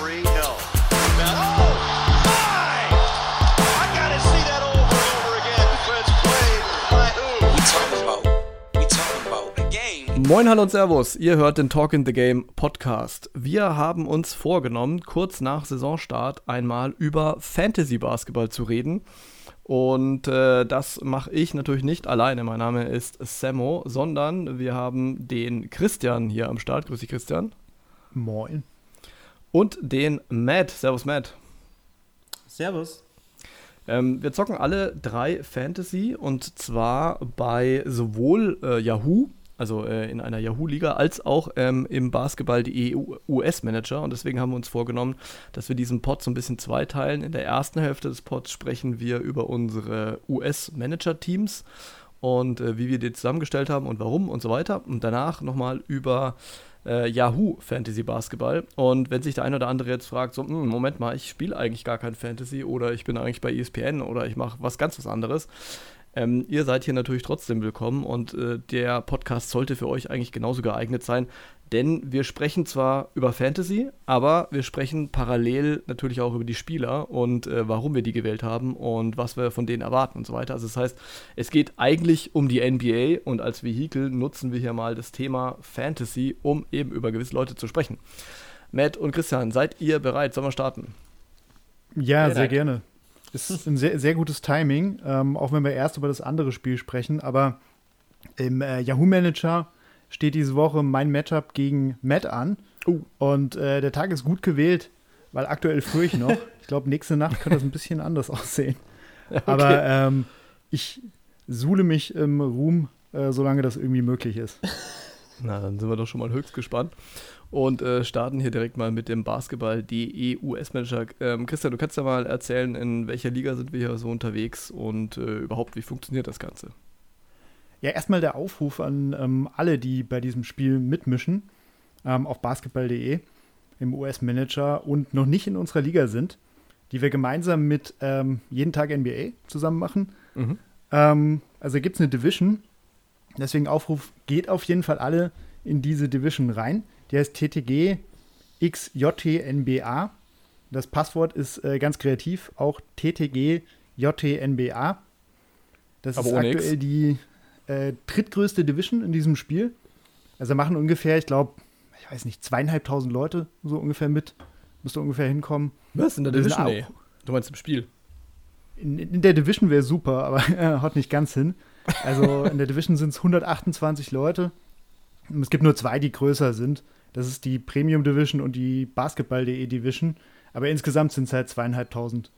free? No. Now, oh, my! I gotta see that over and over again. Defense played by who? We talking about, we talking about the game. Moin, hallo und Servus. Ihr hört den Talk in the Game Podcast. Wir haben uns vorgenommen, kurz nach Saisonstart einmal über Fantasy Basketball zu reden. Und äh, das mache ich natürlich nicht alleine. Mein Name ist Sammo, sondern wir haben den Christian hier am Start. Grüß dich, Christian. Moin. Und den Matt. Servus, Matt. Servus. Ähm, wir zocken alle drei Fantasy und zwar bei sowohl äh, Yahoo, also äh, in einer Yahoo-Liga, als auch ähm, im Basketball.de US-Manager. Und deswegen haben wir uns vorgenommen, dass wir diesen Pod so ein bisschen zweiteilen. In der ersten Hälfte des Pods sprechen wir über unsere US-Manager-Teams und äh, wie wir die zusammengestellt haben und warum und so weiter. Und danach nochmal über äh, Yahoo Fantasy Basketball. Und wenn sich der eine oder andere jetzt fragt, so, hm, Moment mal, ich spiele eigentlich gar kein Fantasy oder ich bin eigentlich bei ESPN oder ich mache was ganz was anderes. Ähm, ihr seid hier natürlich trotzdem willkommen und äh, der Podcast sollte für euch eigentlich genauso geeignet sein, denn wir sprechen zwar über Fantasy, aber wir sprechen parallel natürlich auch über die Spieler und äh, warum wir die gewählt haben und was wir von denen erwarten und so weiter. Also das heißt, es geht eigentlich um die NBA und als Vehikel nutzen wir hier mal das Thema Fantasy, um eben über gewisse Leute zu sprechen. Matt und Christian, seid ihr bereit? Sollen wir starten? Ja, sehr Dank. gerne. Ist ein sehr, sehr gutes Timing, ähm, auch wenn wir erst über das andere Spiel sprechen. Aber im äh, Yahoo Manager steht diese Woche mein Matchup gegen Matt an. Oh. Und äh, der Tag ist gut gewählt, weil aktuell führe ich noch. ich glaube, nächste Nacht könnte das ein bisschen anders aussehen. Aber ähm, ich suhle mich im Ruhm, äh, solange das irgendwie möglich ist. Na, dann sind wir doch schon mal höchst gespannt und äh, starten hier direkt mal mit dem Basketball.de US-Manager. Ähm, Christian, du kannst ja mal erzählen, in welcher Liga sind wir hier so unterwegs und äh, überhaupt, wie funktioniert das Ganze? Ja, erstmal der Aufruf an ähm, alle, die bei diesem Spiel mitmischen, ähm, auf basketball.de im US-Manager und noch nicht in unserer Liga sind, die wir gemeinsam mit ähm, Jeden Tag NBA zusammen machen. Mhm. Ähm, also gibt es eine Division. Deswegen Aufruf, geht auf jeden Fall alle in diese Division rein. Die heißt TTG XJTNBA. Das Passwort ist äh, ganz kreativ, auch TTG JTNBA. Das Aber ist aktuell X. die äh, drittgrößte Division in diesem Spiel. Also machen ungefähr, ich glaube, ich weiß nicht, zweieinhalbtausend Leute so ungefähr mit. Müsste ungefähr hinkommen. Was? In der Division? Nee. Du meinst im Spiel? In, in der Division wäre super, aber äh, haut nicht ganz hin. Also in der Division sind es 128 Leute. Es gibt nur zwei, die größer sind. Das ist die Premium Division und die Basketball.de Division. Aber insgesamt sind es halt zweieinhalbtausend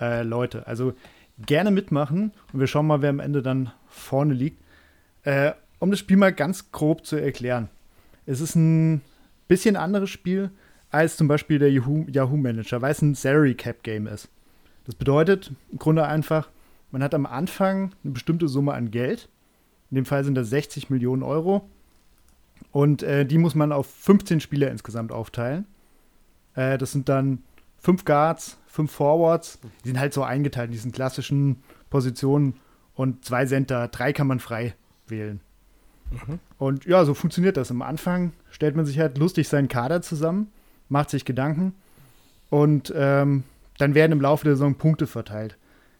äh, Leute. Also gerne mitmachen und wir schauen mal, wer am Ende dann vorne liegt. Äh, um das Spiel mal ganz grob zu erklären. Es ist ein bisschen anderes Spiel als zum Beispiel der Yahoo, Yahoo Manager, weil es ein Salary Cap Game ist. Das bedeutet im Grunde einfach, man hat am Anfang eine bestimmte Summe an Geld. In dem Fall sind das 60 Millionen Euro. Und äh, die muss man auf 15 Spieler insgesamt aufteilen. Äh, das sind dann fünf Guards, fünf Forwards. Die sind halt so eingeteilt in diesen klassischen Positionen. Und zwei Center, drei kann man frei wählen. Und ja, so funktioniert das. Am Anfang stellt man sich halt lustig seinen Kader zusammen, macht sich Gedanken und ähm, dann werden im Laufe der Saison Punkte verteilt.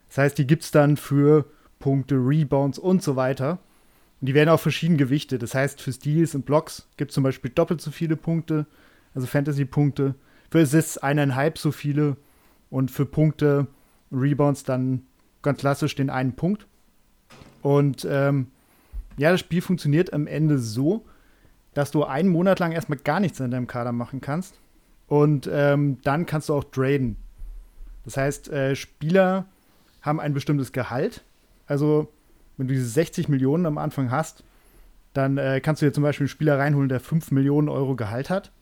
Das heißt, die gibt es dann für Punkte, Rebounds und so weiter. Und die werden auch verschieden gewichtet. Das heißt, für Steals und Blocks gibt es zum Beispiel doppelt so viele Punkte, also Fantasy-Punkte. Für Assists eineinhalb so viele und für Punkte, Rebounds dann ganz klassisch den einen Punkt. Und ähm, ja, das Spiel funktioniert am Ende so, dass du einen Monat lang erstmal gar nichts in deinem Kader machen kannst. Und ähm, dann kannst du auch traden. Das heißt, äh, Spieler haben ein bestimmtes Gehalt. Also, wenn du diese 60 Millionen am Anfang hast, dann äh, kannst du dir zum Beispiel einen Spieler reinholen, der 5 Millionen Euro Gehalt hat.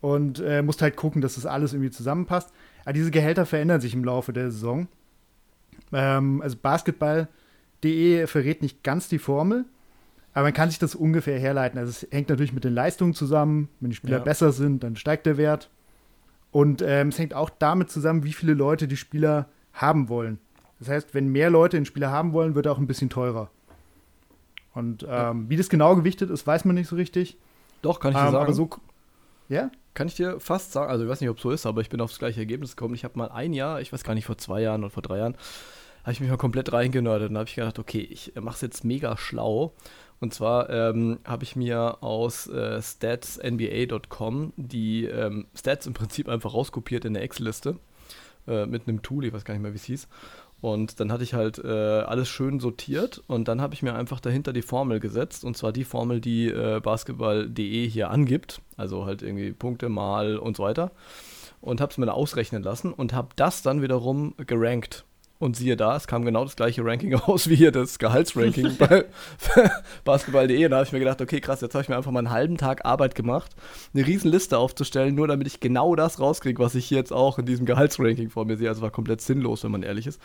Und äh, musst halt gucken, dass das alles irgendwie zusammenpasst. Aber diese Gehälter verändern sich im Laufe der Saison. Ähm, also Basketball.de verrät nicht ganz die Formel, aber man kann sich das ungefähr herleiten. Also es hängt natürlich mit den Leistungen zusammen. Wenn die Spieler Ja. besser sind, dann steigt der Wert. Und ähm, es hängt auch damit zusammen, wie viele Leute die Spieler haben wollen. Das heißt, wenn mehr Leute den Spieler haben wollen, wird er auch ein bisschen teurer. Und ähm, wie das genau gewichtet ist, weiß man nicht so richtig. Doch, kann ich dir Ähm, sagen. aber so. Ja? kann ich dir fast sagen, also ich weiß nicht, ob es so ist, aber ich bin aufs gleiche Ergebnis gekommen. Ich habe mal ein Jahr, ich weiß gar nicht, vor zwei Jahren oder vor drei Jahren, habe ich mich mal komplett reingenördet und habe ich gedacht, okay, ich mache es jetzt mega schlau. Und zwar ähm, habe ich mir aus äh, statsnba.com die ähm, Stats im Prinzip einfach rauskopiert in der Excel-Liste äh, mit einem Tool, ich weiß gar nicht mehr, wie es hieß. Und dann hatte ich halt äh, alles schön sortiert und dann habe ich mir einfach dahinter die Formel gesetzt und zwar die Formel, die äh, basketball.de hier angibt, also halt irgendwie Punkte mal und so weiter und habe es mir da ausrechnen lassen und habe das dann wiederum gerankt. Und siehe da, es kam genau das gleiche Ranking raus wie hier das Gehaltsranking bei basketball.de. Da habe ich mir gedacht, okay, krass, jetzt habe ich mir einfach mal einen halben Tag Arbeit gemacht, eine riesen Liste aufzustellen, nur damit ich genau das rauskriege, was ich jetzt auch in diesem Gehaltsranking vor mir sehe. Also war komplett sinnlos, wenn man ehrlich ist.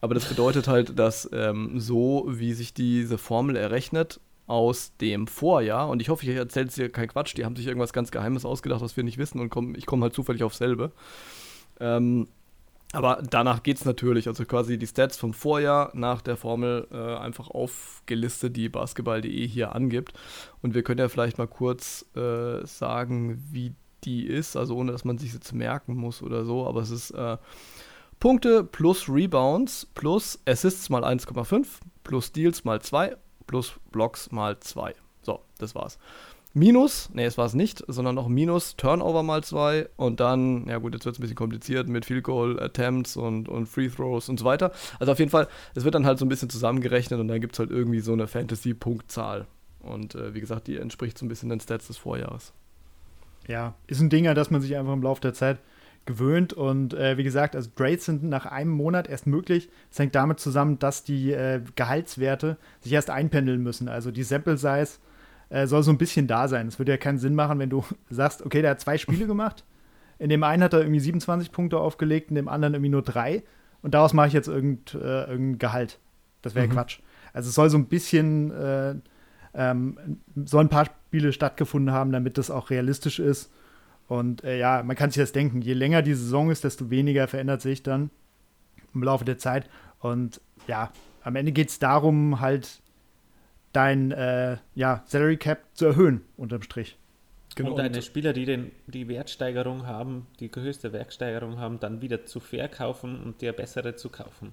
Aber das bedeutet halt, dass ähm, so, wie sich diese Formel errechnet, aus dem Vorjahr, und ich hoffe, ich erzähle jetzt hier keinen Quatsch, die haben sich irgendwas ganz Geheimes ausgedacht, was wir nicht wissen, und komm, ich komme halt zufällig auf selbe. Ähm, aber danach geht es natürlich, also quasi die Stats vom Vorjahr nach der Formel äh, einfach aufgelistet, die basketball.de hier angibt. Und wir können ja vielleicht mal kurz äh, sagen, wie die ist, also ohne dass man sich jetzt merken muss oder so, aber es ist äh, Punkte plus Rebounds plus Assists mal 1,5 plus Deals mal 2 plus Blocks mal 2. So, das war's. Minus, nee, es war es nicht, sondern noch Minus Turnover mal 2 und dann, ja gut, jetzt wird es ein bisschen kompliziert mit Field Goal Attempts und, und Free Throws und so weiter. Also auf jeden Fall, es wird dann halt so ein bisschen zusammengerechnet und dann gibt es halt irgendwie so eine Fantasy-Punktzahl. Und äh, wie gesagt, die entspricht so ein bisschen den Stats des Vorjahres. Ja, ist ein Ding, an das man sich einfach im Laufe der Zeit gewöhnt. Und äh, wie gesagt, also Trades sind nach einem Monat erst möglich. Das hängt damit zusammen, dass die äh, Gehaltswerte sich erst einpendeln müssen. Also die Sample Size äh, soll so ein bisschen da sein. Es würde ja keinen Sinn machen, wenn du sagst, okay, der hat zwei Spiele gemacht. In dem einen hat er irgendwie 27 Punkte aufgelegt, in dem anderen irgendwie nur drei. Und daraus mache ich jetzt irgend, äh, irgendein Gehalt. Das wäre mhm. Quatsch. Also es soll so ein bisschen, äh, ähm, soll ein paar Spiele stattgefunden haben, damit das auch realistisch ist. Und äh, ja, man kann sich das denken, je länger die Saison ist, desto weniger verändert sich dann im Laufe der Zeit. Und ja, am Ende geht es darum, halt dein äh, ja, Salary Cap zu erhöhen, unterm Strich. Genau. Und deine Spieler, die den, die Wertsteigerung haben, die höchste Wertsteigerung haben, dann wieder zu verkaufen und dir bessere zu kaufen.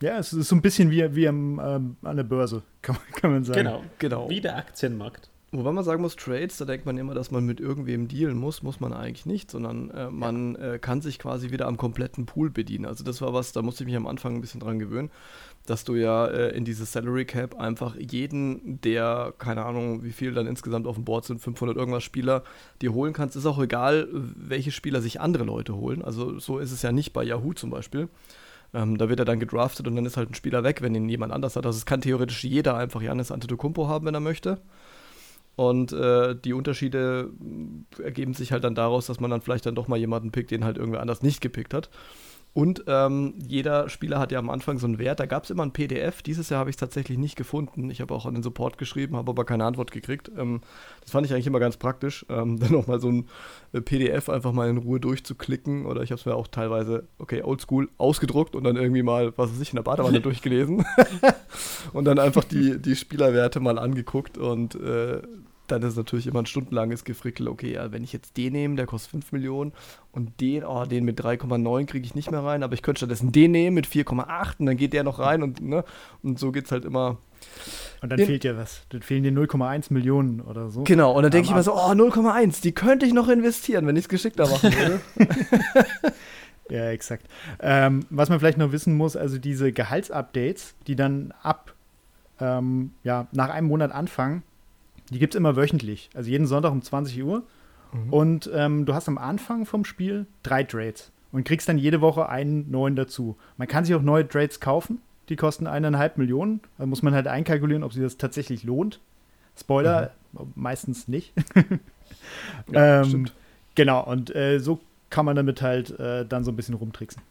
Ja, es ist so ein bisschen wie, wie am, ähm, an der Börse, kann, kann man sagen. Genau, genau. Wie der Aktienmarkt. Wobei man sagen muss, Trades, da denkt man immer, dass man mit irgendwem dealen muss, muss man eigentlich nicht, sondern äh, man äh, kann sich quasi wieder am kompletten Pool bedienen. Also das war was, da musste ich mich am Anfang ein bisschen dran gewöhnen, dass du ja äh, in dieses Salary Cap einfach jeden, der, keine Ahnung, wie viel dann insgesamt auf dem Board sind, 500 irgendwas Spieler, die holen kannst. Ist auch egal, welche Spieler sich andere Leute holen. Also so ist es ja nicht bei Yahoo zum Beispiel. Ähm, da wird er dann gedraftet und dann ist halt ein Spieler weg, wenn ihn jemand anders hat. Also es kann theoretisch jeder einfach Janis Antetokounmpo haben, wenn er möchte. Und äh, die Unterschiede äh, ergeben sich halt dann daraus, dass man dann vielleicht dann doch mal jemanden pickt, den halt irgendwer anders nicht gepickt hat. Und ähm, jeder Spieler hat ja am Anfang so einen Wert. Da gab es immer ein PDF. Dieses Jahr habe ich es tatsächlich nicht gefunden. Ich habe auch an den Support geschrieben, habe aber keine Antwort gekriegt. Ähm, das fand ich eigentlich immer ganz praktisch, ähm, dann nochmal so ein äh, PDF einfach mal in Ruhe durchzuklicken. Oder ich habe es mir auch teilweise, okay, oldschool, ausgedruckt und dann irgendwie mal, was weiß ich, in der Badewanne durchgelesen. und dann einfach die, die Spielerwerte mal angeguckt und äh, dann ist natürlich immer ein stundenlanges Gefrickel, okay, ja, wenn ich jetzt den nehme, der kostet 5 Millionen und den, oh, den mit 3,9 kriege ich nicht mehr rein, aber ich könnte stattdessen den nehmen mit 4,8 und dann geht der noch rein und, ne, und so geht es halt immer. Und dann fehlt ja was. Dann fehlen dir 0,1 Millionen oder so. Genau, und dann denke ich immer so, oh, 0,1, die könnte ich noch investieren, wenn ich es geschickter machen würde. ja, exakt. Ähm, was man vielleicht noch wissen muss, also diese Gehaltsupdates, die dann ab, ähm, ja, nach einem Monat anfangen, die gibt es immer wöchentlich, also jeden Sonntag um 20 Uhr. Mhm. Und ähm, du hast am Anfang vom Spiel drei Trades und kriegst dann jede Woche einen neuen dazu. Man kann sich auch neue Trades kaufen, die kosten eineinhalb Millionen. Da muss man halt einkalkulieren, ob sich das tatsächlich lohnt. Spoiler, mhm. meistens nicht. ja, ähm, genau, und äh, so kann man damit halt äh, dann so ein bisschen rumtricksen.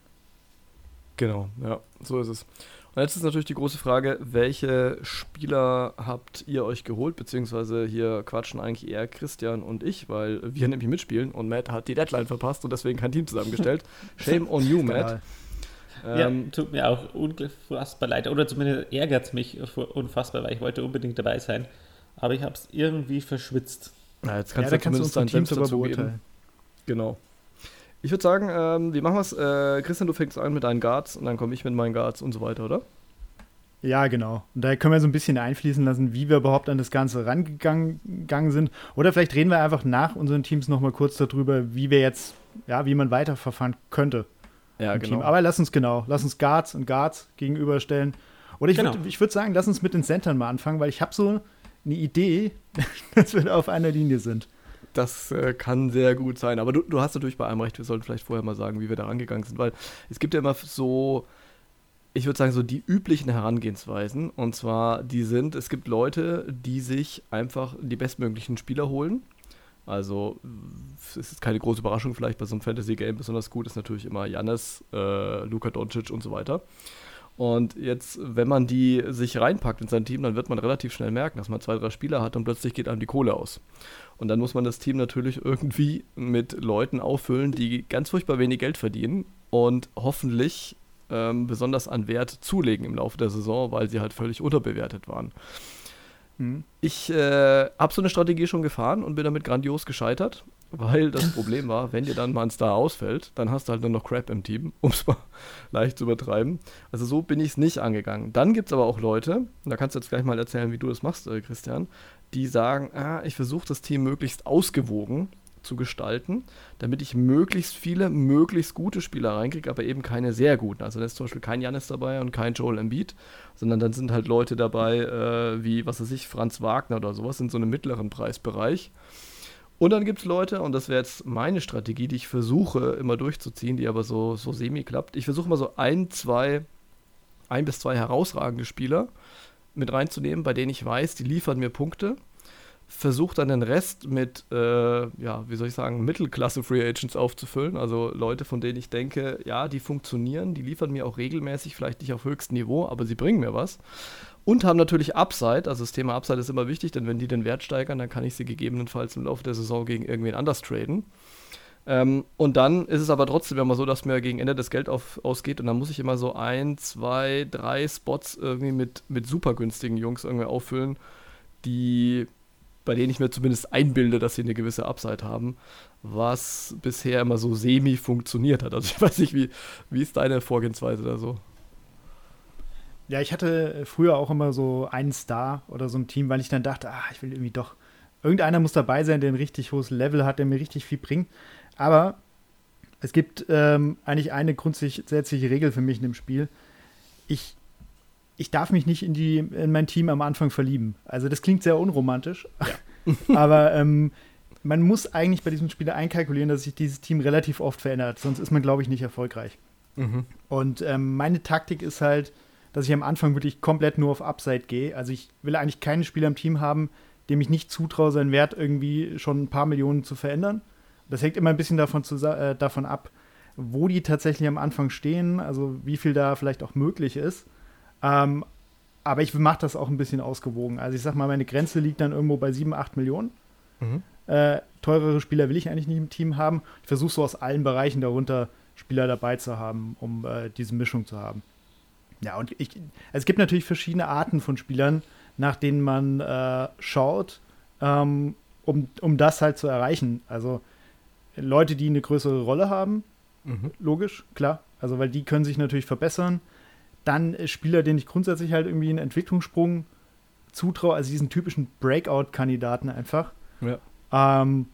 Genau, ja, so ist es. Und jetzt ist natürlich die große Frage, welche Spieler habt ihr euch geholt? Beziehungsweise hier quatschen eigentlich eher Christian und ich, weil wir nämlich mitspielen und Matt hat die Deadline verpasst und deswegen kein Team zusammengestellt. Shame on you, Matt. Ja, ähm, tut mir auch unfassbar leid. Oder zumindest ärgert es mich unfassbar, weil ich wollte unbedingt dabei sein. Aber ich habe es irgendwie verschwitzt. Na, jetzt kannst ja, du, da kannst du uns dein Team dazu geben. Genau. Ich würde sagen, ähm, wie machen wir es? Äh, Christian, du fängst an mit deinen Guards und dann komme ich mit meinen Guards und so weiter, oder? Ja, genau. Und da können wir so ein bisschen einfließen lassen, wie wir überhaupt an das Ganze rangegangen gegangen sind. Oder vielleicht reden wir einfach nach unseren Teams nochmal kurz darüber, wie wir jetzt, ja, wie man weiterverfahren könnte. Ja, im Team. Aber lass uns genau, lass uns Guards und Guards gegenüberstellen. Oder ich Genau. würde ich würd sagen, lass uns mit den Centern mal anfangen, weil ich habe so eine Idee, dass wir da auf einer Linie sind. Das äh, kann sehr gut sein. Aber du, du hast natürlich bei allem recht. Wir sollten vielleicht vorher mal sagen, wie wir da rangegangen sind, weil es gibt ja immer so, ich würde sagen, so die üblichen Herangehensweisen. Und zwar, die sind, es gibt Leute, die sich einfach die bestmöglichen Spieler holen. Also, es ist keine große Überraschung, vielleicht bei so einem Fantasy-Game besonders gut ist natürlich immer Jannis, äh, Luka Doncic und so weiter. Und jetzt, wenn man die sich reinpackt in sein Team, dann wird man relativ schnell merken, dass man zwei, drei Spieler hat und plötzlich geht einem die Kohle aus. Und dann muss man das Team natürlich irgendwie mit Leuten auffüllen, die ganz furchtbar wenig Geld verdienen und hoffentlich ähm, besonders an Wert zulegen im Laufe der Saison, weil sie halt völlig unterbewertet waren. Hm. Ich äh, habe so eine Strategie schon gefahren und bin damit grandios gescheitert, weil das Problem war, wenn dir dann mal ein Star ausfällt, dann hast du halt nur noch Crap im Team, um es mal leicht zu übertreiben. Also so bin ich es nicht angegangen. Dann gibt es aber auch Leute, da kannst du jetzt gleich mal erzählen, wie du das machst, äh, Christian, die sagen, ah, ich versuche das Team möglichst ausgewogen zu gestalten, damit ich möglichst viele, möglichst gute Spieler reinkriege, aber eben keine sehr guten. Also da ist zum Beispiel kein Janis dabei und kein Joel Embiid, sondern dann sind halt Leute dabei, äh, wie, was weiß ich, Franz Wagner oder sowas, in so einem mittleren Preisbereich. Und dann gibt es Leute, und das wäre jetzt meine Strategie, die ich versuche immer durchzuziehen, die aber so, so semi klappt. Ich versuche mal so ein, zwei, ein bis zwei herausragende Spieler mit reinzunehmen, bei denen ich weiß, die liefern mir Punkte. Versuche dann den Rest mit, äh, ja, wie soll ich sagen, Mittelklasse-Free Agents aufzufüllen. Also Leute, von denen ich denke, ja, die funktionieren, die liefern mir auch regelmäßig, vielleicht nicht auf höchstem Niveau, aber sie bringen mir was. Und haben natürlich Upside, also das Thema Upside ist immer wichtig, denn wenn die den Wert steigern, dann kann ich sie gegebenenfalls im Laufe der Saison gegen irgendwen anders traden. Ähm, und dann ist es aber trotzdem immer so, dass mir gegen Ende das Geld auf, ausgeht und dann muss ich immer so ein, zwei, drei Spots irgendwie mit, mit super günstigen Jungs irgendwie auffüllen, die, bei denen ich mir zumindest einbilde, dass sie eine gewisse Upside haben, was bisher immer so semi funktioniert hat. Also ich weiß nicht, wie, wie ist deine Vorgehensweise da so? Ja, ich hatte früher auch immer so einen Star oder so ein Team, weil ich dann dachte, ah, ich will irgendwie doch, irgendeiner muss dabei sein, der ein richtig hohes Level hat, der mir richtig viel bringt. Aber es gibt ähm, eigentlich eine grundsätzliche Regel für mich in dem Spiel. Ich, ich darf mich nicht in, die, in mein Team am Anfang verlieben. Also das klingt sehr unromantisch, aber ähm, man muss eigentlich bei diesem Spiel einkalkulieren, dass sich dieses Team relativ oft verändert. Sonst ist man, glaube ich, nicht erfolgreich. Und ähm, meine Taktik ist halt, dass ich am Anfang wirklich komplett nur auf Upside gehe. Also ich will eigentlich keinen Spieler im Team haben, dem ich nicht zutraue, seinen Wert irgendwie schon ein paar Millionen zu verändern. Das hängt immer ein bisschen davon, zu, äh, davon ab, wo die tatsächlich am Anfang stehen, also wie viel da vielleicht auch möglich ist. Ähm, aber ich mache das auch ein bisschen ausgewogen. Also ich sag mal, meine Grenze liegt dann irgendwo bei 7, 8 Millionen. Äh, teurere Spieler will ich eigentlich nicht im Team haben. Ich versuche so aus allen Bereichen darunter Spieler dabei zu haben, um äh, diese Mischung zu haben. Ja, und ich, es gibt natürlich verschiedene Arten von Spielern, nach denen man äh, schaut, ähm, um, um das halt zu erreichen. Also Leute, die eine größere Rolle haben, logisch, klar. Also, weil die können sich natürlich verbessern. Dann Spieler, denen ich grundsätzlich halt irgendwie einen Entwicklungssprung zutraue, also diesen typischen Breakout-Kandidaten einfach. Ja. Ähm,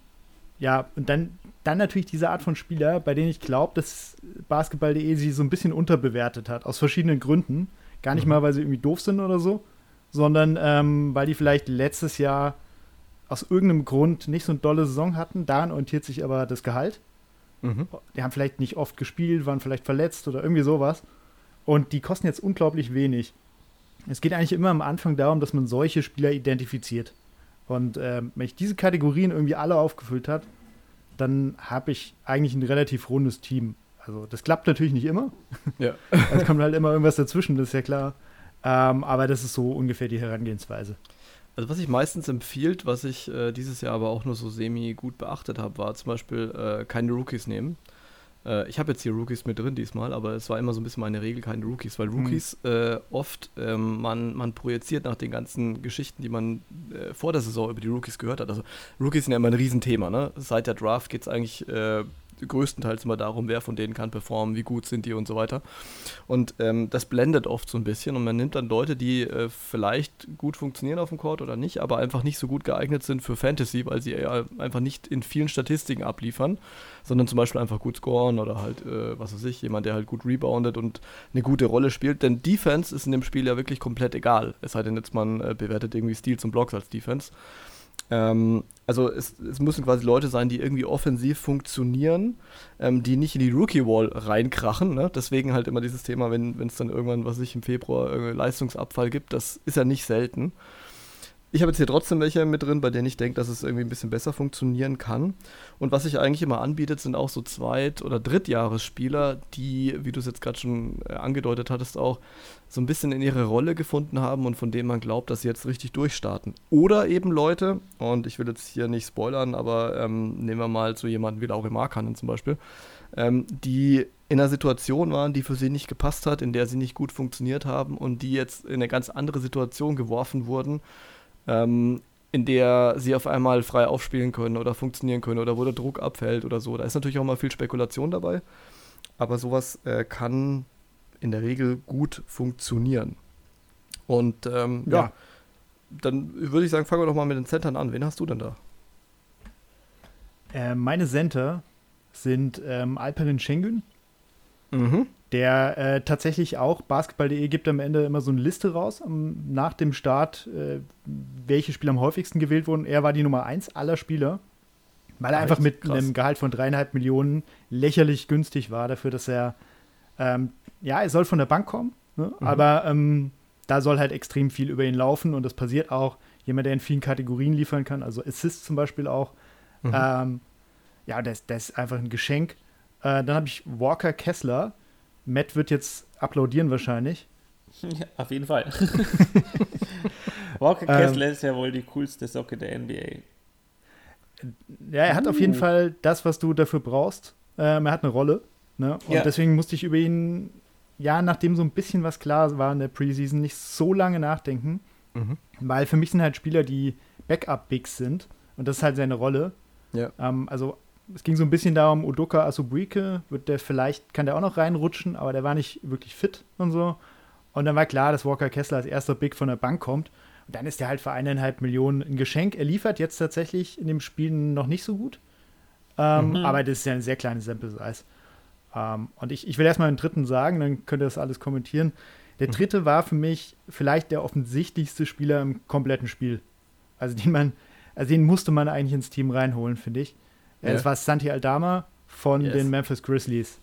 ja, und dann, dann natürlich diese Art von Spieler, bei denen ich glaube, dass Basketball.de sie so ein bisschen unterbewertet hat, aus verschiedenen Gründen. Gar nicht mal, weil sie irgendwie doof sind oder so, sondern ähm, weil die vielleicht letztes Jahr aus irgendeinem Grund nicht so eine dolle Saison hatten. Daran orientiert sich aber das Gehalt. Mhm. Die haben vielleicht nicht oft gespielt, waren vielleicht verletzt oder irgendwie sowas. Und die kosten jetzt unglaublich wenig. Es geht eigentlich immer am Anfang darum, dass man solche Spieler identifiziert. Und ähm, wenn ich diese Kategorien irgendwie alle aufgefüllt hat, dann habe ich eigentlich ein relativ rundes Team. Also das klappt natürlich nicht immer. Ja. Es kommt halt immer irgendwas dazwischen, das ist ja klar. Ähm, aber das ist so ungefähr die Herangehensweise. Also was ich meistens empfiehlt, was ich äh, dieses Jahr aber auch nur so semi gut beachtet habe, war zum Beispiel äh, keine Rookies nehmen. Äh, ich habe jetzt hier Rookies mit drin diesmal, aber es war immer so ein bisschen meine Regel, keine Rookies, weil Rookies äh, oft, ähm, man, man projiziert nach den ganzen Geschichten, die man äh, vor der Saison über die Rookies gehört hat. Also Rookies sind ja immer ein Riesenthema, ne? Seit der Draft geht es eigentlich äh, größtenteils immer darum, wer von denen kann performen, wie gut sind die und so weiter. Und ähm, das blendet oft so ein bisschen und man nimmt dann Leute, die äh, vielleicht gut funktionieren auf dem Court oder nicht, aber einfach nicht so gut geeignet sind für Fantasy, weil sie ja einfach nicht in vielen Statistiken abliefern, sondern zum Beispiel einfach gut scoren oder halt, äh, was weiß ich, jemand, der halt gut reboundet und eine gute Rolle spielt. Denn Defense ist in dem Spiel ja wirklich komplett egal. Es sei denn jetzt, man äh, bewertet irgendwie Steals und Blocks als Defense. Ähm, also es, es, müssen quasi Leute sein, die irgendwie offensiv funktionieren, ähm, die nicht in die Rookie-Wall reinkrachen. Ne? Deswegen halt immer dieses Thema, wenn es dann irgendwann, was ich im Februar, Leistungsabfall gibt, das ist ja nicht selten. Ich habe jetzt hier trotzdem welche mit drin, bei denen ich denke, dass es irgendwie ein bisschen besser funktionieren kann. Und was sich eigentlich immer anbietet, sind auch so Zweit- oder Drittjahresspieler, die, wie du es jetzt gerade schon äh, angedeutet hattest, auch so ein bisschen in ihre Rolle gefunden haben und von denen man glaubt, dass sie jetzt richtig durchstarten. Oder eben Leute, und ich will jetzt hier nicht spoilern, aber ähm, nehmen wir mal so jemanden wie Lauri Markanen zum Beispiel, ähm, die in einer Situation waren, die für sie nicht gepasst hat, in der sie nicht gut funktioniert haben und die jetzt in eine ganz andere Situation geworfen wurden ähm, in der sie auf einmal frei aufspielen können oder funktionieren können oder wo der Druck abfällt oder so. Da ist natürlich auch mal viel Spekulation dabei, aber sowas äh, kann in der Regel gut funktionieren. Und ähm, ja. ja. dann würde ich sagen, fangen wir doch mal mit den Centern an. Wen hast du denn da? Äh, meine Center sind ähm, Alperin Schengen. Mhm der äh, tatsächlich auch, basketball.de gibt am Ende immer so eine Liste raus, um, nach dem Start, äh, welche Spieler am häufigsten gewählt wurden. Er war die Nummer 1 aller Spieler, weil er Echt? einfach mit Krass. einem Gehalt von dreieinhalb Millionen lächerlich günstig war dafür, dass er, ähm, ja, er soll von der Bank kommen, ne? mhm. aber ähm, da soll halt extrem viel über ihn laufen und das passiert auch. Jemand, der in vielen Kategorien liefern kann, also Assist zum Beispiel auch. Mhm. Ähm, ja, das, das ist einfach ein Geschenk. Äh, dann habe ich Walker Kessler, Matt wird jetzt applaudieren wahrscheinlich. Ja, auf jeden Fall. Walker ähm, Kessler ist ja wohl die coolste Socke der NBA. Ja, er hat uh. auf jeden uh. Fall das, was du dafür brauchst. Ähm, er hat eine Rolle. Ne? Und ja. deswegen musste ich über ihn, ja, nachdem so ein bisschen was klar war in der Preseason, nicht so lange nachdenken. Mhm. Weil für mich sind halt Spieler, die Backup-Bigs sind. Und das ist halt seine Rolle. Ja. Ähm, also es ging so ein bisschen darum, Udoka Asubuike, wird der vielleicht, kann der auch noch reinrutschen, aber der war nicht wirklich fit und so. Und dann war klar, dass Walker Kessler als erster Big von der Bank kommt. Und dann ist der halt für eineinhalb Millionen ein Geschenk. Er liefert jetzt tatsächlich in dem Spiel noch nicht so gut. Ähm, mhm. Aber das ist ja eine sehr kleine Sample Size. Ähm, und ich, ich will erstmal den dritten sagen, dann könnt ihr das alles kommentieren. Der mhm. dritte war für mich vielleicht der offensichtlichste Spieler im kompletten Spiel. Also den man, also den musste man eigentlich ins Team reinholen, finde ich. Ja. Das war Santi Aldama von yes. den Memphis Grizzlies.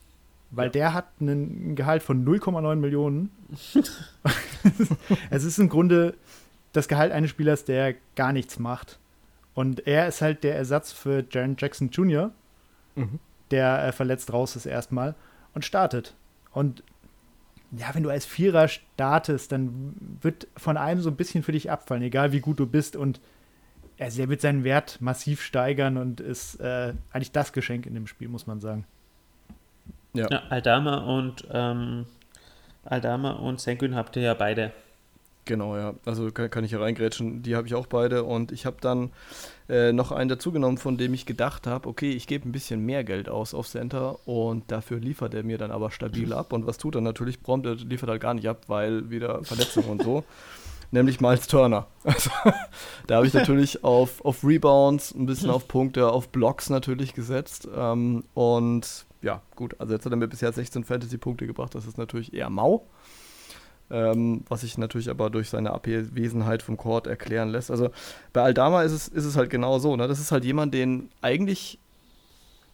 Weil ja. der hat einen Gehalt von 0,9 Millionen. es ist im Grunde das Gehalt eines Spielers, der gar nichts macht. Und er ist halt der Ersatz für Jaron Jackson Jr., mhm. der äh, verletzt raus ist erstmal und startet. Und ja, wenn du als Vierer startest, dann wird von einem so ein bisschen für dich abfallen, egal wie gut du bist. Und also er wird seinen Wert massiv steigern und ist äh, eigentlich das Geschenk in dem Spiel, muss man sagen. Ja, ja Aldama und ähm, Aldama und Sengun habt ihr ja beide. Genau, ja. Also kann, kann ich hier reingrätschen. Die habe ich auch beide. Und ich habe dann äh, noch einen dazugenommen, von dem ich gedacht habe, okay, ich gebe ein bisschen mehr Geld aus auf Center und dafür liefert er mir dann aber stabil ab. Und was tut er natürlich prompt? Er liefert halt gar nicht ab, weil wieder Verletzungen und so. nämlich Miles Turner. Also, da habe ich natürlich auf, auf Rebounds, ein bisschen auf Punkte, auf Blocks natürlich gesetzt. Ähm, und ja, gut, also jetzt hat er mir bisher 16 Fantasy-Punkte gebracht, das ist natürlich eher mau. Ähm, was sich natürlich aber durch seine Abwesenheit vom Court erklären lässt. Also bei Aldama ist es, ist es halt genau so. Ne? Das ist halt jemand, den eigentlich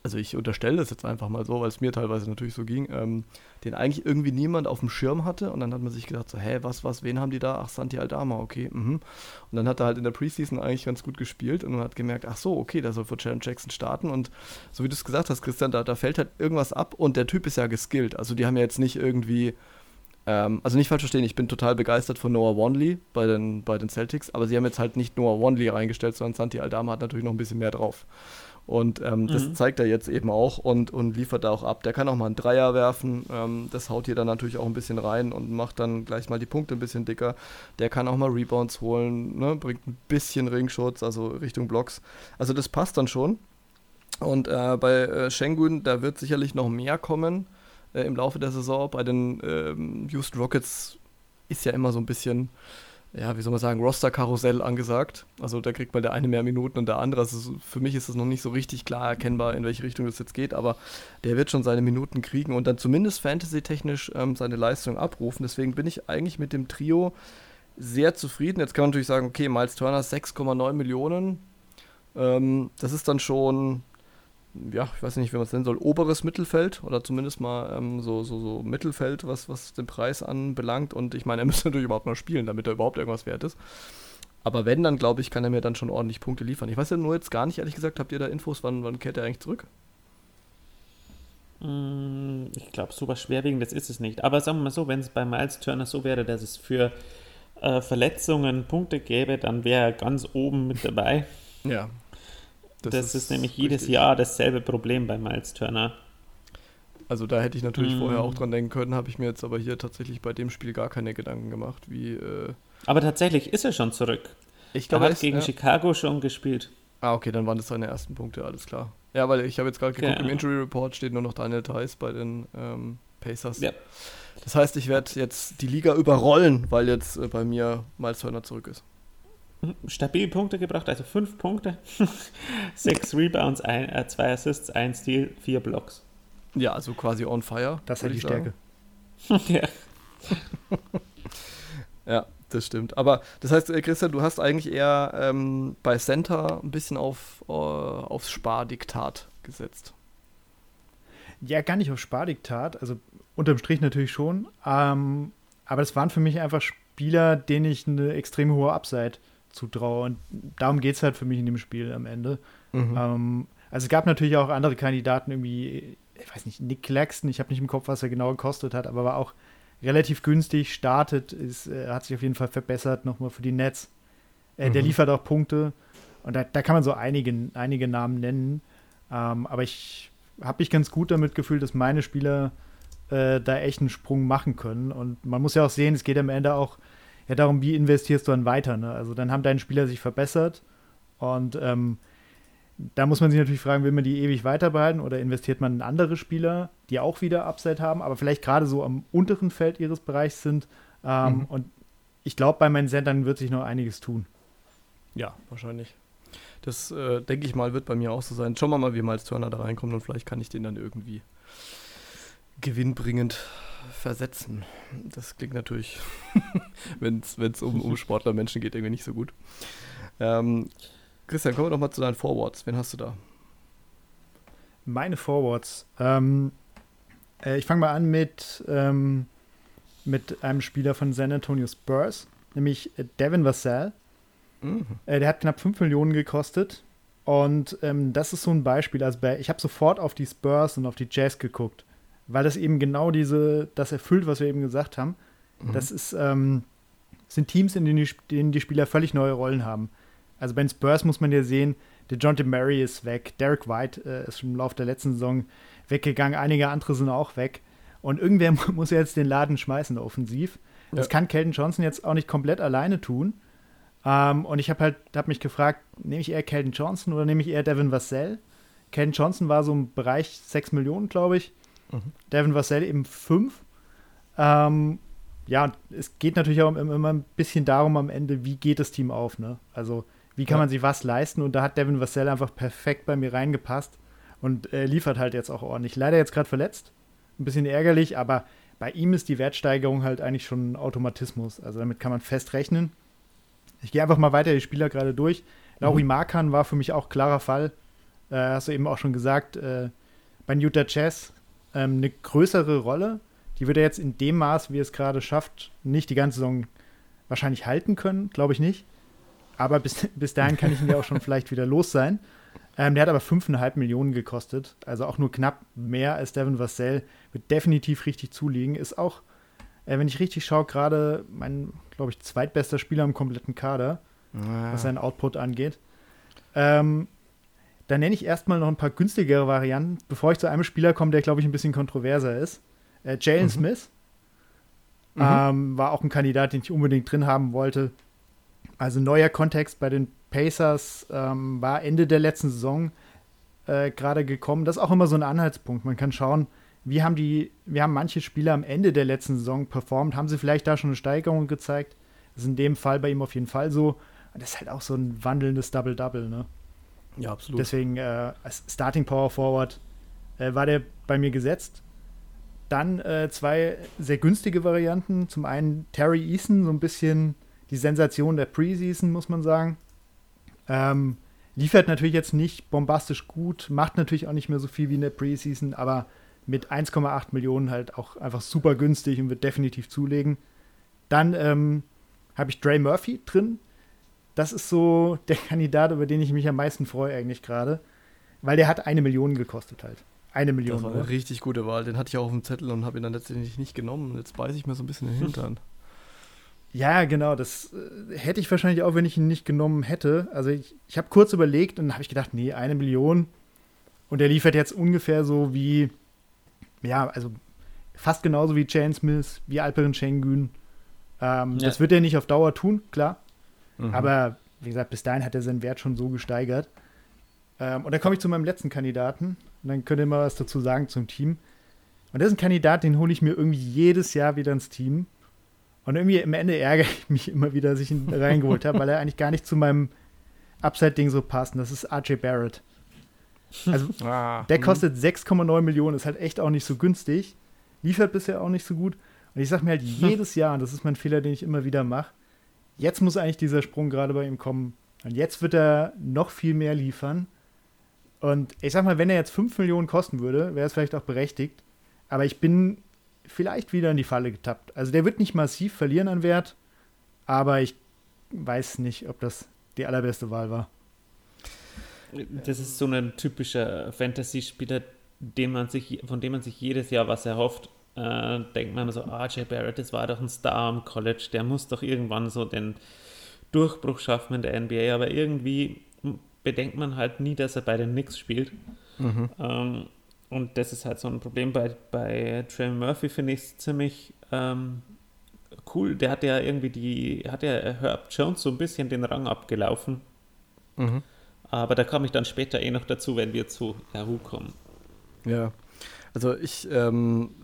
also ich unterstelle das jetzt einfach mal so, weil es mir teilweise natürlich so ging, ähm, den eigentlich irgendwie niemand auf dem Schirm hatte und dann hat man sich gedacht, so, hä, was, was, wen haben die da? Ach, Santi Aldama, okay, mhm. Und dann hat er halt in der Preseason eigentlich ganz gut gespielt und man hat gemerkt, ach so, okay, der soll für Jaron Jackson starten und so wie du es gesagt hast, Christian, da, da fällt halt irgendwas ab und der Typ ist ja geskillt, also die haben ja jetzt nicht irgendwie Ähm, also nicht falsch verstehen, ich bin total begeistert von Noah Wanley bei den, bei den Celtics, aber sie haben jetzt halt nicht Noah Wanley reingestellt, sondern Santi Aldama hat natürlich noch ein bisschen mehr drauf. Und ähm, das Mhm. zeigt er jetzt eben auch und, und liefert da auch ab. Der kann auch mal einen Dreier werfen. Ähm, das haut hier dann natürlich auch ein bisschen rein und macht dann gleich mal die Punkte ein bisschen dicker. Der kann auch mal Rebounds holen, ne? bringt ein bisschen Ringschutz, also Richtung Blocks. Also das passt dann schon. Und äh, bei äh, Schengen, da wird sicherlich noch mehr kommen äh, im Laufe der Saison. Bei den ähm, Houston Rockets ist ja immer so ein bisschen, ja, wie soll man sagen, Roster-Karussell angesagt. Also da kriegt mal der eine mehr Minuten und der andere. Also für mich ist es noch nicht so richtig klar erkennbar, in welche Richtung das jetzt geht, aber der wird schon seine Minuten kriegen und dann zumindest fantasy-technisch ähm, seine Leistung abrufen. Deswegen bin ich eigentlich mit dem Trio sehr zufrieden. Jetzt kann man natürlich sagen, okay, Miles Turner 6,9 Millionen. Ähm, das ist dann schon, ja, ich weiß nicht, wie man es nennen soll, oberes Mittelfeld oder zumindest mal ähm, so, so, so Mittelfeld, was, was den Preis anbelangt. Und ich meine, er müsste natürlich überhaupt mal spielen, damit er überhaupt irgendwas wert ist. Aber wenn, dann glaube ich, kann er mir dann schon ordentlich Punkte liefern. Ich weiß ja nur jetzt gar nicht, ehrlich gesagt, habt ihr da Infos, wann, wann kehrt er eigentlich zurück? Mm, Ich glaube, so was Schwerwiegendes ist es nicht. Aber sagen wir mal so, wenn es bei Miles Turner so wäre, dass es für äh, Verletzungen Punkte gäbe, dann wäre er ganz oben mit dabei. Ja. Das, ist, nämlich jedes richtig. Jahr dasselbe Problem bei Miles Turner. Also da hätte ich natürlich Mm. vorher auch dran denken können, habe ich mir jetzt aber hier tatsächlich bei dem Spiel gar keine Gedanken gemacht, wie äh, Aber tatsächlich ist er schon zurück. ich Er glaube, hat er ist- gegen ja. Chicago schon gespielt. Ah, okay, dann waren das seine ersten Punkte, alles klar. Ja, weil ich habe jetzt gerade geguckt, im Genau. Injury Report steht nur noch Daniel Theiss bei den ähm, Pacers. Ja. Das heißt, ich werde jetzt die Liga überrollen, weil jetzt äh, bei mir Miles Turner zurück ist. Stabil Punkte gebracht, also fünf Punkte. Sechs Rebounds, ein, äh, zwei Assists, ein Steal, vier Blocks. Ja, also quasi on fire. Das ist die. Stärke. ja. Ja, das stimmt. Aber das heißt, äh, Christian, du hast eigentlich eher ähm, bei Center ein bisschen auf, äh, aufs Spardiktat gesetzt. Ja, gar nicht auf Spardiktat, also unterm Strich natürlich schon. Ähm, aber das waren für mich einfach Spieler, denen ich eine extrem hohe Upside zutraue. Und darum geht es halt für mich in dem Spiel am Ende. Ähm, also es gab natürlich auch andere Kandidaten, irgendwie, ich weiß nicht, Nick Claxton, ich habe nicht im Kopf, was er genau gekostet hat, aber war auch relativ günstig, startet, ist, äh, hat sich auf jeden Fall verbessert, nochmal für die Nets. Äh, Der Mhm. liefert auch Punkte. Und da, da kann man so einige, einige Namen nennen. Ähm, aber ich habe mich ganz gut damit gefühlt, dass meine Spieler äh, da echt einen Sprung machen können. Und man muss ja auch sehen, es geht am Ende auch ja darum, wie investierst du dann weiter. Ne? Also dann haben deine Spieler sich verbessert und ähm, da muss man sich natürlich fragen, will man die ewig weiter behalten oder investiert man in andere Spieler, die auch wieder Upside haben, aber vielleicht gerade so am unteren Feld ihres Bereichs sind. Ähm, Mhm. Und ich glaube, bei meinen Centern wird sich noch einiges tun. Ja, wahrscheinlich. Das äh, denke ich mal, wird bei mir auch so sein. Schauen wir mal, wie Miles Turner da reinkommt und vielleicht kann ich den dann irgendwie gewinnbringend versetzen. Das klingt natürlich, wenn es um, um Sportlermenschen geht, irgendwie nicht so gut. Ähm, Christian, kommen wir doch mal zu deinen Forwards. Wen hast du da? Meine Forwards. Ähm, äh, ich fange mal an mit, ähm, mit einem Spieler von San Antonio Spurs, nämlich Devin Vassell. Mhm. Äh, der hat knapp 5 Millionen gekostet. Und ähm, das ist so ein Beispiel. Also bei, ich habe sofort auf die Spurs und auf die Jazz geguckt, weil das eben genau diese, das erfüllt, was wir eben gesagt haben. Das ist, ähm, sind Teams, in denen die, denen die Spieler völlig neue Rollen haben. Also bei den Spurs muss man ja sehen, der John Murray ist weg, Derek White äh, ist im Laufe der letzten Saison weggegangen, einige andere sind auch weg. Und irgendwer muss ja jetzt den Laden schmeißen, offensiv. Das Ja. kann Kelton Johnson jetzt auch nicht komplett alleine tun. Ähm, und ich habe halt hab mich gefragt, nehme ich eher Kelton Johnson oder nehme ich eher Devin Vassell? Kelton Johnson war so im Bereich 6 Millionen, glaube ich. Devin Vassell eben 5. Ähm, ja, es geht natürlich auch im- immer ein bisschen darum am Ende, wie geht das Team auf, ne? Also, wie kann Ja. man sich was leisten? Und da hat Devin Vassell einfach perfekt bei mir reingepasst und äh, liefert halt jetzt auch ordentlich. Leider jetzt gerade verletzt. Ein bisschen ärgerlich, aber bei ihm ist die Wertsteigerung halt eigentlich schon ein Automatismus. Also damit kann man fest rechnen. Ich gehe einfach mal weiter die Spieler gerade durch. Lauri Markan war für mich auch klarer Fall. Äh, hast du eben auch schon gesagt, äh, bei Utah Jazz ähm, eine größere Rolle. Die wird er jetzt in dem Maß, wie er es gerade schafft, nicht die ganze Saison wahrscheinlich halten können, glaube ich nicht. Aber bis, bis dahin kann ich ihn ja auch schon vielleicht wieder los sein. Ähm, der hat aber 5,5 Millionen gekostet, also auch nur knapp mehr als Devin Vassell. Wird definitiv richtig zulegen. Ist auch äh, wenn ich richtig schaue, gerade mein, glaube ich, zweitbester Spieler im kompletten Kader, was seinen Output angeht. Ähm, dann nenne ich erstmal noch ein paar günstigere Varianten, bevor ich zu einem Spieler komme, der, glaube ich, ein bisschen kontroverser ist. Äh, Jalen Mhm. Smith ähm, war auch ein Kandidat, den ich unbedingt drin haben wollte. Also neuer Kontext bei den Pacers ähm, war Ende der letzten Saison äh, gerade gekommen. Das ist auch immer so ein Anhaltspunkt. Man kann schauen, wie haben die, wie haben manche Spieler am Ende der letzten Saison performt? Haben sie vielleicht da schon eine Steigerung gezeigt? Das ist in dem Fall bei ihm auf jeden Fall so. Und das ist halt auch so ein wandelndes Double-Double, ne? Ja, absolut. Deswegen äh, als Starting Power Forward äh, war der bei mir gesetzt. Dann äh, zwei sehr günstige Varianten. Zum einen Terry Eason, so ein bisschen die Sensation der Preseason, muss man sagen. Ähm, liefert natürlich jetzt nicht bombastisch gut, macht natürlich auch nicht mehr so viel wie in der Preseason, aber mit 1,8 Millionen halt auch einfach super günstig und wird definitiv zulegen. Dann ähm, habe ich Dre Murphy drin. Das ist so der Kandidat, über den ich mich am meisten freue eigentlich gerade, weil der hat eine Million gekostet halt. Eine Million. das war oder? eine richtig gute Wahl. Den hatte ich auch auf dem Zettel und habe ihn dann letztendlich nicht genommen. Und jetzt beiße ich mir so ein bisschen in den Hintern. Ja, genau. Das äh, hätte ich wahrscheinlich auch, wenn ich ihn nicht genommen hätte. Also ich, ich habe kurz überlegt und habe ich gedacht, nee, eine Million. Und der liefert jetzt ungefähr so wie, ja, also fast genauso wie Jane Smith, wie Alperin Schengen. Ähm, Ja. Das wird er nicht auf Dauer tun, klar. Mhm. Aber wie gesagt, bis dahin hat er seinen Wert schon so gesteigert. Ähm, und dann komme ich zu meinem letzten Kandidaten. Und dann könnt ihr mal was dazu sagen zum Team. Und das ist ein Kandidat, den hole ich mir irgendwie jedes Jahr wieder ins Team. Und irgendwie am Ende ärgere ich mich immer wieder, dass ich ihn reingeholt habe, weil er eigentlich gar nicht zu meinem Upside-Ding so passt. Und das ist RJ Barrett. Also Ah, der kostet 6,9 Millionen, ist halt echt auch nicht so günstig. Liefert bisher auch nicht so gut. Und ich sage mir halt jedes Jahr, und das ist mein Fehler, den ich immer wieder mache, jetzt muss eigentlich dieser Sprung gerade bei ihm kommen. Und jetzt wird er noch viel mehr liefern. Und ich sag mal, wenn er jetzt 5 Millionen kosten würde, wäre es vielleicht auch berechtigt. Aber ich bin vielleicht wieder in die Falle getappt. Also der wird nicht massiv verlieren an Wert, aber ich weiß nicht, ob das die allerbeste Wahl war. Das ist so ein typischer Fantasy-Spieler, von dem man sich jedes Jahr was erhofft. Äh, denkt man immer so, ah, Jay Barrett, das war doch ein Star am College, der muss doch irgendwann so den Durchbruch schaffen in der NBA, aber irgendwie bedenkt man halt nie, dass er bei den Knicks spielt. Mhm. Ähm, und das ist halt so ein Problem bei, bei Trey Murphy, finde ich es ziemlich ähm, cool. Der hat ja irgendwie die, hat ja Herb Jones so ein bisschen den Rang abgelaufen. Mhm. Aber da komme ich dann später eh noch dazu, wenn wir zu Yahoo kommen. Ja. Also ich, ähm,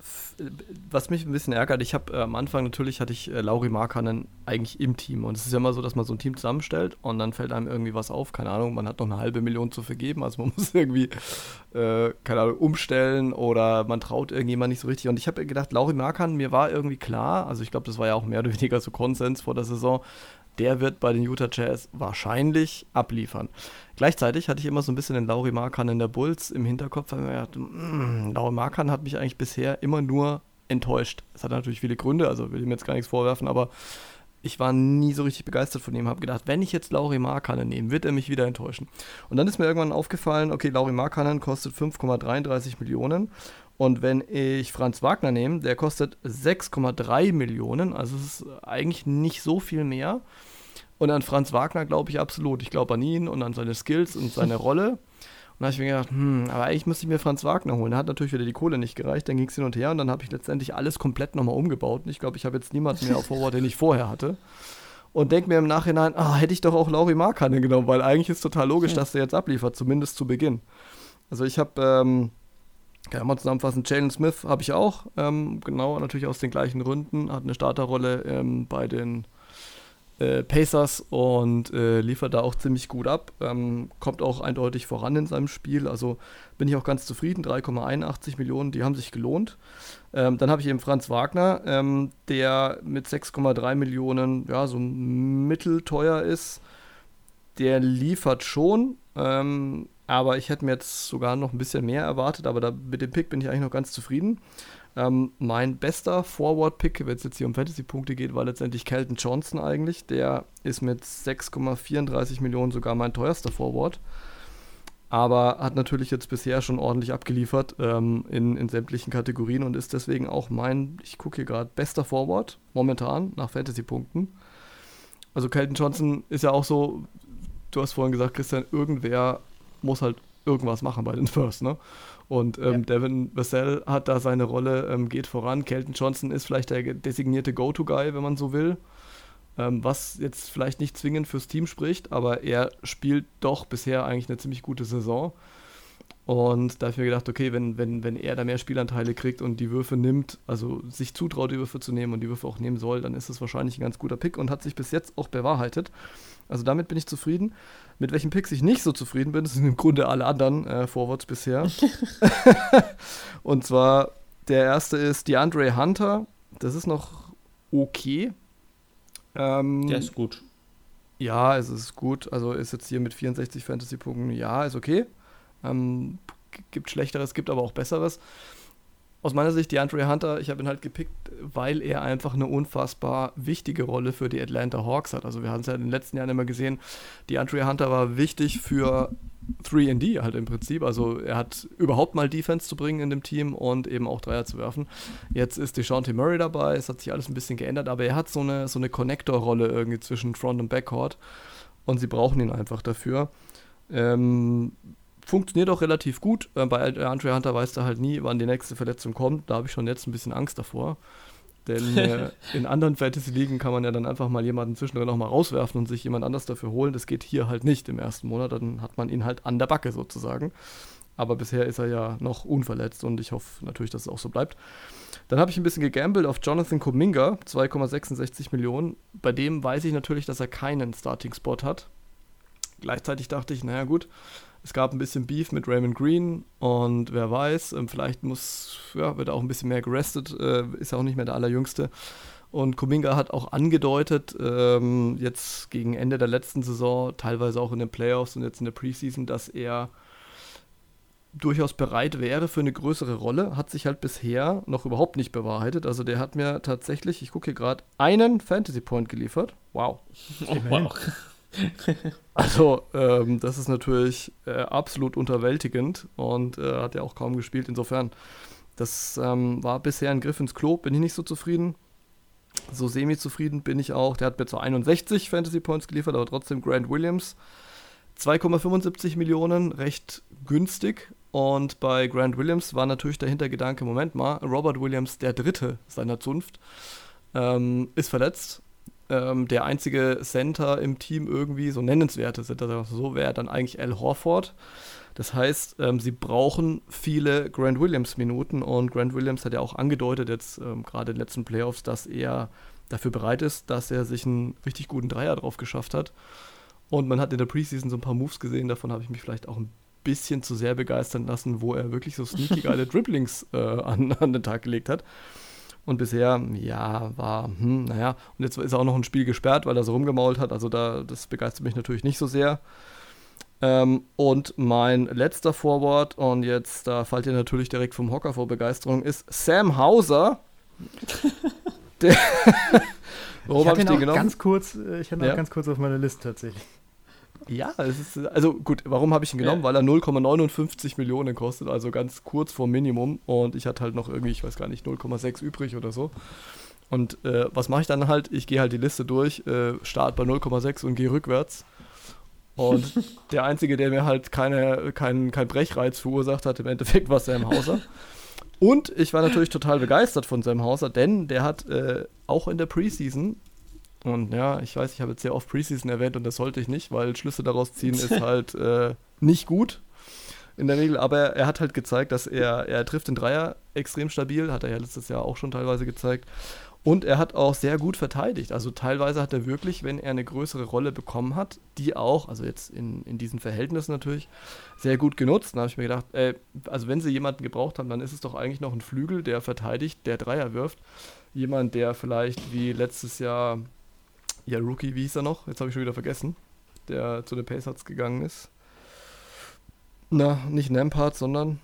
was mich ein bisschen ärgert, ich habe äh, am Anfang natürlich hatte ich äh, Lauri Markkanen eigentlich im Team. Und es ist ja immer so, dass man so ein Team zusammenstellt und dann fällt einem irgendwie was auf, keine Ahnung, man hat noch eine halbe Million zu vergeben, also man muss irgendwie, äh, keine Ahnung, umstellen oder man traut irgendjemand nicht so richtig. Und ich habe gedacht, Lauri Markkanen, mir war irgendwie klar, also ich glaube, das war ja auch mehr oder weniger so Konsens vor der Saison, der wird bei den Utah Jazz wahrscheinlich abliefern. Gleichzeitig hatte ich immer so ein bisschen den Lauri Markan in der Bulls im Hinterkopf, weil ich mir gedacht, "Mm, Lauri Markan hat mich eigentlich bisher immer nur enttäuscht. Das hat natürlich viele Gründe, also will ihm jetzt gar nichts vorwerfen, aber ich war nie so richtig begeistert von ihm, habe gedacht, wenn ich jetzt Lauri Markkanen nehme, wird er mich wieder enttäuschen. Und dann ist mir irgendwann aufgefallen, okay, Lauri Markkanen kostet 5,33 Millionen und wenn ich Franz Wagner nehme, der kostet 6,3 Millionen, also es ist eigentlich nicht so viel mehr. Und an Franz Wagner glaube ich absolut. Ich glaube an ihn und an seine Skills und seine Rolle. Und da habe ich mir gedacht, hm, aber eigentlich müsste ich mir Franz Wagner holen. Da hat natürlich wieder die Kohle nicht gereicht, dann ging es hin und her und dann habe ich letztendlich alles komplett nochmal umgebaut. Und ich glaube, ich habe jetzt niemanden mehr auf Forward, den ich vorher hatte. Und denke mir im Nachhinein, ah, hätte ich doch auch Lauri Markkanen genommen, weil eigentlich ist total logisch, dass der jetzt abliefert, zumindest zu Beginn. Also ich habe, ähm, kann mal zusammenfassen, Jalen Smith habe ich auch, ähm, genau, natürlich aus den gleichen Gründen, hat eine Starterrolle ähm, bei den äh, Pacers und äh, liefert da auch ziemlich gut ab. Ähm, kommt auch eindeutig voran in seinem Spiel. Also bin ich auch ganz zufrieden. 3,81 Millionen, die haben sich gelohnt. Ähm, dann habe ich eben Franz Wagner, ähm, der mit 6,3 Millionen ja so mittelteuer ist. Der liefert schon, ähm, aber ich hätte mir jetzt sogar noch ein bisschen mehr erwartet. Aber da, mit dem Pick bin ich eigentlich noch ganz zufrieden. Ähm, mein bester Forward-Pick, wenn es jetzt hier um Fantasy-Punkte geht, war letztendlich Kelton Johnson eigentlich. Der ist mit 6,34 Millionen sogar mein teuerster Forward. aber hat natürlich jetzt bisher schon ordentlich abgeliefert ähm, in, in sämtlichen Kategorien und ist deswegen auch mein, ich gucke hier gerade, bester Forward momentan nach Fantasy-Punkten. Also Kelton Johnson ist ja auch so, du hast vorhin gesagt, Christian, irgendwer muss halt irgendwas machen bei den Spurs, ne? Und ähm, Ja. Devin Vassell hat da seine Rolle, ähm, geht voran. Kelton Johnson ist vielleicht der designierte Go-To-Guy, wenn man so will. Ähm, was jetzt vielleicht nicht zwingend fürs Team spricht, aber er spielt doch bisher eigentlich eine ziemlich gute Saison. Und da habe ich mir gedacht, okay, wenn, wenn, wenn er da mehr Spielanteile kriegt und die Würfe nimmt, also sich zutraut, die Würfe zu nehmen und die Würfe auch nehmen soll, dann ist es wahrscheinlich ein ganz guter Pick und hat sich bis jetzt auch bewahrheitet. Also damit bin ich zufrieden. Mit welchen Picks ich nicht so zufrieden bin, das sind im Grunde alle anderen äh, Forwards bisher. und zwar der erste ist DeAndre Hunter. Das ist noch okay. Ähm, Der ist gut. ja, es ist gut. Also ist jetzt hier mit 64 Fantasy-Punkten, ja, ist okay. Ähm, gibt Schlechteres, gibt aber auch Besseres. Aus meiner Sicht, DeAndre Hunter, ich habe ihn halt gepickt, weil er einfach eine unfassbar wichtige Rolle für die Atlanta Hawks hat. Also wir haben es ja in den letzten Jahren immer gesehen, DeAndre Hunter war wichtig für 3D halt im Prinzip. Also er hat überhaupt mal Defense zu bringen in dem Team und eben auch Dreier zu werfen. Jetzt ist DeJounte Murray dabei, es hat sich alles ein bisschen geändert, aber er hat so eine, so eine Connector-Rolle irgendwie zwischen Front und Backcourt und sie brauchen ihn einfach dafür. Ähm, funktioniert auch relativ gut. Äh, bei Andre Hunter weiß er halt nie, wann die nächste Verletzung kommt. Da habe ich schon jetzt ein bisschen Angst davor. Denn äh, in anderen Fantasy-Ligen kann man ja dann einfach mal jemanden zwischendrin noch mal rauswerfen und sich jemand anders dafür holen. Das geht hier halt nicht im ersten Monat. Dann hat man ihn halt an der Backe sozusagen. Aber bisher ist er ja noch unverletzt und ich hoffe natürlich, dass es auch so bleibt. Dann habe ich ein bisschen gegambelt auf Jonathan Kuminga, 2,66 Millionen. Bei dem weiß ich natürlich, dass er keinen Starting-Spot hat. Gleichzeitig dachte ich, naja gut, es gab ein bisschen Beef mit Raymond Green und wer weiß, ähm, vielleicht muss, ja, wird auch ein bisschen mehr gerestet, äh, ist ja auch nicht mehr der Allerjüngste. Und Kuminga hat auch angedeutet, ähm, jetzt gegen Ende der letzten Saison, teilweise auch in den Playoffs und jetzt in der Preseason, dass er durchaus bereit wäre für eine größere Rolle, hat sich halt bisher noch überhaupt nicht bewahrheitet. Also der hat mir tatsächlich, ich gucke hier gerade, einen Fantasy Point geliefert. Wow. Oh, wow. Also, ähm, das ist natürlich äh, absolut unterwältigend und äh, hat ja auch kaum gespielt. Insofern, das ähm, war bisher ein Griff ins Klo, bin ich nicht so zufrieden. So semi-zufrieden bin ich auch. Der hat mir zwar 61 Fantasy Points geliefert, aber trotzdem Grant Williams 2,75 Millionen, recht günstig. Und bei Grant Williams war natürlich der Hintergedanke, Moment mal, Robert Williams, der Dritte seiner Zunft, ähm, ist verletzt ähm, der einzige Center im Team irgendwie, so nennenswerte Center, so, wäre dann eigentlich Al Horford. Das heißt, ähm, sie brauchen viele Grant Williams-Minuten und Grant Williams hat ja auch angedeutet, jetzt ähm, gerade in den letzten Playoffs, dass er dafür bereit ist, dass er sich einen richtig guten Dreier drauf geschafft hat. Und man hat in der Preseason so ein paar Moves gesehen, davon habe ich mich vielleicht auch ein bisschen zu sehr begeistern lassen, wo er wirklich so sneaky geile Dribblings äh, an, an den Tag gelegt hat. Und bisher, ja, war, hm, naja, und jetzt ist auch noch ein Spiel gesperrt, weil er so rumgemault hat. Also da, das begeistert mich natürlich nicht so sehr. Ähm, und mein letzter Forward, und jetzt, da fallt ihr natürlich direkt vom Hocker vor Begeisterung, ist Sam Hauser. Der Warum ich habe ich ihn den auch genommen? ganz kurz, äh, ich hatte ihn Ja. auch ganz kurz auf meiner Liste tatsächlich. Ja, es ist, also gut, warum habe ich ihn genommen? Ja. Weil er 0,59 Millionen kostet, also ganz kurz vor Minimum. Und ich hatte halt noch irgendwie, ich weiß gar nicht, 0,6 übrig oder so. Und äh, was mache ich dann halt? Ich gehe halt die Liste durch, äh, start bei 0,6 und gehe rückwärts. Und der Einzige, der mir halt keine, kein, kein Brechreiz verursacht hat, im Endeffekt war Sam Hauser. Und ich war natürlich total begeistert von Sam Hauser, denn der hat äh, auch in der Preseason, und ja, ich weiß, ich habe jetzt sehr oft Preseason erwähnt und das sollte ich nicht, weil Schlüsse daraus ziehen ist halt äh, nicht gut in der Regel, aber er hat halt gezeigt, dass er, er trifft den Dreier extrem stabil, hat er ja letztes Jahr auch schon teilweise gezeigt. Und er hat auch sehr gut verteidigt. Also teilweise hat er wirklich, wenn er eine größere Rolle bekommen hat, die auch, also jetzt in, in diesen Verhältnissen natürlich, sehr gut genutzt. Da habe ich mir gedacht, ey, also wenn sie jemanden gebraucht haben, dann ist es doch eigentlich noch ein Flügel, der verteidigt, der Dreier wirft. Jemand, der vielleicht wie letztes Jahr, ja, Rookie, wie hieß er noch? Jetzt habe ich schon wieder vergessen, der zu den Pacers gegangen ist. Na, nicht Lampard, sondern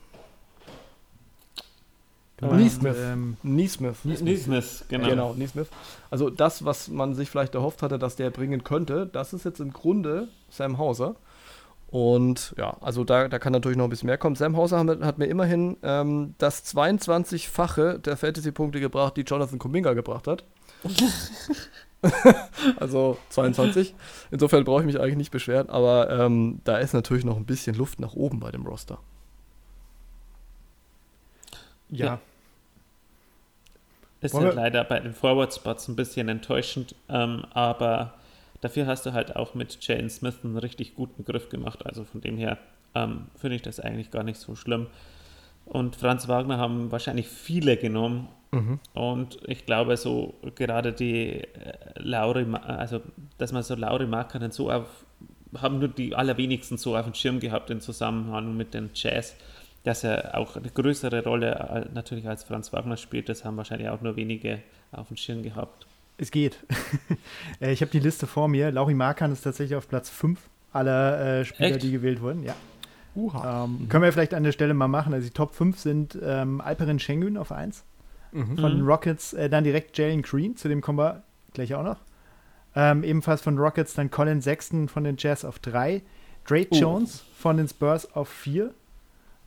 meinst, Neesmith. ähm, Neesmith. Neesmith, genau. Genau, Neesmith. Also das, was man sich vielleicht erhofft hatte, dass der bringen könnte, das ist jetzt im Grunde Sam Hauser. Und ja, also da, da kann natürlich noch ein bisschen mehr kommen. Sam Hauser hat, hat mir immerhin ähm, das 22-fache der Fantasy-Punkte gebracht, die Jonathan Kuminga gebracht hat. also 22. Insofern brauche ich mich eigentlich nicht beschweren, aber ähm, da ist natürlich noch ein bisschen Luft nach oben bei dem Roster. Ja. Ja. Ist Wollen halt leider bei den Forward-Spots ein bisschen enttäuschend, ähm, aber dafür hast du halt auch mit Jane Smith einen richtig guten Griff gemacht. Also von dem her ähm, finde ich das eigentlich gar nicht so schlimm. Und Franz Wagner haben wahrscheinlich viele genommen. Und ich glaube, so gerade die äh, Lauri, also dass man so Lauri Markkanen so auf, haben nur die allerwenigsten so auf dem Schirm gehabt im Zusammenhang mit den Jazz, dass er auch eine größere Rolle äh, natürlich als Franz Wagner spielt. Das haben wahrscheinlich auch nur wenige auf dem Schirm gehabt. Es geht. Äh, ich habe die Liste vor mir. Lauri Markan ist tatsächlich auf Platz 5 aller äh, Spieler, Echt? die gewählt wurden. Ja. Uha. Ähm, Können wir vielleicht an der Stelle mal machen. Also die Top 5 sind ähm, Alperen Schengen auf 1. Von den Rockets äh, dann direkt Jalen Green, zu dem kommen wir gleich auch noch. Ähm, ebenfalls von Rockets dann Colin Sexton von den Jazz auf 3. Drake Oh. Jones von den Spurs auf 4.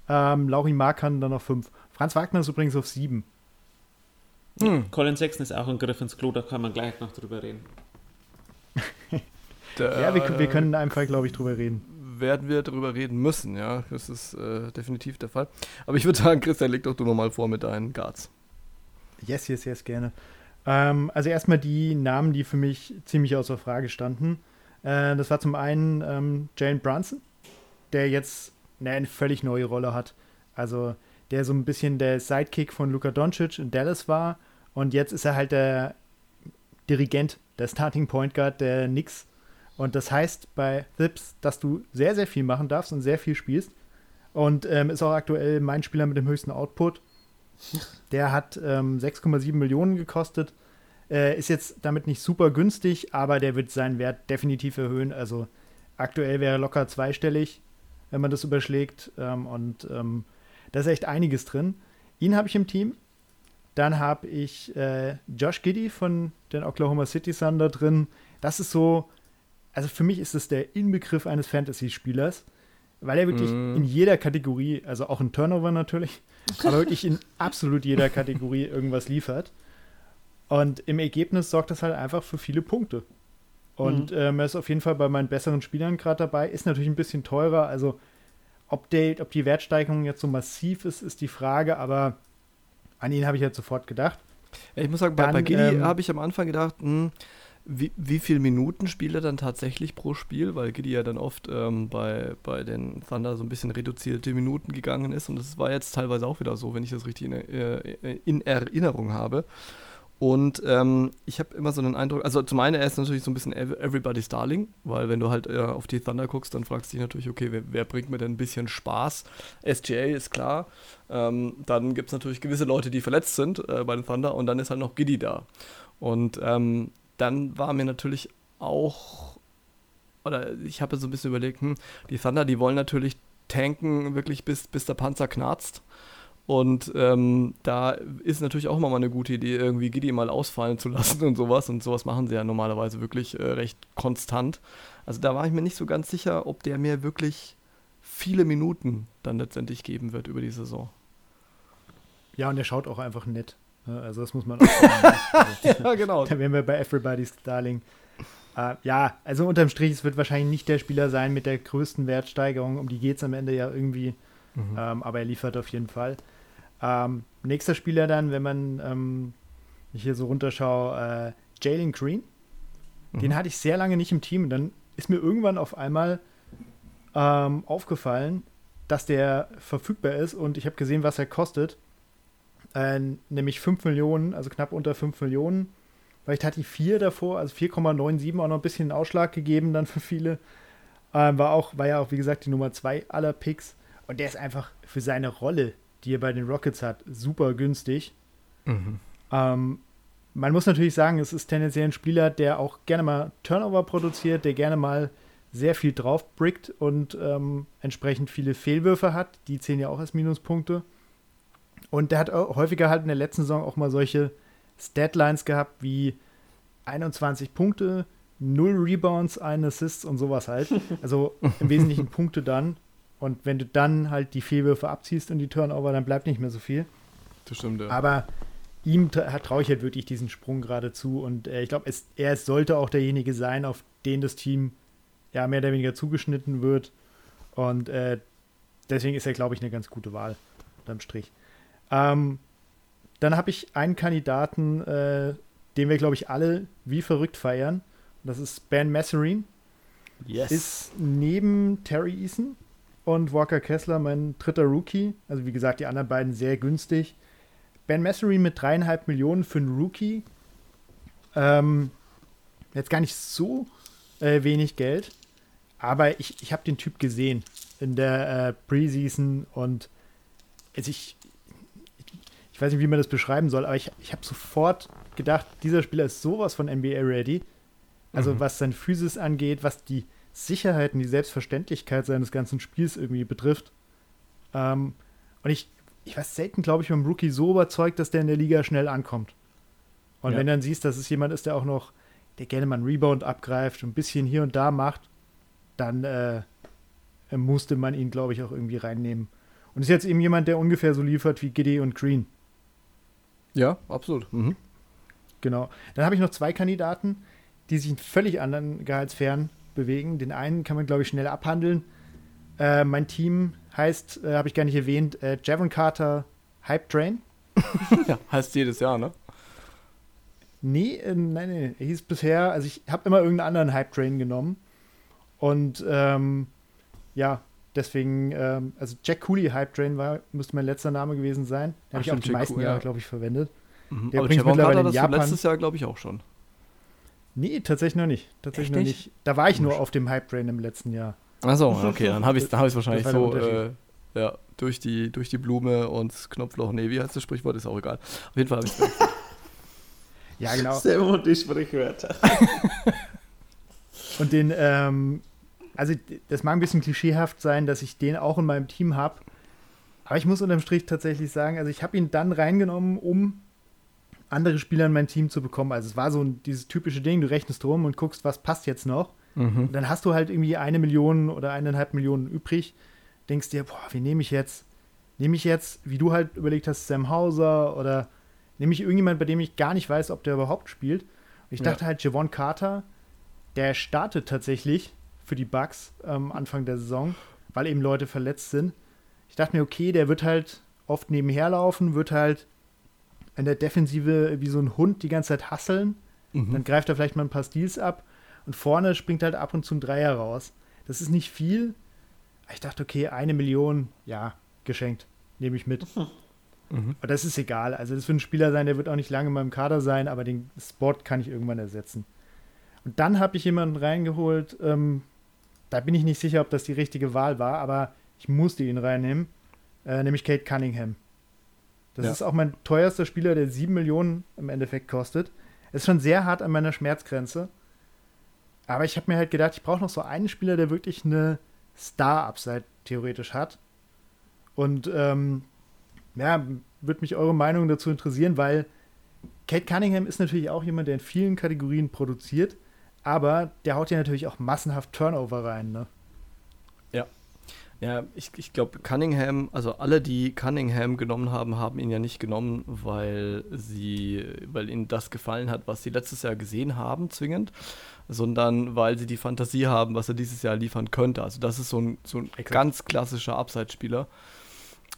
Ähm, Lauri Markan dann auf 5. Franz Wagner ist übrigens auf 7. Colin Sexton ist auch ein Griff ins Klo, da kann man gleich noch drüber reden. Da, Ja, wir, wir können in einem Fall, glaube ich, drüber reden. werden wir drüber reden müssen, ja. Das ist äh, definitiv der Fall. Aber ich würde sagen, Christian, leg doch du nochmal vor mit deinen Guards. Yes, yes, yes, gerne. Ähm, also erstmal die Namen, die für mich ziemlich außer Frage standen. Äh, das war zum einen ähm, Jalen Brunson, der jetzt ne, eine völlig neue Rolle hat. Also der so ein bisschen der Sidekick von Luka Doncic in Dallas war und jetzt ist er halt der Dirigent, der Starting Point Guard der Knicks. Und das heißt bei Thips, dass du sehr, sehr viel machen darfst und sehr viel spielst. Und ähm, ist auch aktuell mein Spieler mit dem höchsten Output. Der hat ähm, 6,7 Millionen gekostet. Äh, ist jetzt damit nicht super günstig, aber der wird seinen Wert definitiv erhöhen. Also aktuell wäre er locker zweistellig, wenn man das überschlägt. Ähm, und ähm, da ist echt einiges drin. Ihn habe ich im Team. Dann habe ich äh, Josh Giddy von den Oklahoma City Thunder drin. Das ist so, also für mich ist es der Inbegriff eines Fantasy-Spielers, weil er wirklich Mhm. in jeder Kategorie, also auch in Turnover natürlich, aber wirklich in absolut jeder Kategorie irgendwas liefert. Und im Ergebnis sorgt das halt einfach für viele Punkte. Und ähm, er ist auf jeden Fall bei meinen besseren Spielern gerade dabei. Ist natürlich ein bisschen teurer. Also, ob, der, ob die Wertsteigerung jetzt so massiv ist, ist die Frage. Aber an ihn habe ich jetzt sofort gedacht. Ich muss sagen, bei, Dann, bei Giddy ähm, habe ich am Anfang gedacht, hm, wie, wie viele Minuten spielt er dann tatsächlich pro Spiel, weil Giddy ja dann oft ähm, bei, bei den Thunder so ein bisschen reduzierte Minuten gegangen ist und das war jetzt teilweise auch wieder so, wenn ich das richtig in, äh, in Erinnerung habe. Und ähm, ich habe immer so einen Eindruck, also zum einen, er ist natürlich so ein bisschen ev- everybody's darling, weil wenn du halt äh, auf die Thunder guckst, dann fragst du dich natürlich, okay, wer, wer bringt mir denn ein bisschen Spaß? SGA ist klar. Ähm, dann gibt es natürlich gewisse Leute, die verletzt sind äh, bei den Thunder und dann ist halt noch Giddy da. Und ähm, dann war mir natürlich auch, oder ich habe so ein bisschen überlegt, hm, die Thunder, die wollen natürlich tanken, wirklich bis, bis der Panzer knarzt. Und ähm, da ist natürlich auch immer mal eine gute Idee, irgendwie Giddy mal ausfallen zu lassen und sowas. Und sowas machen sie ja normalerweise wirklich äh, recht konstant. Also da war ich mir nicht so ganz sicher, ob der mir wirklich viele Minuten dann letztendlich geben wird über die Saison. Ja, und er schaut auch einfach nett. Ne? Also, das muss man auch sagen. Also, Ja, genau. Da wären wir bei Everybody's Darling. Äh, ja, also unterm Strich, es wird wahrscheinlich nicht der Spieler sein mit der größten Wertsteigerung. Um die geht es am Ende ja irgendwie. Ähm, aber er liefert auf jeden Fall. Ähm, nächster Spieler dann, wenn man ähm, hier so runterschaue, äh, Jalen Green. Den hatte ich sehr lange nicht im Team. Und dann ist mir irgendwann auf einmal ähm, aufgefallen, dass der verfügbar ist. Und ich habe gesehen, was er kostet. Äh, nämlich 5 Millionen, also knapp unter 5 Millionen. Vielleicht hat die 4 davor, also 4,97 auch noch ein bisschen Ausschlag gegeben dann für viele. Ähm, war, auch, war ja auch, wie gesagt, die Nummer 2 aller Picks. Und der ist einfach für seine Rolle, die er bei den Rockets hat, super günstig. Ähm, man muss natürlich sagen, es ist tendenziell ein Spieler, der auch gerne mal Turnover produziert, der gerne mal sehr viel draufbrickt und ähm, entsprechend viele Fehlwürfe hat. Die zählen ja auch als Minuspunkte. Und der hat häufiger halt in der letzten Saison auch mal solche Statlines gehabt wie 21 Punkte, null Rebounds, ein Assists und sowas halt. Also im Wesentlichen Punkte dann. Und wenn du dann halt die Fehlwürfe abziehst und die Turnover, dann bleibt nicht mehr so viel. Das stimmt, ja. Aber ihm tra- traue ich halt wirklich diesen Sprung gerade zu. Und äh, ich glaube, er sollte auch derjenige sein, auf den das Team ja mehr oder weniger zugeschnitten wird. Und äh, deswegen ist er, glaube ich, eine ganz gute Wahl unterm Strich. Ähm, dann habe ich einen Kandidaten, äh, den wir, glaube ich, alle wie verrückt feiern. Das ist Ben Messerine. yes. Ist neben Terry Eason und Walker Kessler mein dritter Rookie. Also wie gesagt, die anderen beiden sehr günstig. Ben Messerine mit dreieinhalb Millionen für einen Rookie. Ähm, jetzt gar nicht so äh, wenig Geld. Aber ich, ich habe den Typ gesehen in der äh, Preseason und also ich, ich weiß nicht, wie man das beschreiben soll, aber ich, ich habe sofort gedacht, dieser Spieler ist sowas von NBA ready. Also was sein Physis angeht, was die Sicherheit und die Selbstverständlichkeit seines ganzen Spiels irgendwie betrifft. Ähm, und ich, ich war selten, glaube ich, beim Rookie so überzeugt, dass der in der Liga schnell ankommt. Und Ja. wenn dann siehst, dass es jemand ist, der auch noch, der gerne mal einen Rebound abgreift und ein bisschen hier und da macht, dann äh, musste man ihn, glaube ich, auch irgendwie reinnehmen. Und ist jetzt eben jemand, der ungefähr so liefert wie Giddy und Green. Ja, absolut. Mhm. Genau. Dann habe ich noch zwei Kandidaten, die sich in völlig anderen Gehaltssphären bewegen. Den einen kann man, glaube ich, schnell abhandeln. Äh, mein Team heißt, äh, habe ich gar nicht erwähnt, äh, Javon Carter Hype Train. Ja, heißt jedes Jahr, ne? Nee, äh, nein, nein, er hieß bisher, also ich habe immer irgendeinen anderen Hype Train genommen. Und ähm, ja, deswegen, ähm, also Jack Cooley Hype Train war, müsste mein letzter Name gewesen sein. Den habe ich auch die Jack meisten Jahre, ja. glaube ich, verwendet. Mhm. Der Aber bringt Javon mittlerweile in Japan- letztes Jahr, glaube ich, auch schon. Nee, tatsächlich noch nicht. Tatsächlich Echt noch nicht? nicht. Da war ich nur auf dem Hype Train im letzten Jahr. Achso, okay, dann habe ich es hab ich's wahrscheinlich so äh, ja, durch, die, durch die Blume und das Knopfloch. Nee, wie heißt das Sprichwort? Ist auch egal. Auf jeden Fall habe ich es Ja, genau. Sam und die Sprichwörter. Und den, ähm, also das mag ein bisschen klischeehaft sein, dass ich den auch in meinem Team habe. Aber ich muss unterm Strich tatsächlich sagen, also ich habe ihn dann reingenommen, um andere Spieler in mein Team zu bekommen. Also es war so ein, dieses typische Ding, du rechnest drum und guckst, was passt jetzt noch. Mhm. Und dann hast du halt irgendwie eine Million oder eineinhalb Millionen übrig. Denkst dir, boah, wie nehme ich jetzt? Nehme ich jetzt, wie du halt überlegt hast, Sam Hauser oder nehme ich irgendjemand, bei dem ich gar nicht weiß, ob der überhaupt spielt? Und ich Ja. dachte halt, Javon Carter, der startet tatsächlich für die Bucks am Anfang der Saison, weil eben Leute verletzt sind. Ich dachte mir, okay, der wird halt oft nebenher laufen, wird halt in der Defensive wie so ein Hund die ganze Zeit hasseln. Mhm. Dann greift er vielleicht mal ein paar Steals ab und vorne springt halt ab und zu ein Dreier raus. Das ist nicht viel. Ich dachte, okay, eine Million, ja, geschenkt. Nehme ich mit. Mhm. Aber das ist egal. Also, das wird ein Spieler sein, der wird auch nicht lange in meinem Kader sein, aber den Spot kann ich irgendwann ersetzen. Und dann habe ich jemanden reingeholt, ähm, da bin ich nicht sicher, ob das die richtige Wahl war, aber ich musste ihn reinnehmen, äh, nämlich Kate Cunningham. Das Ja. ist auch mein teuerster Spieler, der 7 Millionen im Endeffekt kostet. Ist schon sehr hart an meiner Schmerzgrenze. Aber ich habe mir halt gedacht, ich brauche noch so einen Spieler, der wirklich eine Star-Upside theoretisch hat. Und ähm, ja, würde mich eure Meinung dazu interessieren, weil Kate Cunningham ist natürlich auch jemand, der in vielen Kategorien produziert, aber der haut ja natürlich auch massenhaft Turnover rein, ne? Ja, ich, ich glaube, Cunningham, also alle, die Cunningham genommen haben, haben ihn ja nicht genommen, weil sie, weil ihnen das gefallen hat, was sie letztes Jahr gesehen haben, zwingend, sondern weil sie die Fantasie haben, was er dieses Jahr liefern könnte. Also das ist so ein, so ein Exakt. ganz klassischer Upside-Spieler.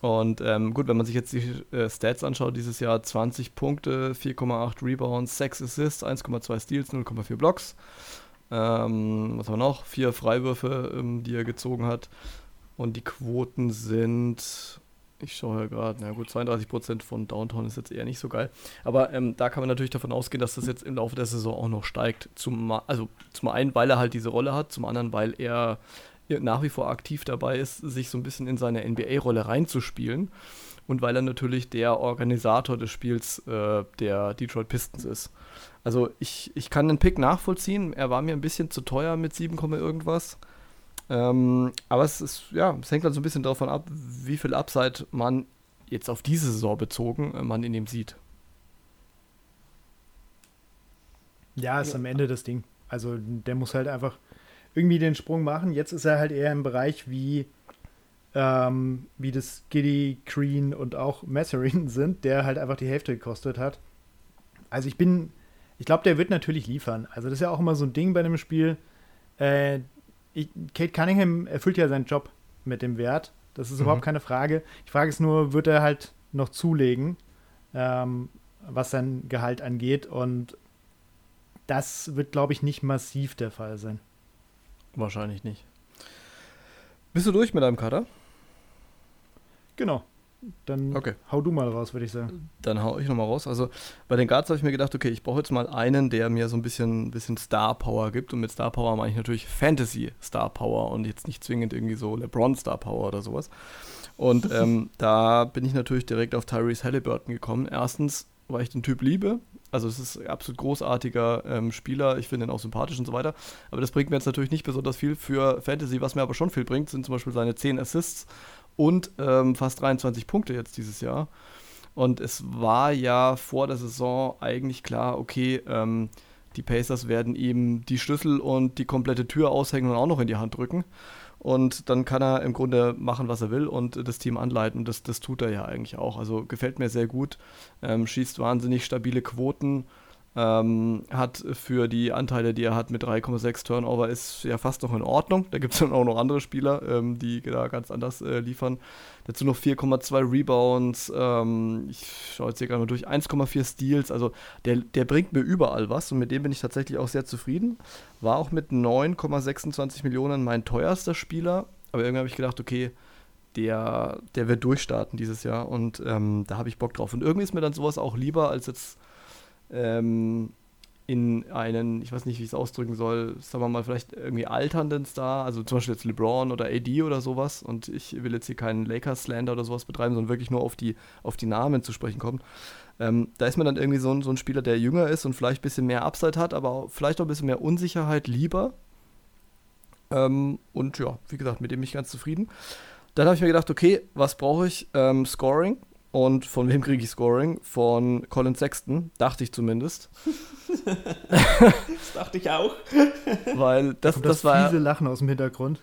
Und ähm, gut, wenn man sich jetzt die äh, Stats anschaut, dieses Jahr 20 Punkte, 4,8 Rebounds, 6 Assists, 1,2 Steals, 0,4 Blocks. Ähm, was haben wir noch? Vier Freiwürfe, ähm, die er gezogen hat. Und die Quoten sind, ich schaue ja gerade, na gut, 32% von Downtown ist jetzt eher nicht so geil. Aber ähm, da kann man natürlich davon ausgehen, dass das jetzt im Laufe der Saison auch noch steigt. Zum, also zum einen, weil er halt diese Rolle hat, zum anderen, weil er nach wie vor aktiv dabei ist, sich so ein bisschen in seine NBA-Rolle reinzuspielen. Und weil er natürlich der Organisator des Spiels äh, der Detroit Pistons ist. Also ich, ich kann den Pick nachvollziehen. Er war mir ein bisschen zu teuer mit 7, irgendwas. Ähm, aber es ist, ja, es hängt dann so ein bisschen davon ab, wie viel Upside man jetzt auf diese Saison bezogen äh, man in ihm sieht. Ja, ist am Ende das Ding. Also der muss halt einfach irgendwie den Sprung machen. Jetzt ist er halt eher im Bereich wie, ähm, wie das Giddy, Green und auch Messerin sind, der halt einfach die Hälfte gekostet hat. Also ich bin, ich glaube, der wird natürlich liefern. Also das ist ja auch immer so ein Ding bei dem Spiel. Äh, ich, Kate Cunningham erfüllt ja seinen Job mit dem Wert. Das ist mhm. überhaupt keine Frage. Die Frage ist nur, wird er halt noch zulegen, ähm, was sein Gehalt angeht. Und das wird, glaube ich, nicht massiv der Fall sein. Wahrscheinlich nicht. Bist du durch mit deinem Kader? Genau. Dann okay. hau du mal raus, würde ich sagen. Dann hau ich nochmal raus. Also bei den Guards habe ich mir gedacht, okay, ich brauche jetzt mal einen, der mir so ein bisschen, bisschen Star Power gibt. Und mit Star Power meine ich natürlich Fantasy Star Power und jetzt nicht zwingend irgendwie so LeBron Star Power oder sowas. Und ähm, da bin ich natürlich direkt auf Tyrese Halliburton gekommen. Erstens, weil ich den Typ liebe. Also es ist ein absolut großartiger ähm, Spieler. Ich finde ihn auch sympathisch und so weiter. Aber das bringt mir jetzt natürlich nicht besonders viel für Fantasy. Was mir aber schon viel bringt, sind zum Beispiel seine 10 Assists und ähm, fast 23 Punkte jetzt dieses Jahr. Und es war ja vor der Saison eigentlich klar, okay, ähm, die Pacers werden ihm die Schlüssel und die komplette Tür aushängen und auch noch in die Hand drücken. Und dann kann er im Grunde machen, was er will und das Team anleiten. Das, das tut er ja eigentlich auch. Also gefällt mir sehr gut. Ähm, schießt wahnsinnig stabile Quoten. Ähm, hat für die Anteile, die er hat mit 3,6 Turnover, ist ja fast noch in Ordnung. Da gibt es dann auch noch andere Spieler, ähm, die da ganz anders äh, liefern. Dazu noch 4,2 Rebounds. Ähm, ich schaue jetzt hier gerade mal durch. 1,4 Steals. Also der, der bringt mir überall was und mit dem bin ich tatsächlich auch sehr zufrieden. War auch mit 9,26 Millionen mein teuerster Spieler. Aber irgendwie habe ich gedacht, okay, der, der wird durchstarten dieses Jahr und ähm, da habe ich Bock drauf. Und irgendwie ist mir dann sowas auch lieber als jetzt ähm, in einen, ich weiß nicht, wie ich es ausdrücken soll, sagen wir mal, vielleicht irgendwie alternden Star, also zum Beispiel jetzt LeBron oder AD oder sowas. Und ich will jetzt hier keinen Lakers-Slander oder sowas betreiben, sondern wirklich nur auf die, auf die Namen zu sprechen kommen. Ähm, da ist mir dann irgendwie so ein, so ein Spieler, der jünger ist und vielleicht ein bisschen mehr Upside hat, aber auch, vielleicht auch ein bisschen mehr Unsicherheit lieber. Ähm, und ja, wie gesagt, mit dem bin ich ganz zufrieden. Dann habe ich mir gedacht, okay, was brauche ich? Ähm, Scoring. Und von wem kriege ich Scoring? Von Colin Sexton, dachte ich zumindest. das dachte ich auch. Weil das, das, das war. Fiese Lachen aus dem Hintergrund.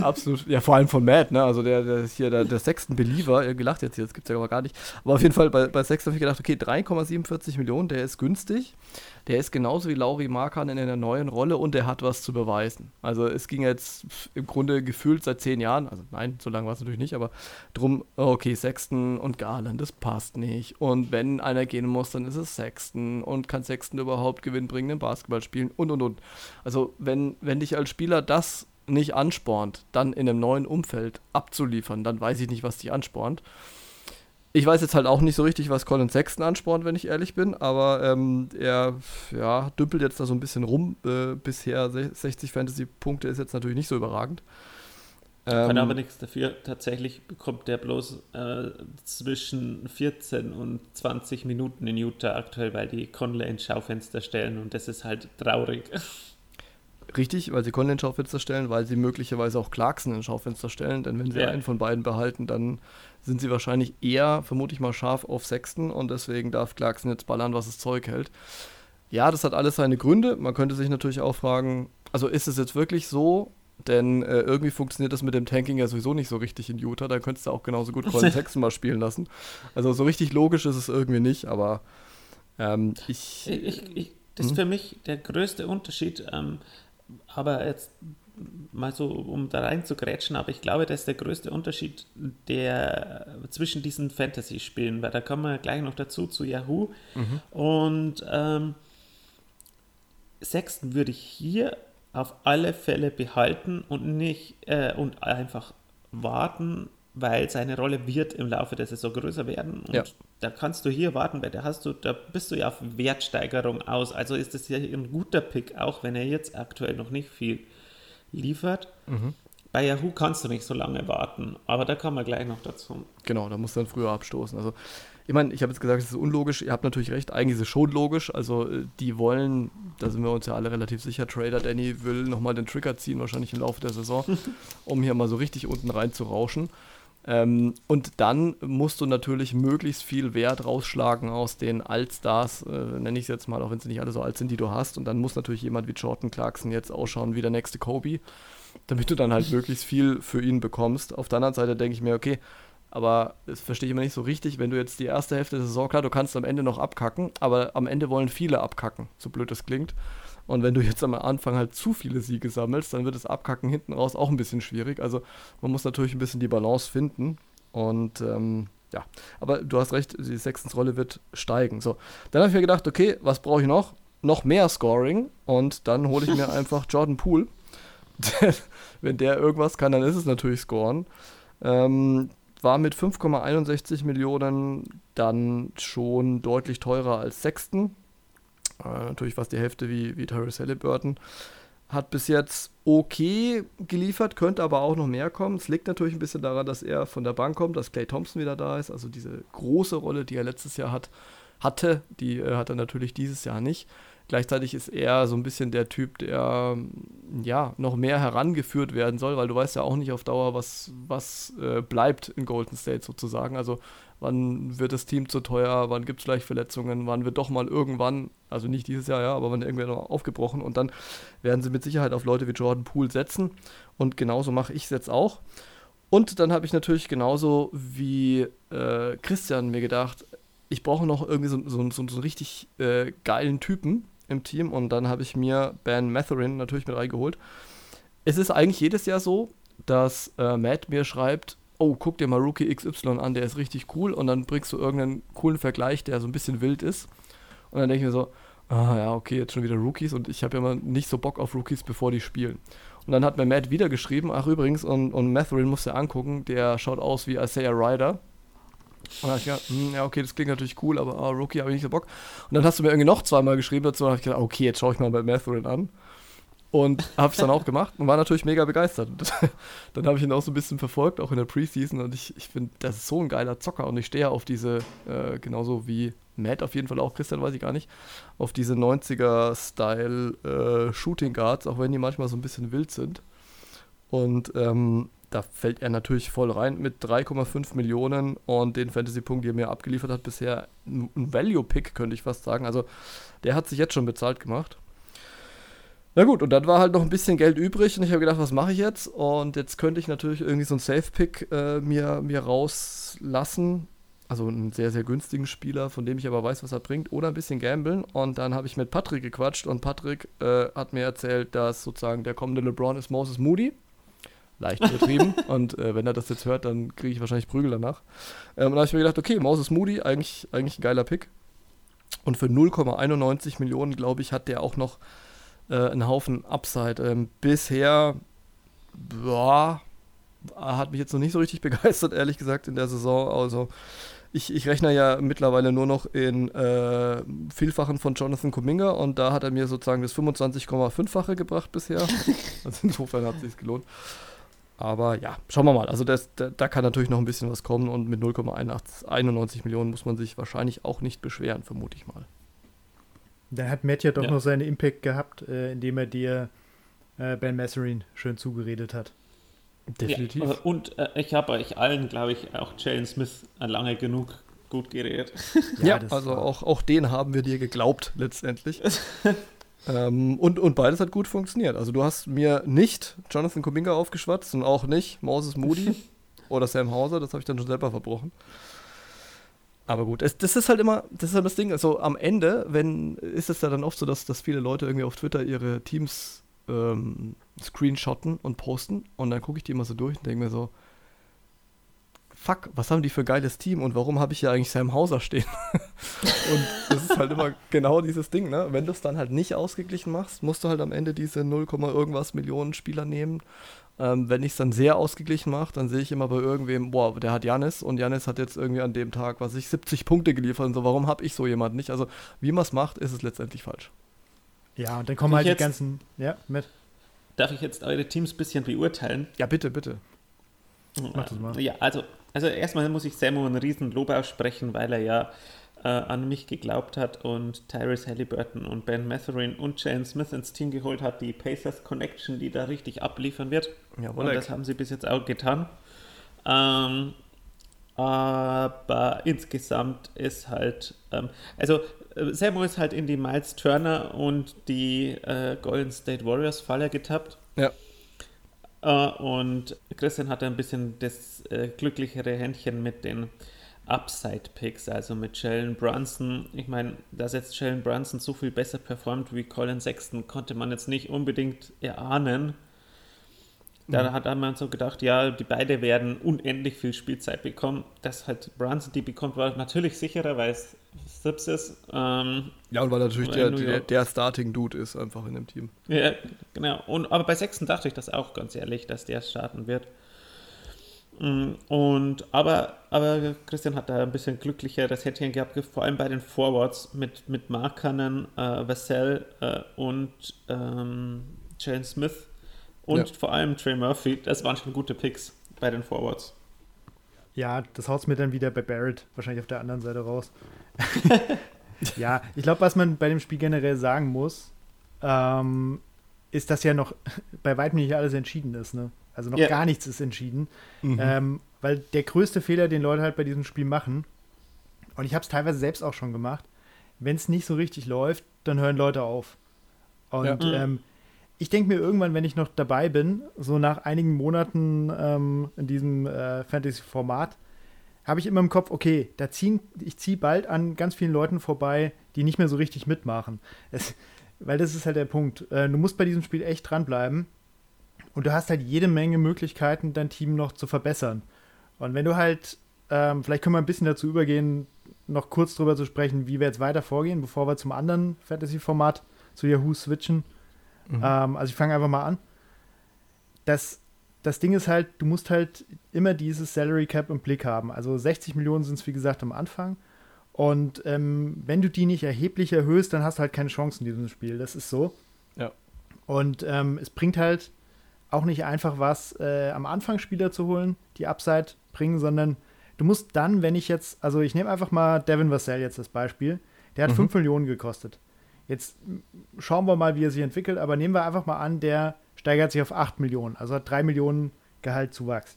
Absolut, ja, vor allem von Matt, ne? Also der, der ist hier der, der Sexton-Believer, er gelacht jetzt hier, das gibt es ja aber gar nicht. Aber auf jeden Fall, bei, bei Sexton habe ich gedacht, okay, 3,47 Millionen, der ist günstig. Der ist genauso wie Lauri Markan in einer neuen Rolle und der hat was zu beweisen. Also es ging jetzt im Grunde gefühlt seit zehn Jahren, also nein, so lange war es natürlich nicht, aber drum, okay, Sexton und Garland, das passt nicht. Und wenn einer gehen muss, dann ist es Sexton und kann Sexton überhaupt gewinnbringenden Basketball spielen und und und. Also wenn, wenn dich als Spieler das nicht anspornt, dann in einem neuen Umfeld abzuliefern, dann weiß ich nicht, was dich anspornt. Ich weiß jetzt halt auch nicht so richtig, was Colin Sexton anspornt, wenn ich ehrlich bin, aber ähm, er ja, dümpelt jetzt da so ein bisschen rum. Äh, bisher 60 Fantasy-Punkte ist jetzt natürlich nicht so überragend. Ähm, Kann aber nichts dafür. Tatsächlich bekommt der bloß äh, zwischen 14 und 20 Minuten in Utah aktuell, weil die Conley ins Schaufenster stellen und das ist halt traurig. Richtig, weil sie Conley ins Schaufenster stellen, weil sie möglicherweise auch Clarkson ins Schaufenster stellen, denn wenn sie ja. einen von beiden behalten, dann sind sie wahrscheinlich eher, vermute ich mal, scharf auf Sechsten und deswegen darf Clarkson jetzt ballern, was das Zeug hält. Ja, das hat alles seine Gründe. Man könnte sich natürlich auch fragen, also ist es jetzt wirklich so? Denn äh, irgendwie funktioniert das mit dem Tanking ja sowieso nicht so richtig in Utah. Da könntest du auch genauso gut Colin Sexton mal spielen lassen. Also so richtig logisch ist es irgendwie nicht, aber ähm, ich, ich, ich, Das ist hm? für mich der größte Unterschied. Ähm, aber jetzt mal so, um da rein zu grätschen, aber ich glaube, das ist der größte Unterschied der, zwischen diesen Fantasy-Spielen, weil da kommen wir gleich noch dazu zu Yahoo. Mhm. Und ähm, Sechsten würde ich hier auf alle Fälle behalten und nicht äh, und einfach warten, weil seine Rolle wird im Laufe der Saison größer werden. Und ja. Da kannst du hier warten, weil da hast du, da bist du ja auf Wertsteigerung aus. Also ist das hier ein guter Pick, auch wenn er jetzt aktuell noch nicht viel liefert. Mhm. Bei Yahoo kannst du nicht so lange warten, aber da kommen wir gleich noch dazu. Genau, da musst du dann früher abstoßen. Also, ich meine, ich habe jetzt gesagt, es ist unlogisch. Ihr habt natürlich recht, eigentlich ist es schon logisch. Also, äh, die wollen, da sind wir uns ja alle relativ sicher, Trader Danny will nochmal den Trigger ziehen, wahrscheinlich im Laufe der Saison, um hier mal so richtig unten rein zu rauschen. Ähm, und dann musst du natürlich möglichst viel Wert rausschlagen aus den Allstars, äh, nenne ich es jetzt mal, auch wenn sie nicht alle so alt sind, die du hast. Und dann muss natürlich jemand wie Jordan Clarkson jetzt ausschauen wie der nächste Kobe, damit du dann halt möglichst viel für ihn bekommst. Auf der anderen Seite denke ich mir, okay, aber das verstehe ich immer nicht so richtig, wenn du jetzt die erste Hälfte der Saison, klar, du kannst am Ende noch abkacken, aber am Ende wollen viele abkacken, so blöd das klingt. Und wenn du jetzt am Anfang halt zu viele Siege sammelst, dann wird das Abkacken hinten raus auch ein bisschen schwierig. Also man muss natürlich ein bisschen die Balance finden. Und ähm, ja, aber du hast recht, die Sextons-Rolle wird steigen. So, dann habe ich mir gedacht, okay, was brauche ich noch? Noch mehr Scoring. Und dann hole ich mir einfach Jordan Poole. wenn der irgendwas kann, dann ist es natürlich Scoren. Ähm, war mit 5,61 Millionen dann schon deutlich teurer als Sexton. Äh, natürlich fast die Hälfte wie, wie Tyrese Halliburton. Hat bis jetzt okay geliefert, könnte aber auch noch mehr kommen. Es liegt natürlich ein bisschen daran, dass er von der Bank kommt, dass Clay Thompson wieder da ist. Also diese große Rolle, die er letztes Jahr hat, hatte, die äh, hat er natürlich dieses Jahr nicht. Gleichzeitig ist er so ein bisschen der Typ, der ja noch mehr herangeführt werden soll, weil du weißt ja auch nicht auf Dauer, was, was äh, bleibt in Golden State sozusagen. Also wann wird das Team zu teuer, wann gibt es gleich Verletzungen, wann wird doch mal irgendwann, also nicht dieses Jahr, ja, aber wann irgendwer noch aufgebrochen und dann werden sie mit Sicherheit auf Leute wie Jordan Poole setzen und genauso mache ich es jetzt auch. Und dann habe ich natürlich genauso wie äh, Christian mir gedacht, ich brauche noch irgendwie so, so, so, so einen richtig äh, geilen Typen im Team und dann habe ich mir Ben Matherin natürlich mit reingeholt. Es ist eigentlich jedes Jahr so, dass äh, Matt mir schreibt, oh, guck dir mal Rookie XY an, der ist richtig cool und dann bringst du irgendeinen coolen Vergleich, der so ein bisschen wild ist und dann denke ich mir so, ah ja, okay, jetzt schon wieder Rookies und ich habe ja immer nicht so Bock auf Rookies, bevor die spielen. Und dann hat mir Matt wieder geschrieben, ach übrigens, und, und Matherin musst du angucken, der schaut aus wie Isaiah Ryder. Und dann habe ich gedacht, hm, ja, okay, das klingt natürlich cool, aber oh, Rookie habe ich nicht so Bock. Und dann hast du mir irgendwie noch zweimal geschrieben dazu, und habe ich gedacht, okay, jetzt schaue ich mal bei Matherin an. Und habe es dann auch gemacht und war natürlich mega begeistert. dann habe ich ihn auch so ein bisschen verfolgt, auch in der Preseason. Und ich, ich finde, das ist so ein geiler Zocker. Und ich stehe ja auf diese, äh, genauso wie Matt auf jeden Fall auch, Christian weiß ich gar nicht, auf diese 90er-Style äh, Shooting Guards, auch wenn die manchmal so ein bisschen wild sind. Und ähm, da fällt er natürlich voll rein mit 3,5 Millionen und den Fantasy-Punkt, die er mir abgeliefert hat, bisher ein Value-Pick, könnte ich fast sagen. Also der hat sich jetzt schon bezahlt gemacht. Na gut, und dann war halt noch ein bisschen Geld übrig und ich habe gedacht, was mache ich jetzt? Und jetzt könnte ich natürlich irgendwie so einen Safe-Pick äh, mir, mir rauslassen. Also einen sehr, sehr günstigen Spieler, von dem ich aber weiß, was er bringt, oder ein bisschen gamblen. Und dann habe ich mit Patrick gequatscht und Patrick äh, hat mir erzählt, dass sozusagen der kommende LeBron ist Moses Moody leicht übertrieben. und äh, wenn er das jetzt hört, dann kriege ich wahrscheinlich Prügel danach. Ähm, und da habe ich mir gedacht, okay, Moses Moody, eigentlich, eigentlich ein geiler Pick. Und für 0,91 Millionen, glaube ich, hat der auch noch äh, einen Haufen Upside. Ähm, bisher, boah, hat mich jetzt noch nicht so richtig begeistert, ehrlich gesagt, in der Saison. Also ich, ich rechne ja mittlerweile nur noch in äh, Vielfachen von Jonathan Kuminga und da hat er mir sozusagen das 25,5-fache gebracht bisher. also insofern hat es sich gelohnt. Aber ja, schauen wir mal. Also das, da, da, kann natürlich noch ein bisschen was kommen und mit 0,91 Millionen muss man sich wahrscheinlich auch nicht beschweren, vermute ich mal. Da hat Matt ja doch ja. noch seinen Impact gehabt, äh, indem er dir äh, Ben Masserin schön zugeredet hat. Definitiv. Ja, und äh, ich habe euch allen, glaube ich, auch Jalen Smith lange genug gut geredet. Ja, ja also auch, auch den haben wir dir geglaubt letztendlich. Ähm, und, und beides hat gut funktioniert. Also du hast mir nicht Jonathan Kuminga aufgeschwatzt und auch nicht Moses Moody oder Sam Hauser, das habe ich dann schon selber verbrochen. Aber gut, es, das ist halt immer, das ist halt das Ding, also am Ende, wenn, ist es ja dann oft so, dass, dass viele Leute irgendwie auf Twitter ihre Teams ähm, screenshotten und posten und dann gucke ich die immer so durch und denke mir so, fuck, was haben die für ein geiles Team und warum habe ich hier eigentlich Sam Hauser stehen? und das ist halt immer genau dieses Ding, ne? Wenn du es dann halt nicht ausgeglichen machst, musst du halt am Ende diese 0, irgendwas Millionen Spieler nehmen. Ähm, wenn ich es dann sehr ausgeglichen mache, dann sehe ich immer bei irgendwem, boah, der hat Janis und Janis hat jetzt irgendwie an dem Tag, was ich, 70 Punkte geliefert und so, warum habe ich so jemanden nicht? Also, wie man es macht, ist es letztendlich falsch. Ja, und dann kommen halt die ganzen, ja, mit. Darf ich jetzt eure Teams ein bisschen beurteilen? Ja, bitte, bitte. Mach das mal. Ja, also also erstmal muss ich Samu einen riesen Lob aussprechen, weil er ja äh, an mich geglaubt hat und Tyrese Halliburton und Ben Matherin und Jane Smith ins Team geholt hat, die Pacers Connection, die da richtig abliefern wird. Jawohl, und das haben sie bis jetzt auch getan. Ähm, aber insgesamt ist halt, ähm, also äh, Samu ist halt in die Miles Turner und die äh, Golden State Warriors Falle getappt. Ja. Äh, und Christian hatte ein bisschen das äh, glücklichere Händchen mit den Upside-Picks, also mit Jalen Brunson. Ich meine, dass jetzt Jalen Brunson so viel besser performt wie Colin Sexton, konnte man jetzt nicht unbedingt erahnen. Da Mhm. hat man so gedacht, ja, die beiden werden unendlich viel Spielzeit bekommen. Dass halt Brunson die bekommt, war natürlich sicherer, weil es Sips ist. Ähm, Ja, und weil natürlich der, der, der Starting-Dude ist einfach in dem Team. Ja, genau. Und, aber bei Sechsten dachte ich das auch ganz ehrlich, dass der starten wird. Mm, Und aber, aber Christian hat da ein bisschen glücklicheres Händchen gehabt, vor allem bei den Forwards mit, mit Markanen, äh, Vassell äh, und ähm, Jalen Smith und Ja. vor allem Trey Murphy. Das waren schon gute Picks bei den Forwards. Ja, das haut's mir dann wieder bei Barrett wahrscheinlich auf der anderen Seite raus. ja, ich glaube, was man bei dem Spiel generell sagen muss, ähm, ist, dass ja noch bei weitem nicht alles entschieden ist. Ne? Also noch Ja. gar nichts ist entschieden. Mhm. Ähm, weil der größte Fehler, den Leute halt bei diesem Spiel machen, und ich habe es teilweise selbst auch schon gemacht, wenn es nicht so richtig läuft, dann hören Leute auf. Und Ja. Mhm. ähm, ich denke mir irgendwann, wenn ich noch dabei bin, so nach einigen Monaten ähm, in diesem äh, Fantasy-Format, habe ich immer im Kopf, okay, da ziehen, ich ziehe bald an ganz vielen Leuten vorbei, die nicht mehr so richtig mitmachen. Es, weil das ist halt der Punkt. Äh, du musst bei diesem Spiel echt dranbleiben und du hast halt jede Menge Möglichkeiten, dein Team noch zu verbessern. Und wenn du halt, ähm, vielleicht können wir ein bisschen dazu übergehen, noch kurz drüber zu sprechen, wie wir jetzt weiter vorgehen, bevor wir zum anderen Fantasy-Format zu Yahoo switchen. Ähm, also ich fange einfach mal an. Das, das Ding ist halt, du musst halt immer dieses Salary Cap im Blick haben. Also 60 Millionen sind es, wie gesagt, am Anfang. Und ähm, wenn du die nicht erheblich erhöhst, dann hast du halt keine Chance in diesem Spiel. Das ist so. Ja. Und ähm, es bringt halt auch nicht einfach was, äh, am Anfang Spieler zu holen, die Upside bringen, sondern du musst dann, wenn ich jetzt, also ich nehme einfach mal Devin Vassell jetzt als Beispiel, der hat Mhm. 5 Millionen gekostet. Jetzt schauen wir mal, wie er sich entwickelt, aber nehmen wir einfach mal an, der steigert sich auf 8 Millionen, also hat 3 Millionen Gehaltszuwachs.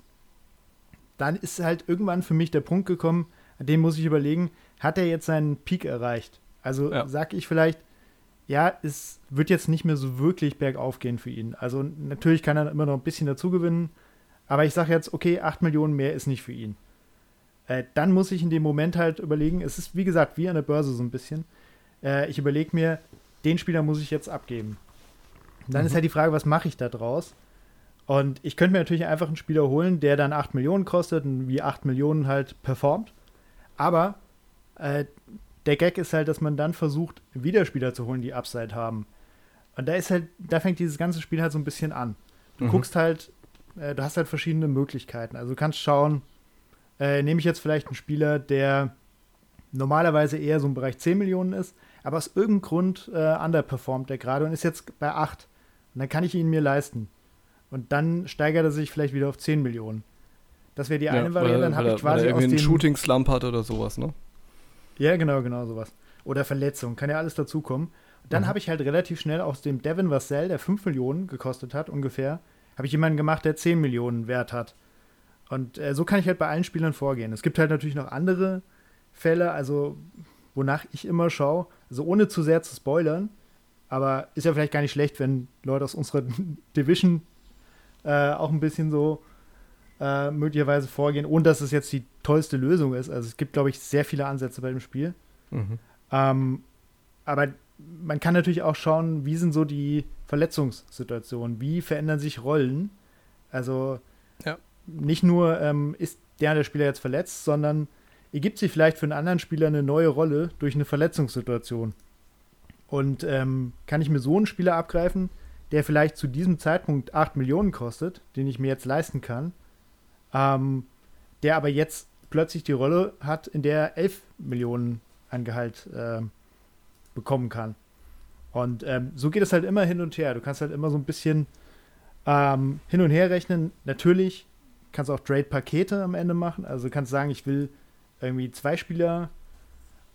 Dann ist halt irgendwann für mich der Punkt gekommen, an dem muss ich überlegen, hat er jetzt seinen Peak erreicht? Also Ja. sag ich vielleicht, ja, es wird jetzt nicht mehr so wirklich bergauf gehen für ihn. Also natürlich kann er immer noch ein bisschen dazu gewinnen, aber ich sage jetzt, okay, 8 Millionen mehr ist nicht für ihn. Äh, dann muss ich in dem Moment halt überlegen, es ist wie gesagt wie an der Börse so ein bisschen. Äh, ich überlege mir, den Spieler muss ich jetzt abgeben. Und dann ist halt die Frage, was mache ich da draus? Und ich könnte mir natürlich einfach einen Spieler holen, der dann 8 Millionen kostet und wie 8 Millionen halt performt. Aber äh, der Gag ist halt, dass man dann versucht, wieder Spieler zu holen, die Upside haben. Und da ist halt, da fängt dieses ganze Spiel halt so ein bisschen an. Du Mhm. guckst halt, äh, du hast halt verschiedene Möglichkeiten. Also du kannst schauen, äh, nehme ich jetzt vielleicht einen Spieler, der normalerweise eher so im Bereich 10 Millionen ist, aber aus irgendeinem Grund äh, underperformt der gerade und ist jetzt bei 8. Und dann kann ich ihn mir leisten. Und dann steigert er sich vielleicht wieder auf 10 Millionen. Das wäre die eine Variante, dann habe ich quasi er aus dem Shooting-Slump hat oder sowas, ne? ja, genau, genau sowas. Oder Verletzung, kann ja alles dazukommen. Dann Mhm. habe ich halt relativ schnell aus dem Devin Vassell, der 5 Millionen gekostet hat, ungefähr, habe ich jemanden gemacht, der 10 Millionen Wert hat. Und äh, so kann ich halt bei allen Spielern vorgehen. Es gibt halt natürlich noch andere Fälle, also wonach ich immer schaue, also ohne zu sehr zu spoilern, aber ist ja vielleicht gar nicht schlecht, wenn Leute aus unserer Division äh, auch ein bisschen so äh, möglicherweise vorgehen, ohne dass es jetzt die tollste Lösung ist. Also es gibt, glaube ich, sehr viele Ansätze bei dem Spiel. Mhm. Ähm, aber man kann natürlich auch schauen, wie sind so die Verletzungssituationen, wie verändern sich Rollen. Also Ja. nicht nur ähm, ist der, der Spieler jetzt verletzt, sondern ergibt sich vielleicht für einen anderen Spieler eine neue Rolle durch eine Verletzungssituation. Und ähm, kann ich mir so einen Spieler abgreifen, der vielleicht zu diesem Zeitpunkt 8 Millionen kostet, den ich mir jetzt leisten kann, ähm, der aber jetzt plötzlich die Rolle hat, in der er 11 Millionen an Gehalt ähm, bekommen kann. Und ähm, so geht es halt immer hin und her. Du kannst halt immer so ein bisschen ähm, hin und her rechnen. Natürlich kannst du auch Trade-Pakete am Ende machen. Also du kannst sagen, ich will irgendwie zwei Spieler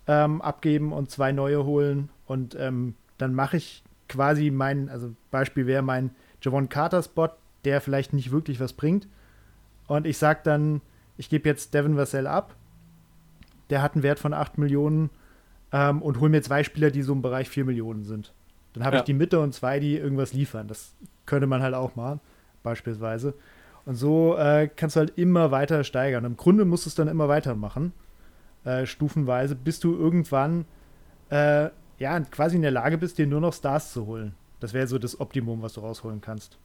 ähm, abgeben und zwei neue holen. Und ähm, dann mache ich quasi meinen, also Beispiel wäre mein Javon Carter-Spot, der vielleicht nicht wirklich was bringt. und ich sage dann, ich gebe jetzt Devin Vassell ab. Der hat einen Wert von 8 Millionen ähm, und hole mir zwei Spieler, die so im Bereich 4 Millionen sind. Dann habe Ja. ich die Mitte und zwei, die irgendwas liefern. Das könnte man halt auch machen, beispielsweise. Und so äh, kannst du halt immer weiter steigern. Im Grunde musst du es dann immer weitermachen, äh, stufenweise, bis du irgendwann äh, ja quasi in der Lage bist, dir nur noch Stars zu holen. Das wäre so das Optimum, was du rausholen kannst.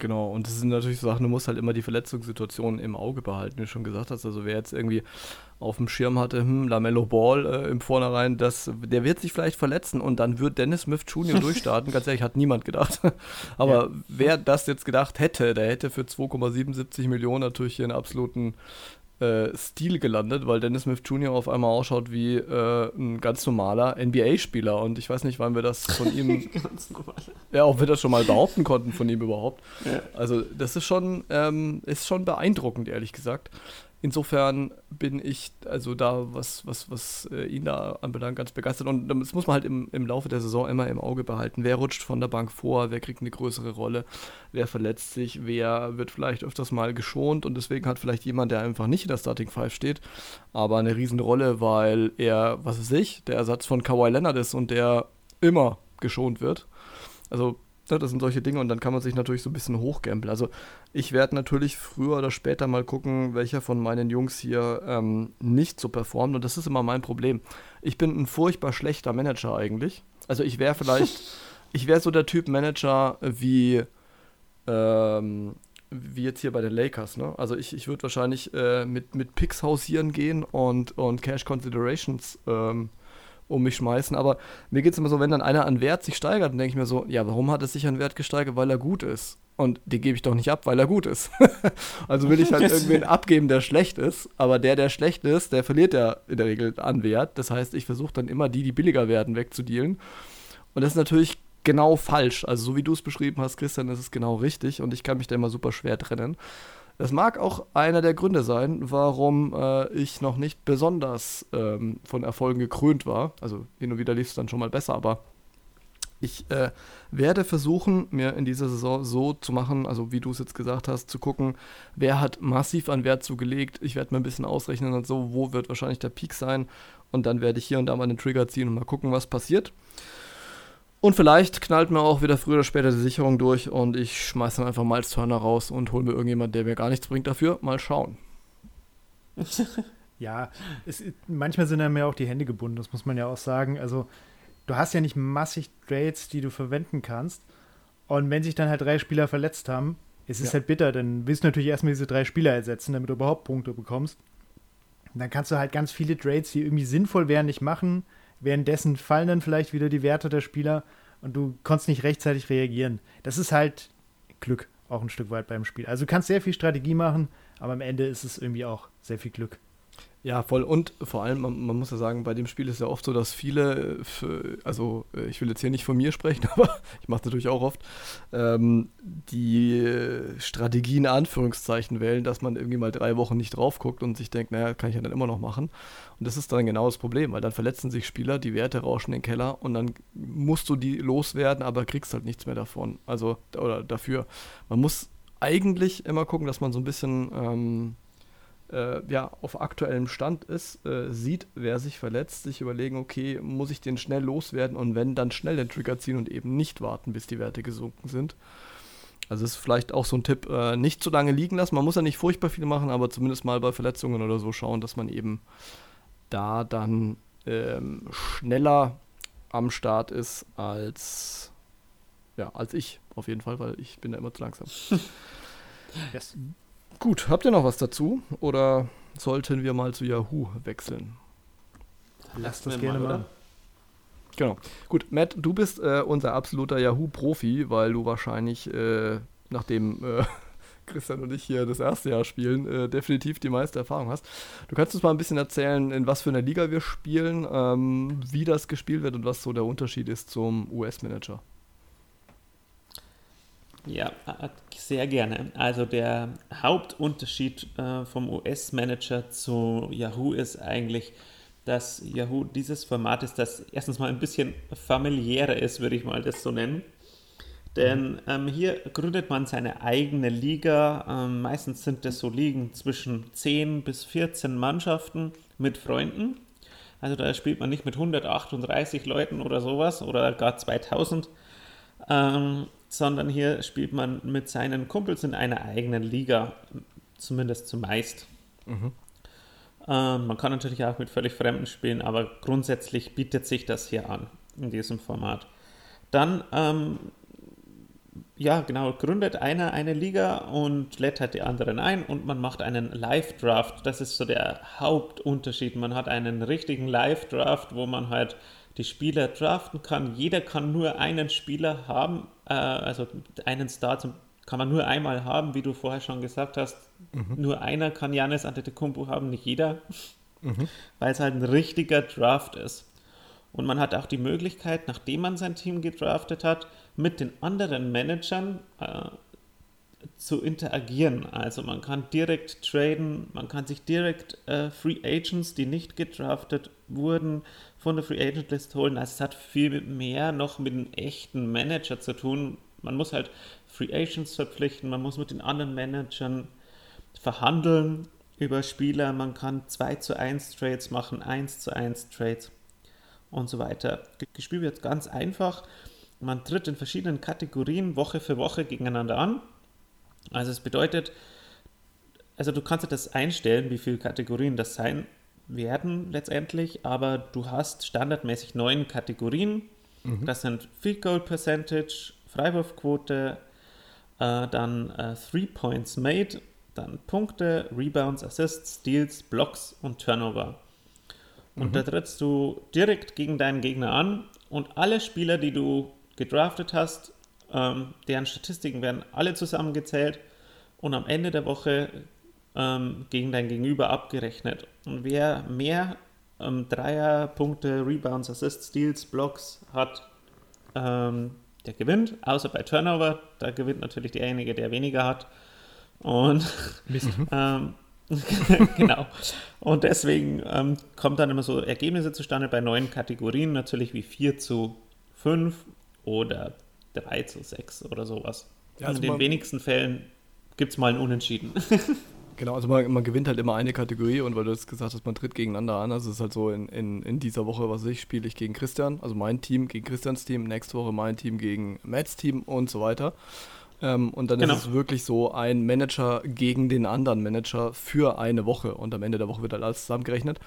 Genau, und das sind natürlich so Sachen, du musst halt immer die Verletzungssituation im Auge behalten, wie du schon gesagt hast. Also wer jetzt irgendwie auf dem Schirm hatte, hm, Lamello Ball äh, im Vornherein, das, der wird sich vielleicht verletzen und dann wird Dennis Smith Jr. durchstarten. Ganz ehrlich, hat niemand gedacht. Aber Ja. wer das jetzt gedacht hätte, der hätte für 2,77 Millionen natürlich hier einen absoluten äh, Stil gelandet, weil Dennis Smith Jr. auf einmal ausschaut wie äh, ein ganz normaler NBA-Spieler. Und ich weiß nicht, wann wir das von ihm ja, ob wir das schon mal behaupten konnten von ihm überhaupt. Ja. Also das ist schon, ähm, ist schon beeindruckend, ehrlich gesagt. Insofern bin ich also da, was, was, was äh, ihn da anbelangt, ganz begeistert. Und das muss man halt im, im Laufe der Saison immer im Auge behalten. Wer rutscht von der Bank vor, wer kriegt eine größere Rolle, wer verletzt sich, wer wird vielleicht öfters mal geschont und deswegen hat vielleicht jemand, der einfach nicht in der Starting Five steht, aber eine Riesenrolle, weil er, was weiß ich, der Ersatz von Kawhi Leonard ist und der immer geschont wird. Also, das sind solche Dinge und dann kann man sich natürlich so ein bisschen hochgambeln. Also, ich werde natürlich früher oder später mal gucken, welcher von meinen Jungs hier ähm, nicht so performt und das ist immer mein Problem. Ich bin ein furchtbar schlechter Manager eigentlich. Also, ich wäre vielleicht, ich wäre so der Typ Manager wie, ähm, wie jetzt hier bei den Lakers, ne? Also ich, ich würde wahrscheinlich äh, mit, mit Picks hausieren gehen und, und Cash Considerations ähm, um mich schmeißen. Aber mir geht es immer so, wenn dann einer an Wert sich steigert, dann denke ich mir so, ja, warum hat er sich an Wert gesteigert? Weil er gut ist. Und den gebe ich doch nicht ab, weil er gut ist. also will ich halt irgendwen abgeben, der schlecht ist. Aber der, der schlecht ist, der verliert ja in der Regel an Wert. Das heißt, ich versuche dann immer die, die billiger werden, wegzudealen. Und das ist natürlich genau falsch. Also so wie du es beschrieben hast, Christian, ist es genau richtig. Und ich kann mich da immer super schwer trennen. Das mag auch einer der Gründe sein, warum äh, ich noch nicht besonders ähm, von Erfolgen gekrönt war. Also hin und wieder lief es dann schon mal besser, aber ich äh, werde versuchen, mir in dieser Saison so zu machen, also wie du es jetzt gesagt hast, zu gucken, wer hat massiv an Wert zugelegt. Ich werde mir ein bisschen ausrechnen und so, wo wird wahrscheinlich der Peak sein. Und dann werde ich hier und da mal einen Trigger ziehen und mal gucken, was passiert. Und vielleicht knallt mir auch wieder früher oder später die Sicherung durch und ich schmeiße dann einfach Miles Turner raus und hole mir irgendjemand, der mir gar nichts bringt dafür. Mal schauen. Ja, es, manchmal sind einem ja auch die Hände gebunden, das muss man ja auch sagen. Also, du hast ja nicht massig Trades, die du verwenden kannst. Und wenn sich dann halt drei Spieler verletzt haben, es ist Ja. halt bitter, dann willst du natürlich erstmal diese drei Spieler ersetzen, damit du überhaupt Punkte bekommst. Und dann kannst du halt ganz viele Trades, die irgendwie sinnvoll wären, nicht machen. Währenddessen fallen dann vielleicht wieder die Werte der Spieler und du konntest nicht rechtzeitig reagieren. Das ist halt Glück auch ein Stück weit beim Spiel. Also du kannst sehr viel Strategie machen, aber am Ende ist es irgendwie auch sehr viel Glück. Ja, voll. Und vor allem, man, man muss ja sagen, bei dem Spiel ist ja oft so, dass viele, äh, für, also äh, ich will jetzt hier nicht von mir sprechen, aber ich mache es natürlich auch oft, ähm, die äh, Strategie in Anführungszeichen wählen, dass man irgendwie mal drei Wochen nicht drauf guckt und sich denkt, naja, kann ich ja dann immer noch machen. Und das ist dann genau das Problem, weil dann verletzen sich Spieler, die Werte rauschen in den Keller und dann musst du die loswerden, aber kriegst halt nichts mehr davon. Also, oder dafür. Man muss eigentlich immer gucken, dass man so ein bisschen ähm, äh, ja, auf aktuellem Stand ist, äh, sieht, wer sich verletzt, sich überlegen, okay, muss ich den schnell loswerden und wenn, dann schnell den Trigger ziehen und eben nicht warten, bis die Werte gesunken sind. Also ist vielleicht auch so ein Tipp, äh, nicht zu lange liegen lassen. Man muss ja nicht furchtbar viel machen, aber zumindest mal bei Verletzungen oder so schauen, dass man eben da dann ähm, schneller am Start ist als ja, als ich auf jeden Fall, weil ich bin da immer zu langsam. Yes. Gut, habt ihr noch was dazu oder sollten wir mal zu Yahoo wechseln? Lass das mir gerne mal, mal. oder? Genau. Gut, Matt, du bist äh, unser absoluter Yahoo-Profi, weil du wahrscheinlich, äh, nachdem äh, Christian und ich hier das erste Jahr spielen, äh, definitiv die meiste Erfahrung hast. Du kannst uns mal ein bisschen erzählen, in was für einer Liga wir spielen, ähm, wie das gespielt wird und was so der Unterschied ist zum US-Manager. Ja, äh, sehr gerne. Also der Hauptunterschied äh, vom US-Manager zu Yahoo ist eigentlich, dass Yahoo dieses Format ist, das erstens mal ein bisschen familiärer ist, würde ich mal das so nennen. Denn ähm, hier gründet man seine eigene Liga. Ähm, meistens sind das so Ligen zwischen 10 bis 14 Mannschaften mit Freunden. Also da spielt man nicht mit 138 Leuten oder sowas oder gar 2000, ähm, sondern hier spielt man mit seinen Kumpels in einer eigenen Liga, zumindest zumeist. Ähm, man kann natürlich auch mit völlig Fremden spielen, aber grundsätzlich bietet sich das hier an in diesem Format. Dann ähm, ja, genau, gründet einer eine Liga und lädt halt die anderen ein und man macht einen Live-Draft. Das ist so der Hauptunterschied. Man hat einen richtigen Live-Draft, wo man halt die Spieler draften kann. Jeder kann nur einen Spieler haben, äh, also einen Star zum, kann man nur einmal haben, wie du vorher schon gesagt hast. Nur einer kann Janis Antetokounmpo haben, nicht jeder, weil es halt ein richtiger Draft ist. Und man hat auch die Möglichkeit, nachdem man sein Team gedraftet hat, mit den anderen Managern äh, zu interagieren. Also man kann direkt traden, man kann sich direkt äh, Free Agents, die nicht gedraftet wurden, von der Free Agent List holen. Also es hat viel mehr noch mit einem echten Manager zu tun. Man muss halt Free Agents verpflichten, man muss mit den anderen Managern verhandeln über Spieler, man kann 2 zu 1 Trades machen, 1 zu 1 Trades und so weiter. Gespielt wird ganz einfach. Man tritt in verschiedenen Kategorien Woche für Woche gegeneinander an. Also es bedeutet, also du kannst das einstellen, wie viele Kategorien das sein werden letztendlich, aber du hast standardmäßig neun Kategorien. Das sind Field Goal Percentage, Freiwurfquote, äh, dann äh, Three Points Made, dann Punkte, Rebounds, Assists, Steals, Blocks und Turnover. Und da trittst du direkt gegen deinen Gegner an und alle Spieler, die du gedraftet hast, ähm, deren Statistiken werden alle zusammengezählt und am Ende der Woche ähm, gegen dein Gegenüber abgerechnet. Und wer mehr ähm, Dreierpunkte, Rebounds, Assists, Steals, Blocks hat, ähm, der gewinnt. Außer bei Turnover, da gewinnt natürlich derjenige, der weniger hat. Und ähm, genau. Und deswegen ähm, kommt dann immer so Ergebnisse zustande bei neuen Kategorien, natürlich wie 4 zu 5 oder 3 zu 6 oder sowas. Ja, also In den wenigsten Fällen gibt es mal ein Unentschieden. Genau, also man, man gewinnt halt immer eine Kategorie und weil du jetzt gesagt hast, man tritt gegeneinander an. Also es ist halt so in, in, in dieser Woche, was ich, spiele ich gegen Christian, also mein Team gegen Christians Team, nächste Woche mein Team gegen Matts Team und so weiter. Ähm, und dann Genau. ist es wirklich so ein Manager gegen den anderen Manager für eine Woche und am Ende der Woche wird halt alles zusammengerechnet.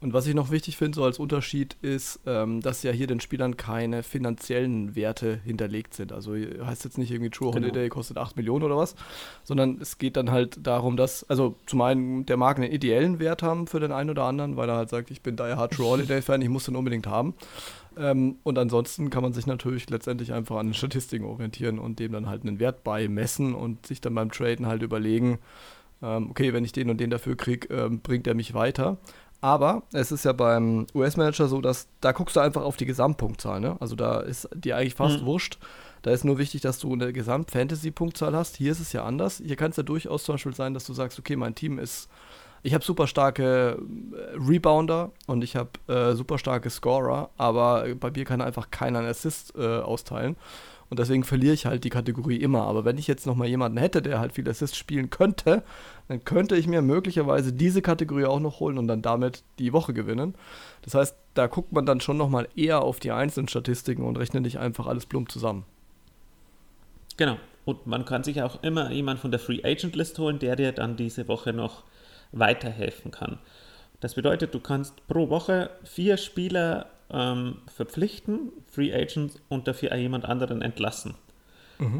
Und was ich noch wichtig finde, so als Unterschied, ist, ähm, dass ja hier den Spielern keine finanziellen Werte hinterlegt sind. Also heißt jetzt nicht irgendwie True Genau. Holiday kostet 8 Millionen oder was, sondern es geht dann halt darum, dass, also zum einen, der mag einen ideellen Wert haben für den einen oder anderen, weil er halt sagt, ich bin Die Hard True Holiday Fan, ich muss den unbedingt haben. Ähm, und ansonsten kann man sich natürlich letztendlich einfach an den Statistiken orientieren und dem dann halt einen Wert beimessen und sich dann beim Traden halt überlegen, ähm, okay, wenn ich den und den dafür kriege, ähm, bringt er mich weiter. Aber es ist ja beim US-Manager so, dass da guckst du einfach auf die Gesamtpunktzahl. Ne? Also da ist dir eigentlich fast Mhm. wurscht. Da ist nur wichtig, dass du eine Gesamt-Fantasy-Punktzahl hast. Hier ist es ja anders. Hier kann es ja durchaus zum Beispiel sein, dass du sagst, okay, mein Team ist, ich habe super starke äh, Rebounder und ich habe äh, super starke Scorer, aber bei mir kann einfach keiner einen Assist äh, austeilen. Und deswegen verliere ich halt die Kategorie immer. Aber wenn ich jetzt nochmal jemanden hätte, der halt viel Assist spielen könnte, dann könnte ich mir möglicherweise diese Kategorie auch noch holen und dann damit die Woche gewinnen. Das heißt, da guckt man dann schon nochmal eher auf die einzelnen Statistiken und rechnet nicht einfach alles plump zusammen. Genau. Und man kann sich auch immer jemand von der Free Agent List holen, der dir dann diese Woche noch weiterhelfen kann. Das bedeutet, du kannst pro Woche vier Spieler ähm, verpflichten, Free Agents, und dafür auch jemand anderen entlassen.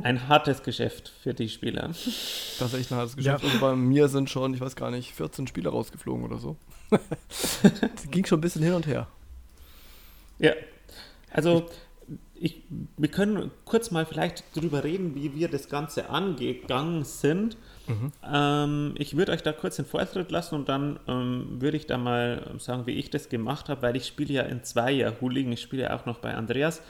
Ein hartes Geschäft für die Spieler. Das ist echt ein hartes Geschäft. Also bei mir sind schon, ich weiß gar nicht, 14 Spieler rausgeflogen oder so. Ging schon ein bisschen hin und her. Ja, also ich, wir können kurz mal vielleicht darüber reden, wie wir das Ganze angegangen sind. Ähm, ich würde euch da kurz den Vortritt lassen und dann ähm, würde ich da mal sagen, wie ich das gemacht habe, weil ich spiele ja in zwei Yahoo-Ligen. Ich spiele ja auch noch bei Andreas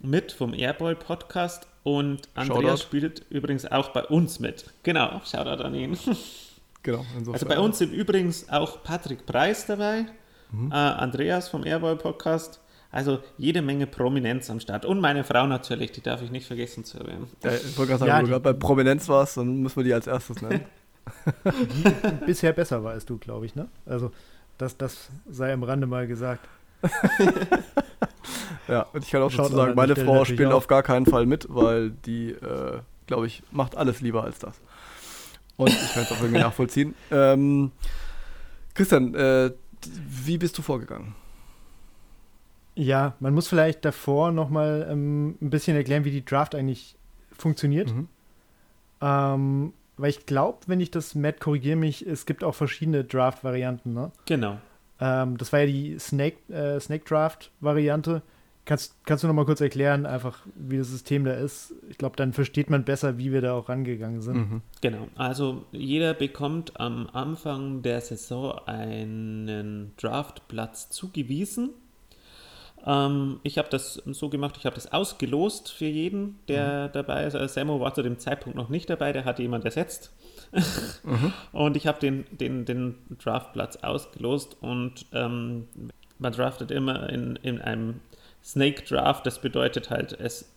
mit vom Airball Podcast und Andreas Shoutout. spielt übrigens auch bei uns mit. Genau, Shoutout an ihn. Genau. Insofern. Also bei uns sind übrigens auch Patrick Preis dabei, äh, Andreas vom Airball Podcast, Also jede Menge Prominenz am Start. Und meine Frau natürlich, die darf ich nicht vergessen zu erwähnen. Ja, ich wollte gerade sagen, Ja, wenn du die- gerade bei Prominenz warst, dann müssen wir die als erstes nennen. Bisher besser war als du, glaube ich, ne? Also, das, das sei am Rande mal gesagt. Ja, und ich kann auch Schaut dazu auch sagen, meine Frau spielt auf gar keinen Fall mit, weil die, äh, glaube ich, macht alles lieber als das. Und ich kann es auch irgendwie nachvollziehen. Ähm, Christian, äh, wie bist du vorgegangen? Ja, man muss vielleicht davor noch mal ähm, ein bisschen erklären, wie die Draft eigentlich funktioniert. Mhm. Ähm, weil ich glaube, wenn ich das, Matt, korrigiere mich, es gibt auch verschiedene Draft-Varianten, ne? Genau. Ähm, das war ja die Snake, äh, Snake Draft-Variante. Kannst, kannst du noch mal kurz erklären, einfach wie das System da ist? Ich glaube, dann versteht man besser, wie wir da auch rangegangen sind. Mhm. Genau, also jeder bekommt am Anfang der Saison einen Draftplatz zugewiesen. Ähm, ich habe das so gemacht, ich habe das ausgelost für jeden, der dabei ist. Also Samo war zu dem Zeitpunkt noch nicht dabei, der hatte jemand ersetzt. Und ich habe den, den, den Draftplatz ausgelost und ähm, man draftet immer in, in einem Snake Draft, das bedeutet halt, es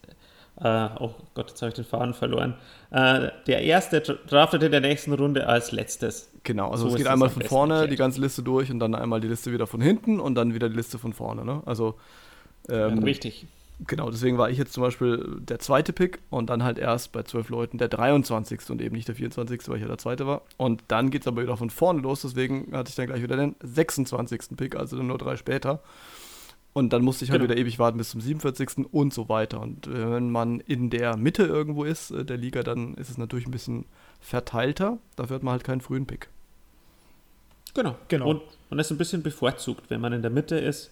äh, oh Gott, jetzt habe ich den Faden verloren. Äh, der erste dra- draftet in der nächsten Runde als letztes. Genau, also So es geht einmal von vorne erklärt. die ganze Liste durch und dann einmal die Liste wieder von hinten und dann wieder die Liste von vorne. Ne? Also ähm, Richtig. Genau, deswegen war ich jetzt zum Beispiel der zweite Pick und dann halt erst bei zwölf Leuten der 23. und eben nicht der 24., weil ich ja der zweite war. Und dann geht es aber wieder von vorne los, deswegen hatte ich dann gleich wieder den 26. Pick, also dann nur drei später. Und dann musste ich halt Genau. wieder ewig warten bis zum 47. und so weiter. Und wenn man in der Mitte irgendwo ist, äh, der Liga, dann ist es natürlich ein bisschen verteilter. Dafür hat man halt keinen frühen Pick. Genau. Genau. Und man ist ein bisschen bevorzugt, wenn man in der Mitte ist,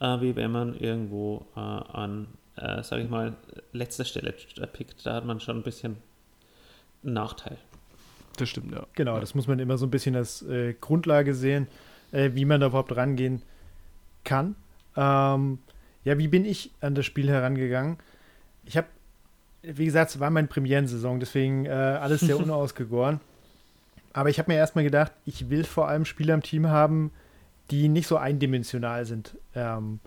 äh, wie wenn man irgendwo äh, an, äh, sage ich mal, letzter Stelle äh, pickt. Da hat man schon ein bisschen einen Nachteil. Das stimmt, ja. Genau, das muss man immer so ein bisschen als äh, Grundlage sehen, äh, wie man da überhaupt rangehen kann. Ähm, ja, wie bin ich an das Spiel herangegangen? Ich habe, wie gesagt, es war meine Premierensaison, deswegen äh, alles sehr unausgegoren. Aber ich habe mir erstmal gedacht, ich will vor allem Spieler im Team haben, die nicht so eindimensional sind. Ähm,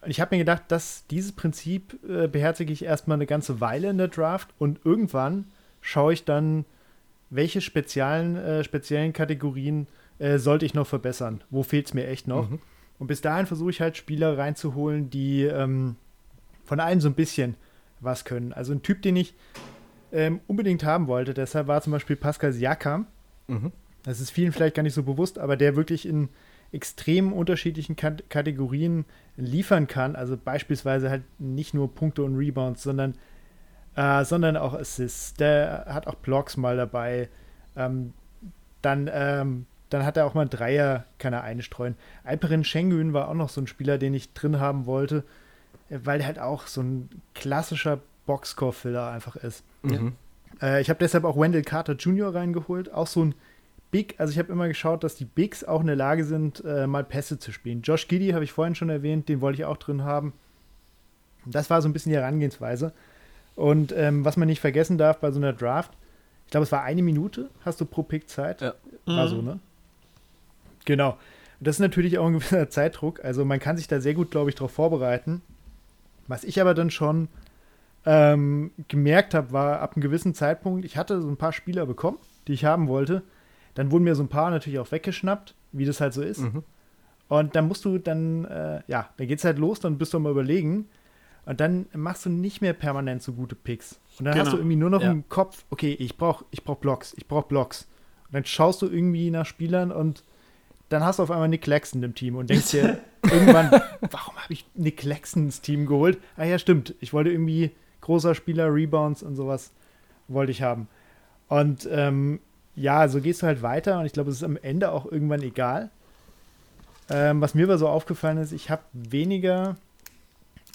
und ich habe mir gedacht, dass dieses Prinzip äh, beherzige ich erstmal eine ganze Weile in der Draft und irgendwann schaue ich dann, welche speziellen, äh, speziellen Kategorien äh, sollte ich noch verbessern? Wo fehlt es mir echt noch? Mhm. Und bis dahin versuche ich halt Spieler reinzuholen, die ähm, von allen so ein bisschen was können. Also ein Typ, den ich ähm, unbedingt haben wollte, deshalb war zum Beispiel Pascal Siakam. Mhm. Das ist vielen vielleicht gar nicht so bewusst, aber der wirklich in extrem unterschiedlichen Kat Kategorien liefern kann. Also beispielsweise halt nicht nur Punkte und Rebounds, sondern, äh, sondern auch Assists. Der hat auch Blocks mal dabei. Ähm, dann, ähm, dann hat er auch mal einen Dreier, kann er einstreuen. Alperin Schengen war auch noch so ein Spieler, den ich drin haben wollte, äh, weil der halt auch so ein klassischer Boxscore-Filler einfach ist. Mhm. Äh, ich habe deshalb auch Wendell Carter Jr. reingeholt, auch so ein Big. Also ich habe immer geschaut, dass die Bigs auch in der Lage sind, äh, mal Pässe zu spielen. Josh Giddy habe ich vorhin schon erwähnt, den wollte ich auch drin haben. Das war so ein bisschen die Herangehensweise. Und ähm, was man nicht vergessen darf bei so einer Draft, ich glaube, es war eine Minute, hast du pro Pick Zeit. Ja. War Mhm. so, ne? Genau. Und das ist natürlich auch ein gewisser Zeitdruck. Also man kann sich da sehr gut, glaube ich, darauf vorbereiten. Was ich aber dann schon ähm, gemerkt habe, war ab einem gewissen Zeitpunkt, ich hatte so ein paar Spieler bekommen, die ich haben wollte. Dann wurden mir so ein paar natürlich auch weggeschnappt, wie das halt so ist. Mhm. Und dann musst du dann, äh, ja, dann geht's halt los, dann bist du mal überlegen. Und dann machst du nicht mehr permanent so gute Picks. Und dann hast Genau. du irgendwie nur noch Ja. im Kopf, okay, ich brauch, ich brauch Blocks, ich brauch Blocks. Und dann schaust du irgendwie nach Spielern und dann hast du auf einmal Nick Claxton im Team und denkst dir irgendwann, warum habe ich Nick Claxton ins Team geholt? Ah ja, stimmt. Ich wollte irgendwie großer Spieler, Rebounds und sowas wollte ich haben. Und ähm, ja, so gehst du halt weiter und ich glaube, es ist am Ende auch irgendwann egal. Ähm, was mir aber so aufgefallen ist, ich habe weniger,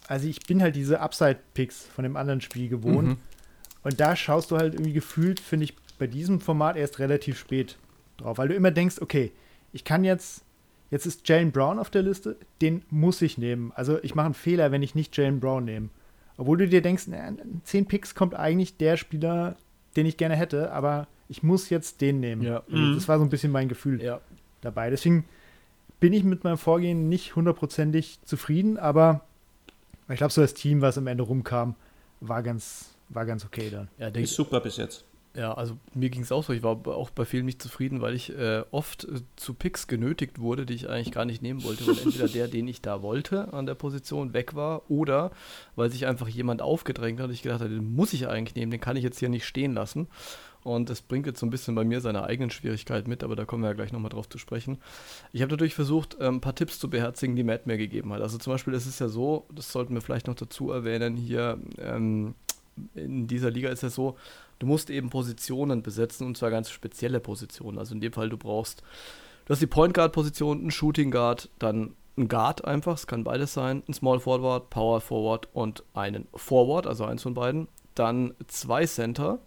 also ich bin halt diese Upside-Picks von dem anderen Spiel gewohnt. Mhm. Und da schaust du halt irgendwie gefühlt, finde ich, bei diesem Format erst relativ spät drauf, weil du immer denkst, okay, ich kann jetzt, jetzt ist Jalen Brown auf der Liste, den muss ich nehmen. Also ich mache einen Fehler, wenn ich nicht Jalen Brown nehme. Obwohl du dir denkst, na, in 10 Picks kommt eigentlich der Spieler, den ich gerne hätte, aber ich muss jetzt den nehmen. Ja. Mhm. Das war so ein bisschen mein Gefühl Ja. dabei. Deswegen bin ich mit meinem Vorgehen nicht hundertprozentig zufrieden, aber ich glaube, so das Team, was am Ende rumkam, war ganz, war ganz okay dann. Ja, Ist super bis jetzt. Ja, also mir ging es auch so. Ich war auch bei vielen nicht zufrieden, weil ich äh, oft äh, zu Picks genötigt wurde, die ich eigentlich gar nicht nehmen wollte, weil entweder der, den ich da wollte, an der Position weg war oder weil sich einfach jemand aufgedrängt hat und ich gedacht habe, den muss ich eigentlich nehmen, den kann ich jetzt hier nicht stehen lassen. Und das bringt jetzt so ein bisschen bei mir seine eigenen Schwierigkeiten mit, aber da kommen wir ja gleich nochmal drauf zu sprechen. Ich habe natürlich versucht, ähm, ein paar Tipps zu beherzigen, die Matt mir gegeben hat. Also zum Beispiel ist es ja so, das sollten wir vielleicht noch dazu erwähnen, hier ähm, in dieser Liga ist es so, du musst eben Positionen besetzen und zwar ganz spezielle Positionen. Also in dem Fall, du brauchst, du hast die Point Guard Position, einen Shooting Guard, dann ein Guard einfach, es kann beides sein, ein Small Forward, Power Forward und einen Forward, also eins von beiden. Dann zwei Center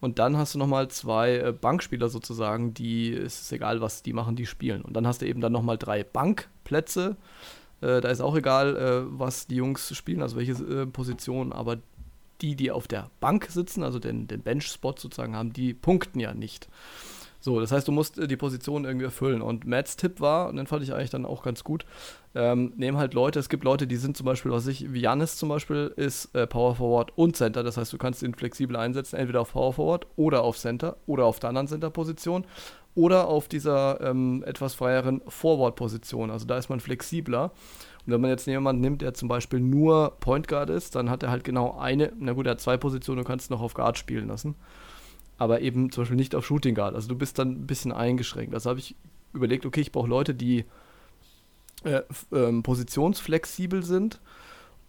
und dann hast du nochmal zwei äh, Bankspieler sozusagen, die, es ist egal, was die machen, die spielen. Und dann hast du eben dann nochmal drei Bankplätze. Äh, da ist auch egal, äh, was die Jungs spielen, also welche äh, Position, aber die, die auf der Bank sitzen, also den, den Bench-Spot sozusagen haben, die punkten ja nicht. So, das heißt, du musst äh, die Position irgendwie erfüllen. Und Matts Tipp war, und den fand ich eigentlich dann auch ganz gut, ähm, nehmen halt Leute, es gibt Leute, die sind zum Beispiel, was ich, wie Janis zum Beispiel, ist äh, Power Forward und Center. Das heißt, du kannst ihn flexibel einsetzen, entweder auf Power Forward oder auf Center oder auf der anderen Center-Position oder auf dieser ähm, etwas freieren Forward-Position. Also da ist man flexibler. Und wenn man jetzt jemanden nimmt, der zum Beispiel nur Point Guard ist, dann hat er halt genau eine, na gut, er hat zwei Positionen, du kannst noch auf Guard spielen lassen aber eben zum Beispiel nicht auf Shooting Guard. Also du bist dann ein bisschen eingeschränkt. Also habe ich überlegt, okay, ich brauche Leute, die äh, ähm, positionsflexibel sind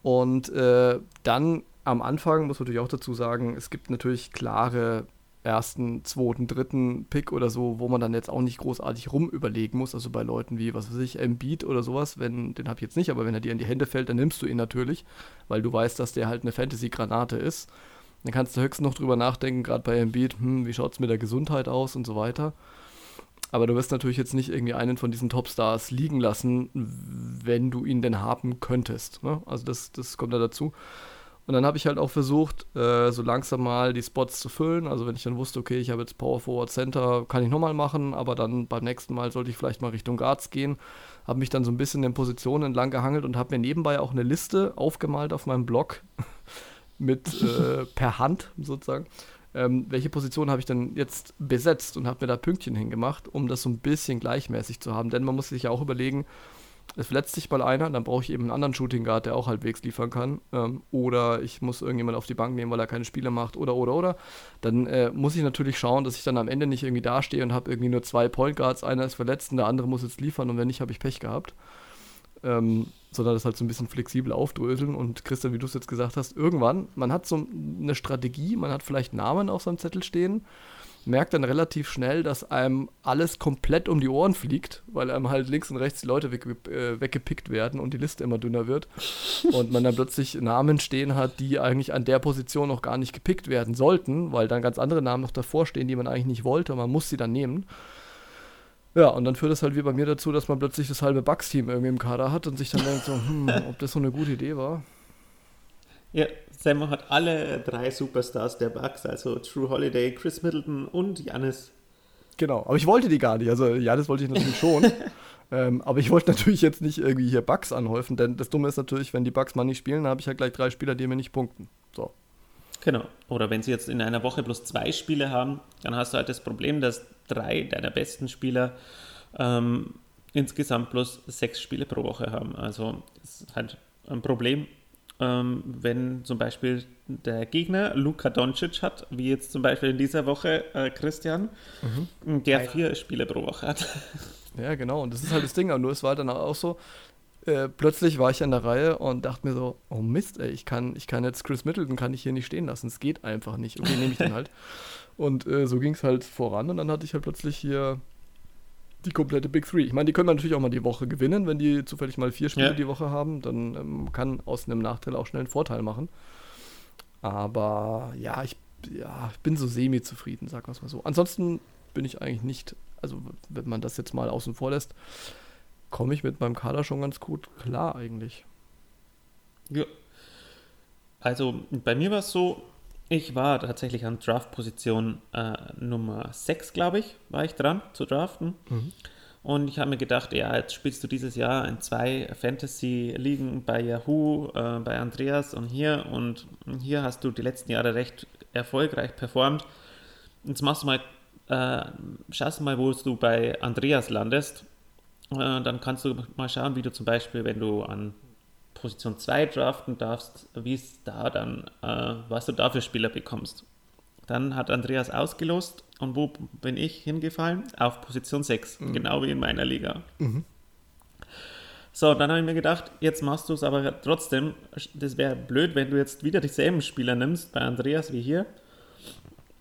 und äh, dann am Anfang muss man natürlich auch dazu sagen, es gibt natürlich klare ersten, zweiten, dritten Pick oder so, wo man dann jetzt auch nicht großartig rumüberlegen muss. Also bei Leuten wie, was weiß ich, Embiid oder sowas, wenn, den habe ich jetzt nicht, aber wenn er dir in die Hände fällt, dann nimmst du ihn natürlich, weil du weißt, dass der halt eine Fantasy-Granate ist. Dann kannst du höchstens noch drüber nachdenken, gerade bei Embiid, hm, wie schaut es mit der Gesundheit aus und so weiter. Aber du wirst natürlich jetzt nicht irgendwie einen von diesen Topstars liegen lassen, wenn du ihn denn haben könntest. Ne? Also das, das kommt da dazu. Und dann habe ich halt auch versucht, äh, so langsam mal die Spots zu füllen. Also wenn ich dann wusste, okay, ich habe jetzt Power Forward Center, kann ich nochmal machen, aber dann beim nächsten Mal sollte ich vielleicht mal Richtung Guards gehen. Habe mich dann so ein bisschen in Positionen entlang gehangelt und habe mir nebenbei auch eine Liste aufgemalt auf meinem Blog mit äh, per Hand sozusagen. Ähm, welche Position habe ich denn jetzt besetzt und habe mir da Pünktchen hingemacht, um das so ein bisschen gleichmäßig zu haben. Denn man muss sich ja auch überlegen, es verletzt sich mal einer, dann brauche ich eben einen anderen Shooting Guard, der auch halbwegs liefern kann. Ähm, oder ich muss irgendjemand auf die Bank nehmen, weil er keine Spiele macht. Oder, oder, oder. Dann äh, muss ich natürlich schauen, dass ich dann am Ende nicht irgendwie dastehe und habe irgendwie nur zwei Point Guards. Einer ist verletzt und der andere muss jetzt liefern. Und wenn nicht, habe ich Pech gehabt. Ähm, sondern das halt so ein bisschen flexibel aufdröseln. Und Christian, wie du es jetzt gesagt hast, irgendwann, man hat so eine Strategie, man hat vielleicht Namen auf seinem Zettel stehen, merkt dann relativ schnell, dass einem alles komplett um die Ohren fliegt, weil einem halt links und rechts die Leute weg, äh, weggepickt werden und die Liste immer dünner wird. und man dann plötzlich Namen stehen hat, die eigentlich an der Position noch gar nicht gepickt werden sollten, weil dann ganz andere Namen noch davor stehen, die man eigentlich nicht wollte. Man muss sie dann nehmen. Ja, und dann führt das halt wie bei mir dazu, dass man plötzlich das halbe Bucks-Team irgendwie im Kader hat und sich dann denkt so, hm, ob das so eine gute Idee war. Ja, Sam hat alle drei Superstars der Bucks, also True Holiday, Chris Middleton und Janis. Genau, aber ich wollte die gar nicht. Also Janis wollte ich natürlich schon. ähm, aber ich wollte natürlich jetzt nicht irgendwie hier Bugs anhäufen, denn das Dumme ist natürlich, wenn die Bugs mal nicht spielen, dann habe ich halt gleich drei Spieler, die mir nicht punkten. So. Genau. Oder wenn sie jetzt in einer Woche bloß zwei Spiele haben, dann hast du halt das Problem, dass drei deiner besten Spieler ähm, insgesamt bloß sechs Spiele pro Woche haben. Also das ist halt ein Problem, ähm, wenn zum Beispiel der Gegner Luka Doncic hat, wie jetzt zum Beispiel in dieser Woche äh, Christian, mhm. der vier Spiele pro Woche hat. Ja, genau. Und das ist halt das Ding. Und nur es war dann auch so, äh, plötzlich war ich an der Reihe und dachte mir so, oh Mist, ey, ich kann, ich kann jetzt Chris Middleton kann ich hier nicht stehen lassen. Es geht einfach nicht. Okay, nehme ich dann halt. Und äh, so ging es halt voran und dann hatte ich halt plötzlich hier die komplette Big Three. Ich meine, die können natürlich auch mal die Woche gewinnen, wenn die zufällig mal vier Spiele ja. die Woche haben, dann ähm, kann aus einem Nachteil auch schnell einen Vorteil machen. Aber ja, ich, ja, ich bin so semi-zufrieden, sagen wir es mal so. Ansonsten bin ich eigentlich nicht, also wenn man das jetzt mal außen vor lässt, komme ich mit meinem Kader schon ganz gut klar eigentlich. Ja. Also bei mir war es so, ich war tatsächlich an Draft-Position äh, Nummer 6, glaube ich, war ich dran zu draften. Mhm. Und ich habe mir gedacht, ja, jetzt spielst du dieses Jahr in zwei Fantasy-Ligen bei Yahoo, äh, bei Andreas und hier. Und hier hast du die letzten Jahre recht erfolgreich performt. Jetzt machst du mal, äh, schaust du mal, wo du bei Andreas landest. Äh, dann kannst du mal schauen, wie du zum Beispiel, wenn du an Position 2 draften darfst, wie es da dann, äh, was du da für Spieler bekommst. Dann hat Andreas ausgelost und wo bin ich hingefallen? Auf Position 6, mhm. genau wie in meiner Liga. Mhm. So, dann habe ich mir gedacht, jetzt machst du es aber trotzdem. Das wäre blöd, wenn du jetzt wieder dieselben Spieler nimmst, bei Andreas wie hier.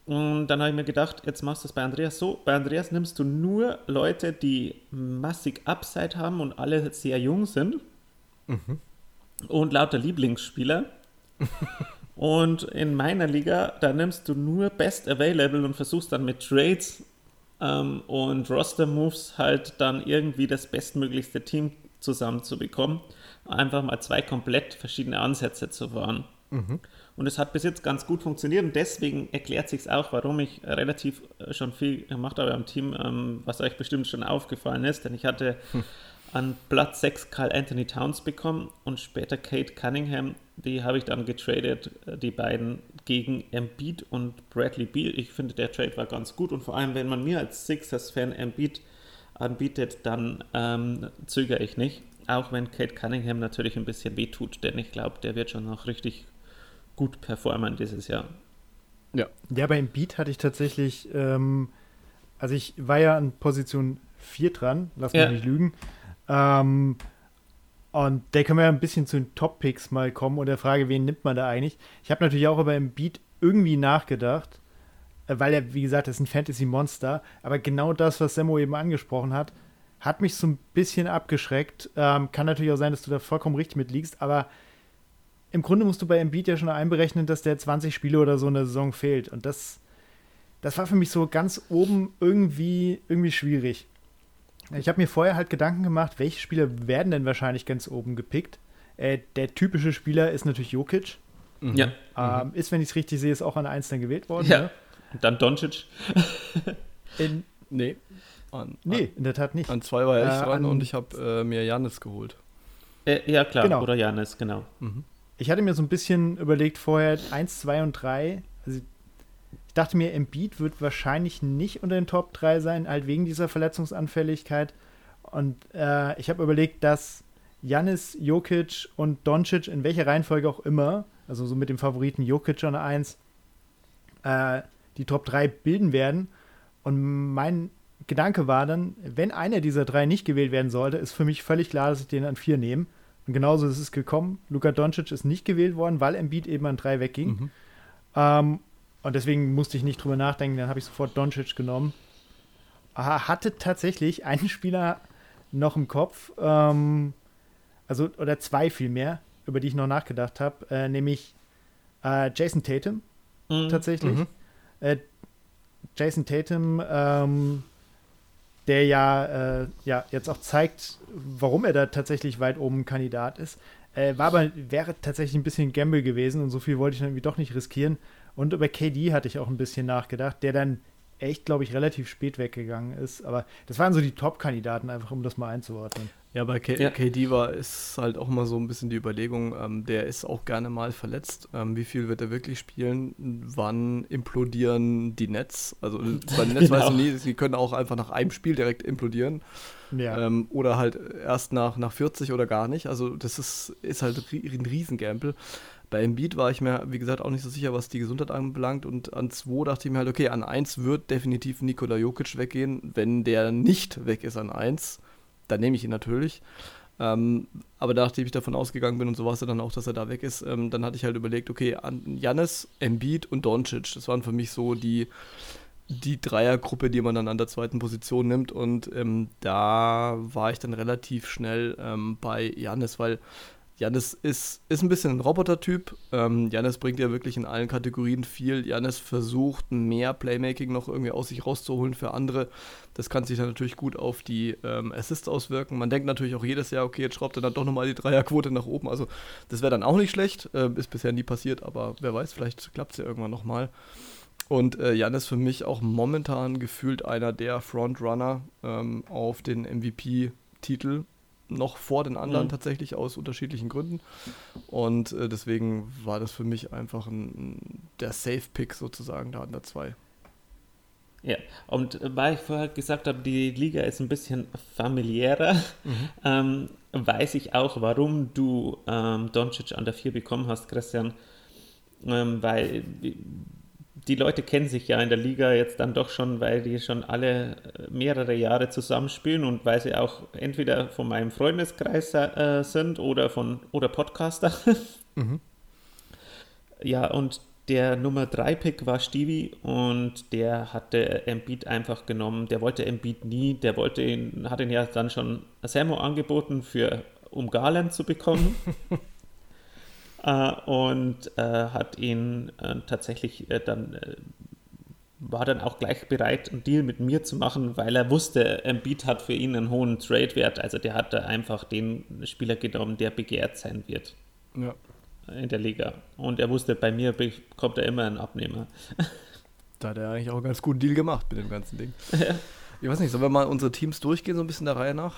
Und dann habe ich mir gedacht, jetzt machst du es bei Andreas so. Bei Andreas nimmst du nur Leute, die massig Upside haben und alle sehr jung sind. Mhm. Und lauter Lieblingsspieler. Und in meiner Liga, da nimmst du nur Best Available und versuchst dann mit Trades ähm, und Roster-Moves halt dann irgendwie das bestmöglichste Team zusammenzubekommen. Einfach mal zwei komplett verschiedene Ansätze zu fahren. Mhm. Und es hat bis jetzt ganz gut funktioniert und deswegen erklärt sich auch, warum ich relativ äh, schon viel gemacht habe am Team, ähm, was euch bestimmt schon aufgefallen ist, denn ich hatte hm an Platz 6 Carl Anthony Towns bekommen und später Kate Cunningham. Die habe ich dann getradet, äh, die beiden gegen Embiid und Bradley Beal. Ich finde, der Trade war ganz gut und vor allem, wenn man mir als Sixers-Fan Embiid anbietet, dann ähm, zögere ich nicht. Auch wenn Kate Cunningham natürlich ein bisschen wehtut, denn ich glaube, der wird schon noch richtig gut performen dieses Jahr. Ja. Ja, bei Embiid hatte ich tatsächlich, ähm, also ich war ja an Position 4 dran, lass mich ja. nicht lügen. Ähm, und da können wir ein bisschen zu den Top-Picks mal kommen und der Frage, wen nimmt man da eigentlich? Ich habe natürlich auch über Embiid irgendwie nachgedacht, äh, weil er, wie gesagt, ist ein Fantasy-Monster, aber genau das, was Semmo eben angesprochen hat, hat mich so ein bisschen abgeschreckt. Ähm, kann natürlich auch sein, dass du da vollkommen richtig mitliegst, aber im Grunde musst du bei Embiid ja schon einberechnen, dass der 20 Spiele oder so in der Saison fehlt. Und das, das war für mich so ganz oben irgendwie, irgendwie schwierig. Ich habe mir vorher halt Gedanken gemacht, welche Spieler werden denn wahrscheinlich ganz oben gepickt. Äh, der typische Spieler ist natürlich Jokic. Mhm. Ja. Ähm, ist, wenn ich es richtig sehe, ist auch an 1 dann gewählt worden. Ja. Ne? Und dann Doncic. in, nee. An, nee, an, in der Tat nicht. An zwei war er echt äh, dran und ich habe äh, mir Janis geholt. Äh, ja, klar. Genau. Oder Janis, genau. Mhm. Ich hatte mir so ein bisschen überlegt vorher, 1, 2 und 3. Also ich dachte mir, Embiid wird wahrscheinlich nicht unter den Top 3 sein, halt wegen dieser Verletzungsanfälligkeit. Und äh, ich habe überlegt, dass Janis, Jokic und Doncic in welcher Reihenfolge auch immer, also so mit dem Favoriten Jokic an 1, äh, die Top 3 bilden werden. Und mein Gedanke war dann, wenn einer dieser drei nicht gewählt werden sollte, ist für mich völlig klar, dass ich den an 4 nehme. Und genauso ist es gekommen. Luka Doncic ist nicht gewählt worden, weil Embiid eben an 3 wegging. Mhm. Ähm, und deswegen musste ich nicht drüber nachdenken, dann habe ich sofort Doncic genommen. Hatte tatsächlich einen Spieler noch im Kopf, ähm, also oder zwei vielmehr, über die ich noch nachgedacht habe, äh, nämlich äh, Jason Tatum mhm. tatsächlich. Mhm. Äh, Jason Tatum, ähm, der ja, äh, ja jetzt auch zeigt, warum er da tatsächlich weit oben Kandidat ist. Äh, war aber, wäre tatsächlich ein bisschen Gamble gewesen und so viel wollte ich dann irgendwie doch nicht riskieren. Und über KD hatte ich auch ein bisschen nachgedacht, der dann echt, glaube ich, relativ spät weggegangen ist. Aber das waren so die Top-Kandidaten, einfach um das mal einzuordnen. Ja, bei K ja. KD war ist halt auch immer so ein bisschen die Überlegung, ähm, der ist auch gerne mal verletzt. Ähm, wie viel wird er wirklich spielen? Wann implodieren die Nets? Also bei den Nets genau. weißt du nie, sie können auch einfach nach einem Spiel direkt implodieren. Ja. Ähm, oder halt erst nach, nach 40 oder gar nicht. Also das ist, ist halt ein Riesengamble. Bei Embiid war ich mir, wie gesagt, auch nicht so sicher, was die Gesundheit anbelangt. Und an 2 dachte ich mir halt, okay, an 1 wird definitiv Nikola Jokic weggehen. Wenn der nicht weg ist an 1, dann nehme ich ihn natürlich. Ähm, aber nachdem ich davon ausgegangen bin und so war es dann auch, dass er da weg ist, ähm, dann hatte ich halt überlegt, okay, an Jannis, Embiid und Doncic, das waren für mich so die, die Dreiergruppe, die man dann an der zweiten Position nimmt. Und ähm, da war ich dann relativ schnell ähm, bei Jannis, weil Janis ist, ist ein bisschen ein Roboter-Typ. Ähm, Janis bringt ja wirklich in allen Kategorien viel. Janis versucht mehr Playmaking noch irgendwie aus sich rauszuholen für andere. Das kann sich dann natürlich gut auf die ähm, Assists auswirken. Man denkt natürlich auch jedes Jahr, okay, jetzt schraubt er dann doch nochmal die Dreierquote nach oben. Also das wäre dann auch nicht schlecht. Äh, ist bisher nie passiert, aber wer weiß, vielleicht klappt es ja irgendwann nochmal. Und äh, Jan für mich auch momentan gefühlt einer der Frontrunner ähm, auf den MVP-Titel. Noch vor den anderen Mhm. tatsächlich aus unterschiedlichen Gründen. Und äh, deswegen war das für mich einfach ein, der Safe-Pick sozusagen da an der 2. Ja, und weil ich vorher gesagt habe, die Liga ist ein bisschen familiärer, ähm, weiß ich auch, warum du ähm, Doncic an der 4 bekommen hast, Christian. Ähm, weil die Leute kennen sich ja in der Liga jetzt dann doch schon, weil die schon alle äh, mehrere Jahre zusammenspielen und weil sie auch entweder von meinem Freundeskreis äh, sind oder von oder Podcaster. Ja, und der Nummer 3 Pick war Stevie und der hatte Embiid einfach genommen. Der wollte Embiid nie, der wollte ihn, hat ihn ja dann schon Samo angeboten, für, um Garland zu bekommen. äh, und äh, hat ihn äh, tatsächlich äh, dann, äh, war dann auch gleich bereit, einen Deal mit mir zu machen, weil er wusste, Embiid hat für ihn einen hohen Trade-Wert. Also der hat da einfach den Spieler genommen, der begehrt sein wird Ja. in der Liga. Und er wusste, bei mir bekommt er immer einen Abnehmer. Da hat er eigentlich auch einen ganz guten Deal gemacht mit dem ganzen Ding. Ich weiß nicht, sollen wir mal unsere Teams durchgehen, so ein bisschen der Reihe nach?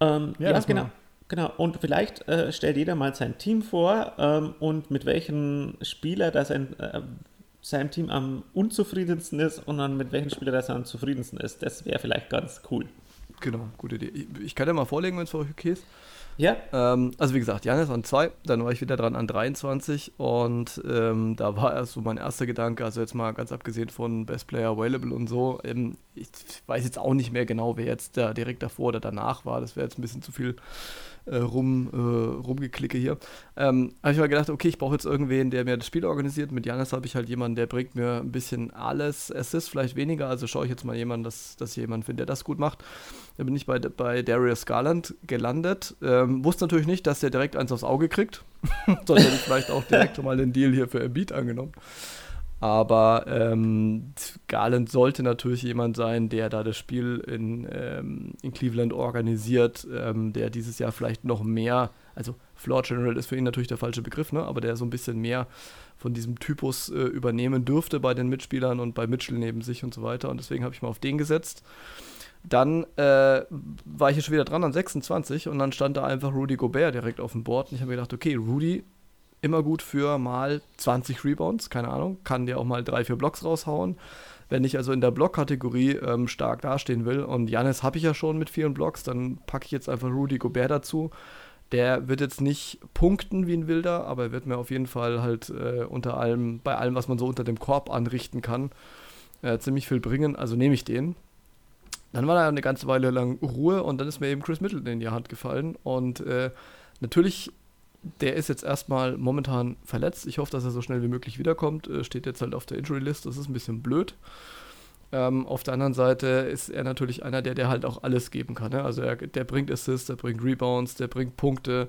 Ähm, Ja, ja, genau. mal. Genau, und vielleicht äh, stellt jeder mal sein Team vor ähm, und mit welchem Spieler das ein, äh, seinem Team am unzufriedensten ist und dann mit welchem Spieler das am zufriedensten ist. Das wäre vielleicht ganz cool. Genau, gute Idee. Ich, ich kann ja mal vorlegen, wenn es für euch okay ist. Ja, Ähm, also wie gesagt, Janis an 2, dann war ich wieder dran an 23 und ähm, da war erst so mein erster Gedanke, also jetzt mal ganz abgesehen von Best Player Available und so, ähm, ich weiß jetzt auch nicht mehr genau, wer jetzt da direkt davor oder danach war, das wäre jetzt ein bisschen zu viel äh, rum, äh, rumgeklicke hier. Ähm, habe ich mal gedacht, okay, ich brauche jetzt irgendwen, der mir das Spiel organisiert. Mit Janis habe ich halt jemanden, der bringt mir ein bisschen alles. Assist vielleicht weniger, also schaue ich jetzt mal jemanden, dass, dass jemanden finde, der das gut macht. Da bin ich bei, bei Darius Garland gelandet. Ähm, wusste natürlich nicht, dass der direkt eins aufs Auge kriegt. Ich vielleicht auch direkt mal den Deal hier für Embiid angenommen. Aber ähm, Garland sollte natürlich jemand sein, der da das Spiel in, ähm, in Cleveland organisiert, ähm, der dieses Jahr vielleicht noch mehr, also Floor General ist für ihn natürlich der falsche Begriff, ne? aber der so ein bisschen mehr von diesem Typus äh, übernehmen dürfte bei den Mitspielern und bei Mitchell neben sich und so weiter. Und deswegen habe ich mal auf den gesetzt. Dann äh, war ich hier schon wieder dran an 26 und dann stand da einfach Rudy Gobert direkt auf dem Board. Und ich habe mir gedacht, okay, Rudy immer gut für mal 20 Rebounds, keine Ahnung, kann dir auch mal drei, vier Blocks raushauen. Wenn ich also in der Block-Kategorie ähm, stark dastehen will und Janis habe ich ja schon mit vielen Blocks, dann packe ich jetzt einfach Rudy Gobert dazu. Der wird jetzt nicht punkten wie ein Wilder, aber er wird mir auf jeden Fall halt äh, unter allem, bei allem, was man so unter dem Korb anrichten kann, äh, ziemlich viel bringen. Also nehme ich den. Dann war da eine ganze Weile lang Ruhe und dann ist mir eben Chris Middleton in die Hand gefallen. Und äh, natürlich, der ist jetzt erstmal momentan verletzt. Ich hoffe, dass er so schnell wie möglich wiederkommt. Äh, steht jetzt halt auf der Injury List. Das ist ein bisschen blöd. Ähm, auf der anderen Seite ist er natürlich einer, der, der halt auch alles geben kann. Ne? Also er, der bringt Assists, der bringt Rebounds, der bringt Punkte,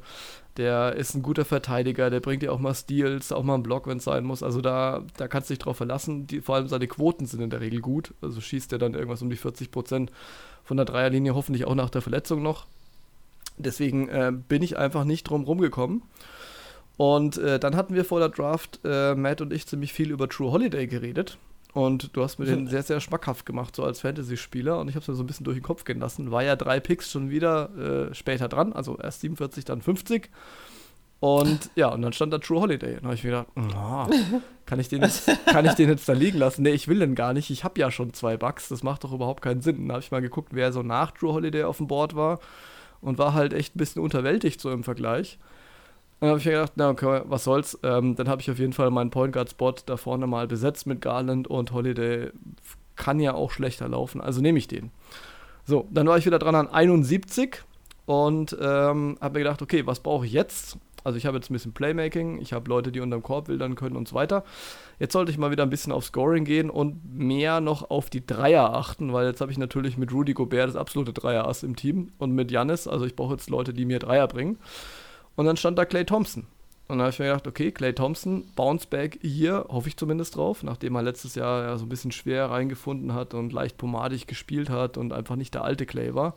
der ist ein guter Verteidiger, der bringt dir auch mal Steals, auch mal einen Block, wenn es sein muss. Also da, da kannst du dich drauf verlassen. Die, vor allem seine Quoten sind in der Regel gut. Also schießt er dann irgendwas um die 40 Prozent von der Dreierlinie, hoffentlich auch nach der Verletzung noch. Deswegen äh, bin ich einfach nicht drum rumgekommen. Und äh, dann hatten wir vor der Draft, äh, Matt und ich, ziemlich viel über True Holiday geredet. Und du hast mir den sehr, sehr schmackhaft gemacht, so als Fantasy-Spieler. Und ich habe es mir so ein bisschen durch den Kopf gehen lassen. War ja drei Picks schon wieder äh, später dran. Also erst 47, dann 50. Und ja, und dann stand da True Holiday. Und habe ich mir gedacht, na, kann, ich den jetzt, kann ich den jetzt da liegen lassen? Nee, ich will den gar nicht. Ich habe ja schon zwei Bucks. Das macht doch überhaupt keinen Sinn. Dann habe ich mal geguckt, wer so nach True Holiday auf dem Board war. Und war halt echt ein bisschen unterwältigt so im Vergleich. Dann habe ich mir gedacht, na okay, was soll's. Ähm, dann habe ich auf jeden Fall meinen Point Guard Spot da vorne mal besetzt mit Garland und Holiday. Kann ja auch schlechter laufen, also nehme ich den. So, dann war ich wieder dran an 71 und ähm, habe mir gedacht, okay, was brauche ich jetzt? Also ich habe jetzt ein bisschen Playmaking, ich habe Leute, die unterm Korb wildern können und so weiter. Jetzt sollte ich mal wieder ein bisschen auf Scoring gehen und mehr noch auf die Dreier achten, weil jetzt habe ich natürlich mit Rudy Gobert das absolute Dreier-Ass im Team und mit Janis, also ich brauche jetzt Leute, die mir Dreier bringen. Und dann stand da Clay Thompson. Und dann habe ich mir gedacht, okay, Clay Thompson, Bounceback hier, hoffe ich zumindest drauf, nachdem er letztes Jahr ja so ein bisschen schwer reingefunden hat und leicht pomadig gespielt hat und einfach nicht der alte Clay war.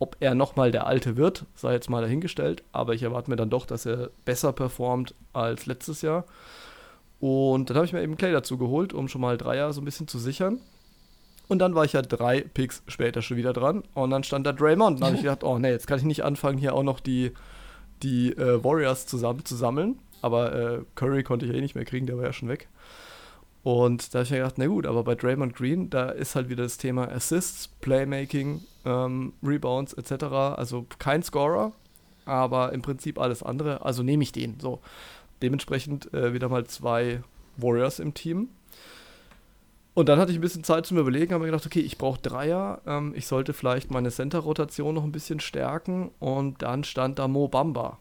Ob er nochmal der alte wird, sei jetzt mal dahingestellt, aber ich erwarte mir dann doch, dass er besser performt als letztes Jahr. Und dann habe ich mir eben Clay dazu geholt, um schon mal Dreier so ein bisschen zu sichern. Und dann war ich ja drei Picks später schon wieder dran. Und dann stand da Draymond. Und dann habe ich gedacht, oh nee, jetzt kann ich nicht anfangen, hier auch noch die, die äh, Warriors zusammen zu sammeln. Aber äh, Curry konnte ich ja eh nicht mehr kriegen, der war ja schon weg. Und da habe ich mir gedacht, na gut, aber bei Draymond Green, da ist halt wieder das Thema Assists, Playmaking, ähm, Rebounds etc. Also kein Scorer, aber im Prinzip alles andere. Also nehme ich den. So. Dementsprechend äh, wieder mal zwei Warriors im Team. Und dann hatte ich ein bisschen Zeit zum Überlegen, habe mir gedacht, okay, ich brauche Dreier, ähm, ich sollte vielleicht meine Center-Rotation noch ein bisschen stärken und dann stand da Mo Bamba.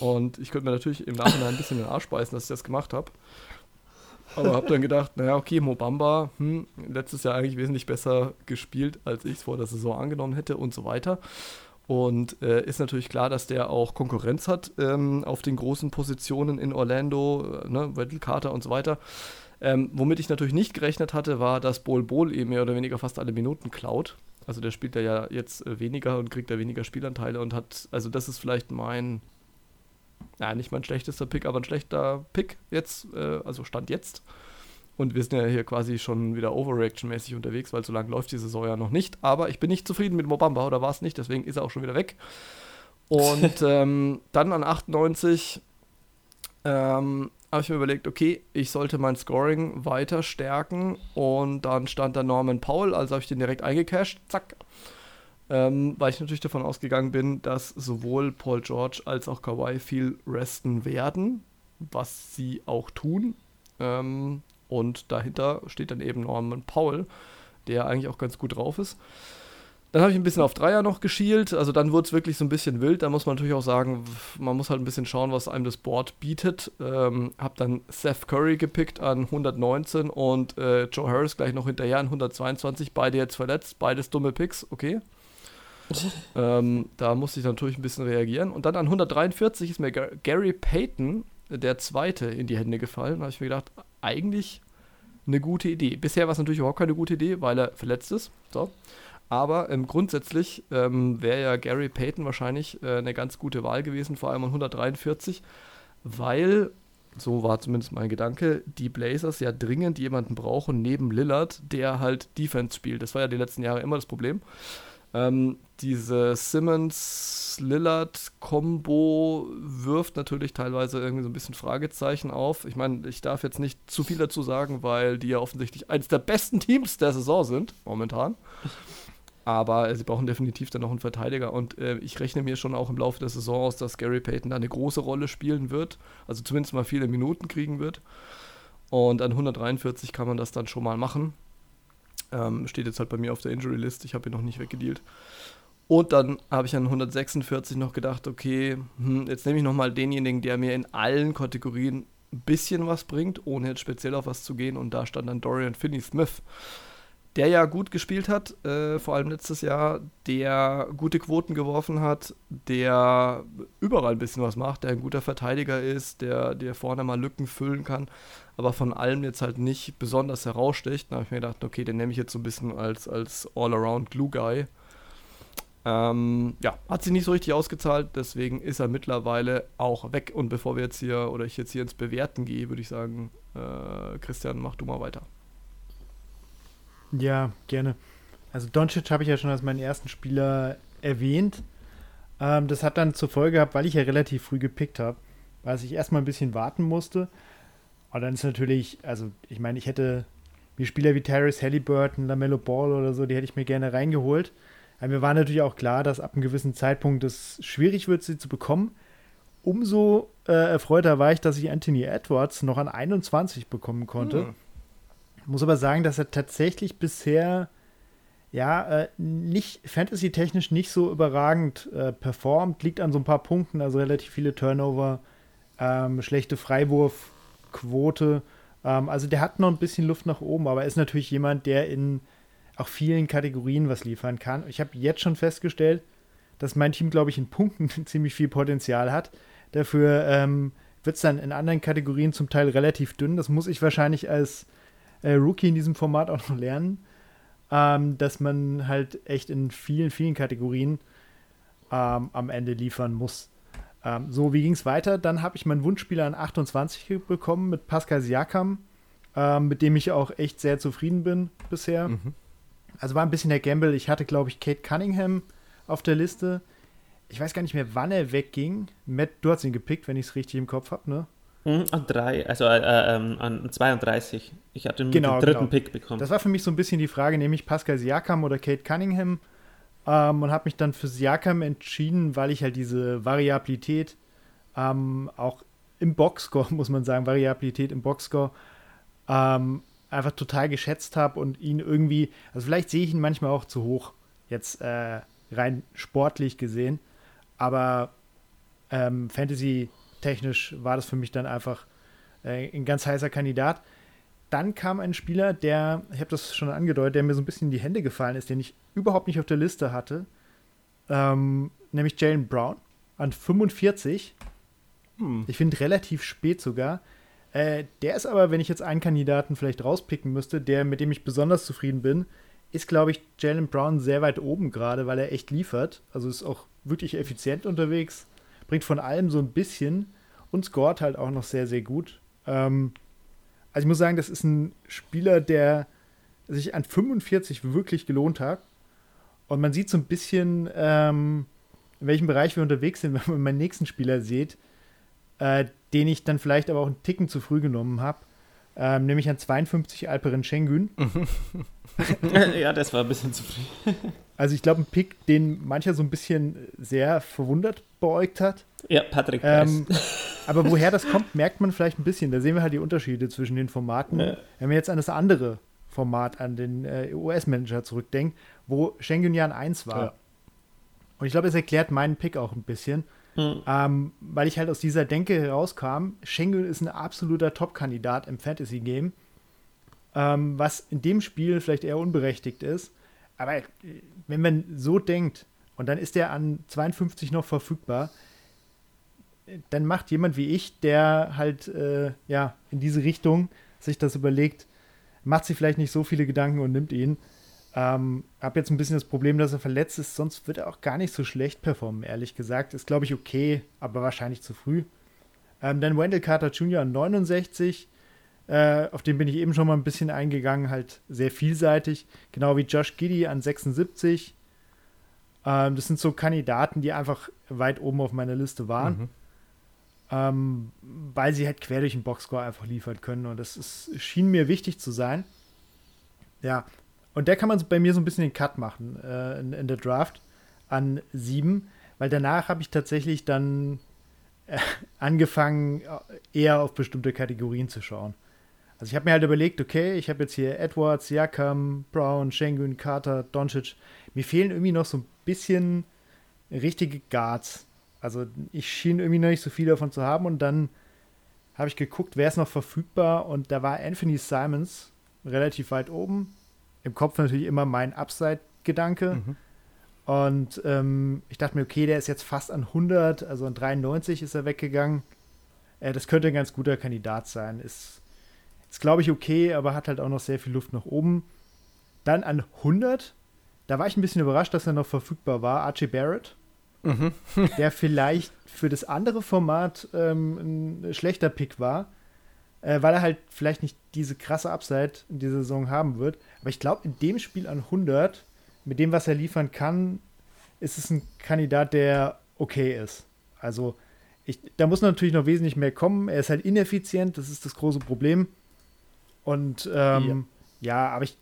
Und ich könnte mir natürlich im Nachhinein ein bisschen den Arsch beißen, dass ich das gemacht habe. Aber habe dann gedacht, naja, okay, Mo Bamba, hm, letztes Jahr eigentlich wesentlich besser gespielt, als ich es vor der Saison angenommen hätte und so weiter. Und äh, ist natürlich klar, dass der auch Konkurrenz hat ähm, auf den großen Positionen in Orlando, äh, ne, Wendell Carter und so weiter. Ähm, womit ich natürlich nicht gerechnet hatte, war, dass Bol Bol eben mehr oder weniger fast alle Minuten klaut. Also der spielt ja jetzt äh, weniger und kriegt da weniger Spielanteile und hat, also das ist vielleicht mein, ja, nicht mein schlechtester Pick, aber ein schlechter Pick jetzt, äh, also Stand jetzt. Und wir sind ja hier quasi schon wieder Overreaction-mäßig unterwegs, weil so lange läuft die Saison ja noch nicht. Aber ich bin nicht zufrieden mit Mobamba, oder war es nicht, deswegen ist er auch schon wieder weg. Und ähm, dann an 98 ähm, habe ich mir überlegt, okay, ich sollte mein Scoring weiter stärken. Und dann stand da Norman Powell, also habe ich den direkt eingecashed, zack. Ähm, weil ich natürlich davon ausgegangen bin, dass sowohl Paul George als auch Kawhi viel resten werden, was sie auch tun. Ähm, und dahinter steht dann eben Norman Powell, der eigentlich auch ganz gut drauf ist. Dann habe ich ein bisschen auf Dreier noch geschielt. Also dann wurde es wirklich so ein bisschen wild. Da muss man natürlich auch sagen, man muss halt ein bisschen schauen, was einem das Board bietet. Ähm, habe dann Seth Curry gepickt an 119 und äh, Joe Harris gleich noch hinterher an 122. Beide jetzt verletzt, beides dumme Picks, okay. ähm, da musste ich natürlich ein bisschen reagieren. Und dann an 143 ist mir Gary Payton, der Zweite, in die Hände gefallen. Da habe ich mir gedacht, eigentlich eine gute Idee. Bisher war es natürlich überhaupt keine gute Idee, weil er verletzt ist. So. Aber ähm, grundsätzlich ähm, wäre ja Gary Payton wahrscheinlich äh, eine ganz gute Wahl gewesen, vor allem an 143, weil, so war zumindest mein Gedanke, die Blazers ja dringend jemanden brauchen neben Lillard, der halt Defense spielt. Das war ja die letzten Jahre immer das Problem. Ähm, diese Simmons-Lillard-Kombo wirft natürlich teilweise irgendwie so ein bisschen Fragezeichen auf. Ich meine, ich darf jetzt nicht zu viel dazu sagen, weil die ja offensichtlich eines der besten Teams der Saison sind, momentan. Aber sie brauchen definitiv dann noch einen Verteidiger. Und äh, ich rechne mir schon auch im Laufe der Saison aus, dass Gary Payton da eine große Rolle spielen wird. Also zumindest mal viele Minuten kriegen wird. Und an 143 kann man das dann schon mal machen. Ähm, steht jetzt halt bei mir auf der Injury List. Ich habe ihn noch nicht weggedealt. Und dann habe ich an 146 noch gedacht, okay, hm, jetzt nehme ich nochmal denjenigen, der mir in allen Kategorien ein bisschen was bringt, ohne jetzt speziell auf was zu gehen. Und da stand dann Dorian Finney-Smith der ja gut gespielt hat, äh, vor allem letztes Jahr, der gute Quoten geworfen hat, der überall ein bisschen was macht, der ein guter Verteidiger ist, der, der vorne mal Lücken füllen kann, aber von allem jetzt halt nicht besonders heraussticht. Da habe ich mir gedacht, okay, den nehme ich jetzt so ein bisschen als, als All-Around-Glue-Guy. Ähm, ja, hat sich nicht so richtig ausgezahlt, deswegen ist er mittlerweile auch weg. Und bevor wir jetzt hier oder ich jetzt hier ins Bewerten gehe, würde ich sagen, äh, Christian, mach du mal weiter. Ja, gerne. Also Doncic habe ich ja schon als meinen ersten Spieler erwähnt. Ähm, das hat dann zur Folge gehabt, weil ich ja relativ früh gepickt habe, weil ich erstmal ein bisschen warten musste. Und dann ist natürlich, also ich meine, ich hätte mir Spieler wie Terrace Halliburton, LaMelo Ball oder so, die hätte ich mir gerne reingeholt. Aber mir war natürlich auch klar, dass ab einem gewissen Zeitpunkt es schwierig wird, sie zu bekommen. Umso äh, erfreuter war ich, dass ich Anthony Edwards noch an 21 bekommen konnte. Hm. Muss aber sagen, dass er tatsächlich bisher ja äh, nicht fantasy-technisch nicht so überragend äh, performt. Liegt an so ein paar Punkten, also relativ viele Turnover, ähm, schlechte Freiwurfquote. Ähm, also der hat noch ein bisschen Luft nach oben, aber er ist natürlich jemand, der in auch vielen Kategorien was liefern kann. Ich habe jetzt schon festgestellt, dass mein Team, glaube ich, in Punkten ziemlich viel Potenzial hat. Dafür ähm, wird es dann in anderen Kategorien zum Teil relativ dünn. Das muss ich wahrscheinlich als äh, Rookie in diesem Format auch noch lernen, ähm, dass man halt echt in vielen, vielen Kategorien ähm, am Ende liefern muss. Ähm, so, wie ging es weiter? Dann habe ich meinen Wunschspieler an 28 bekommen mit Pascal Siakam, ähm, mit dem ich auch echt sehr zufrieden bin bisher. Mhm. Also war ein bisschen der Gamble. Ich hatte, glaube ich, Kate Cunningham auf der Liste. Ich weiß gar nicht mehr, wann er wegging. Matt, du hast ihn gepickt, wenn ich es richtig im Kopf habe, ne? Mhm, An drei, also äh, ähm, an 32. Ich hatte Genau, den dritten genau. Pick bekommen. Das war für mich so ein bisschen die Frage, nämlich Pascal Siakam oder Kate Cunningham. Ähm, und habe mich dann für Siakam entschieden, weil ich halt diese Variabilität ähm, auch im Boxscore, muss man sagen, Variabilität im Boxscore ähm, einfach total geschätzt habe und ihn irgendwie, also vielleicht sehe ich ihn manchmal auch zu hoch, jetzt äh, rein sportlich gesehen, aber ähm, Fantasy-technisch war das für mich dann einfach äh, ein ganz heißer Kandidat. Dann kam ein Spieler, der, ich habe das schon angedeutet, der mir so ein bisschen in die Hände gefallen ist, den ich überhaupt nicht auf der Liste hatte, ähm, nämlich Jalen Brown an 45. Ich finde relativ spät sogar. Äh, der ist aber, wenn ich jetzt einen Kandidaten vielleicht rauspicken müsste, der mit dem ich besonders zufrieden bin, ist, glaube ich, Jalen Brown sehr weit oben gerade, weil er echt liefert. Also ist auch wirklich effizient unterwegs, bringt von allem so ein bisschen und scoret halt auch noch sehr, sehr gut. Ähm, also ich muss sagen, das ist ein Spieler, der sich an 45 wirklich gelohnt hat. Und man sieht so ein bisschen, ähm, in welchem Bereich wir unterwegs sind, wenn man meinen nächsten Spieler sieht, äh, den ich dann vielleicht aber auch einen Ticken zu früh genommen habe. Ähm, nämlich an 52 Alperen Schengen. ja, das war ein bisschen zu früh. Also ich glaube, ein Pick, den mancher so ein bisschen sehr verwundert beäugt hat. Ja, Patrick. Ähm, aber woher das kommt, merkt man vielleicht ein bisschen. Da sehen wir halt die Unterschiede zwischen den Formaten. Ja. Wenn man jetzt an das andere Format, an den äh, US-Manager zurückdenkt, wo Schengen ja ein 1 war. Ja. Und ich glaube, es erklärt meinen Pick auch ein bisschen, Hm. ähm, weil ich halt aus dieser Denke herauskam, Schengen ist ein absoluter Top-Kandidat im Fantasy-Game, ähm, was in dem Spiel vielleicht eher unberechtigt ist. Aber wenn man so denkt und dann ist der an 52 noch verfügbar, dann macht jemand wie ich, der halt äh, ja in diese Richtung sich das überlegt, macht sich vielleicht nicht so viele Gedanken und nimmt ihn. Ähm, hab jetzt ein bisschen das Problem, dass er verletzt ist, sonst wird er auch gar nicht so schlecht performen, ehrlich gesagt. Ist, glaube ich, okay, aber wahrscheinlich zu früh. Ähm, dann Wendell Carter Jr. an 69. Äh, auf den bin ich eben schon mal ein bisschen eingegangen, halt sehr vielseitig. Genau wie Josh Giddy an 76. Ähm, das sind so Kandidaten, die einfach weit oben auf meiner Liste waren. Mhm. Ähm, weil sie halt quer durch den Boxscore einfach liefern können. Und das ist, schien mir wichtig zu sein. Ja, und der kann man bei mir so ein bisschen den Cut machen äh, in, in der Draft an sieben, weil danach habe ich tatsächlich dann äh, angefangen, äh, eher auf bestimmte Kategorien zu schauen. Also ich habe mir halt überlegt, okay, ich habe jetzt hier Edwards, Siakam, Brown, Schengen, Carter, Doncic. Mir fehlen irgendwie noch so ein bisschen richtige Guards. Also ich schien irgendwie noch nicht so viel davon zu haben und dann habe ich geguckt, wer ist noch verfügbar und da war Anthony Simons relativ weit oben. Im Kopf natürlich immer mein Upside-Gedanke. Und ähm, ich dachte mir, okay, der ist jetzt fast an 100, also an 93 ist er weggegangen. Äh, das könnte ein ganz guter Kandidat sein. Ist, ist glaube ich, okay, aber hat halt auch noch sehr viel Luft nach oben. Dann an 100, da war ich ein bisschen überrascht, dass er noch verfügbar war. Archie Barrett, der vielleicht für das andere Format ähm, ein schlechter Pick war, äh, weil er halt vielleicht nicht diese krasse Upside in dieser Saison haben wird. Aber ich glaube, in dem Spiel an 100, mit dem, was er liefern kann, ist es ein Kandidat, der okay ist. Also, ich, da muss natürlich noch wesentlich mehr kommen. Er ist halt ineffizient, das ist das große Problem. Und ähm, ja. aber ich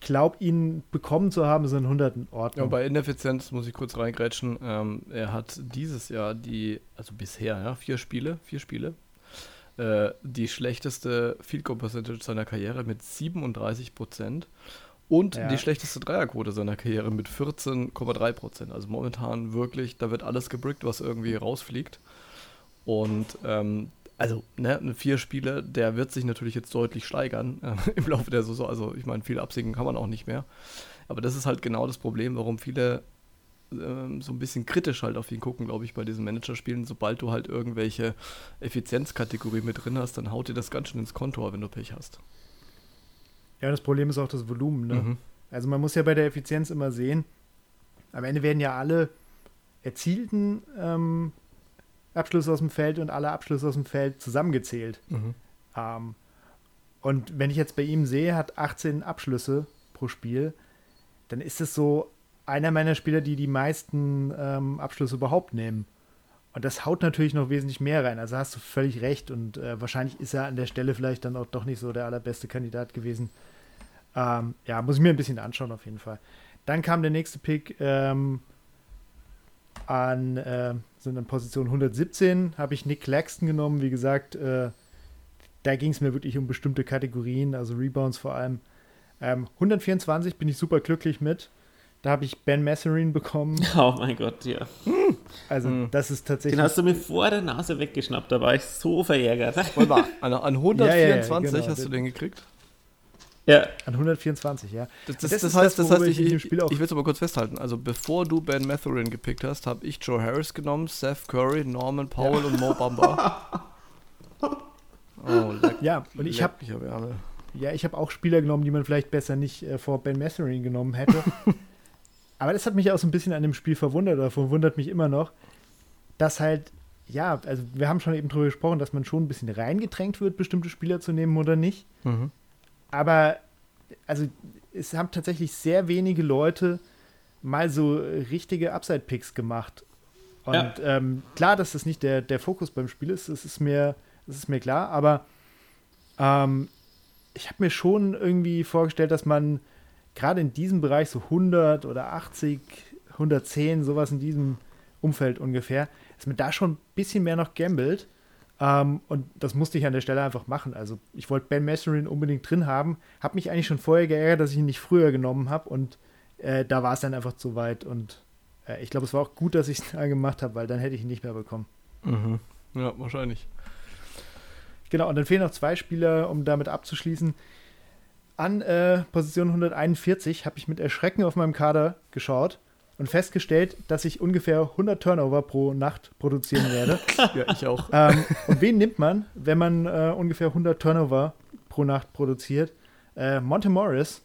glaube, ihn bekommen zu haben, sind 100 in Ja, Ordnung. bei Ineffizienz muss ich kurz reingrätschen. Ähm, er hat dieses Jahr die, also bisher, ja, vier Spiele, vier Spiele, äh, die schlechteste Field Goal Percentage seiner Karriere mit 37 Prozent und Ja. die schlechteste Dreierquote seiner Karriere mit 14,3 Prozent. Also momentan wirklich, da wird alles gebrickt, was irgendwie rausfliegt. Und ähm, also, ne, vier Spiele, der wird sich natürlich jetzt deutlich steigern äh, im Laufe der Saison. Also, ich meine, viel absinken kann man auch nicht mehr. Aber das ist halt genau das Problem, warum viele ähm, so ein bisschen kritisch halt auf ihn gucken, glaube ich, bei diesen Managerspielen. Sobald du halt irgendwelche Effizienzkategorien mit drin hast, dann haut dir das ganz schön ins Kontor, wenn du Pech hast. Ja, das Problem ist auch das Volumen. Ne? Mhm. Also man muss ja bei der Effizienz immer sehen, am Ende werden ja alle erzielten ähm, Abschlüsse aus dem Feld und alle Abschlüsse aus dem Feld zusammengezählt. Ähm, und wenn ich jetzt bei ihm sehe, hat 18 Abschlüsse pro Spiel, dann ist es so einer meiner Spieler, die die meisten ähm, Abschlüsse überhaupt nehmen. Und das haut natürlich noch wesentlich mehr rein. Also hast du völlig recht. Und äh, wahrscheinlich ist er an der Stelle vielleicht dann auch doch nicht so der allerbeste Kandidat gewesen. Ähm, ja, muss ich mir ein bisschen anschauen auf jeden Fall. Dann kam der nächste Pick ähm, an, äh, sind an Position 117, habe ich Nick Claxton genommen. Wie gesagt, äh, da ging es mir wirklich um bestimmte Kategorien, also Rebounds vor allem. Ähm, 124 bin ich super glücklich mit. Da habe ich Ben Masserin bekommen. Oh mein Gott, ja. Also das ist tatsächlich. Den hast du mir vor der Nase weggeschnappt, da war ich so verärgert. An, an 124 Ja, ja, ja, genau. hast du den gekriegt? Ja, An 124, ja. Das, das, das, ist heißt, das heißt, ich, in dem ich, Spiel auch ich will es aber kurz festhalten. Also bevor du Ben Matherin gepickt hast, habe ich Joe Harris genommen, Seth Curry, Norman Powell und Mo Bamba. Oh, leck, Ja, und ich habe ja, ich habe auch Spieler genommen, die man vielleicht besser nicht äh, vor Ben Masserin genommen hätte. Aber das hat mich auch so ein bisschen an dem Spiel verwundert oder verwundert mich immer noch, dass halt, ja, also wir haben schon eben drüber gesprochen, dass man schon ein bisschen reingedrängt wird, bestimmte Spieler zu nehmen oder nicht. Mhm. Aber also es haben tatsächlich sehr wenige Leute mal so richtige Upside-Picks gemacht. Und Ja. ähm, klar, dass das nicht der, der Fokus beim Spiel ist, das ist mir, das ist mir klar, aber ähm, ich habe mir schon irgendwie vorgestellt, dass man gerade in diesem Bereich so 100 oder 80, 110, sowas in diesem Umfeld ungefähr, dass man da schon ein bisschen mehr noch gambelt. Ähm, und das musste ich an der Stelle einfach machen. Also ich wollte Ben Masserin unbedingt drin haben, habe mich eigentlich schon vorher geärgert, dass ich ihn nicht früher genommen habe und äh, da war es dann einfach zu weit und äh, ich glaube, es war auch gut, dass ich es da gemacht habe, weil dann hätte ich ihn nicht mehr bekommen. Mhm. Ja, wahrscheinlich. Genau, und dann fehlen noch zwei Spieler, um damit abzuschließen. An äh, Position 141 habe ich mit Erschrecken auf meinem Kader geschaut und festgestellt, dass ich ungefähr 100 Turnover pro Nacht produzieren werde. Ja, ich auch. ähm, und wen nimmt man, wenn man äh, ungefähr 100 Turnover pro Nacht produziert? Äh, Monte Morris,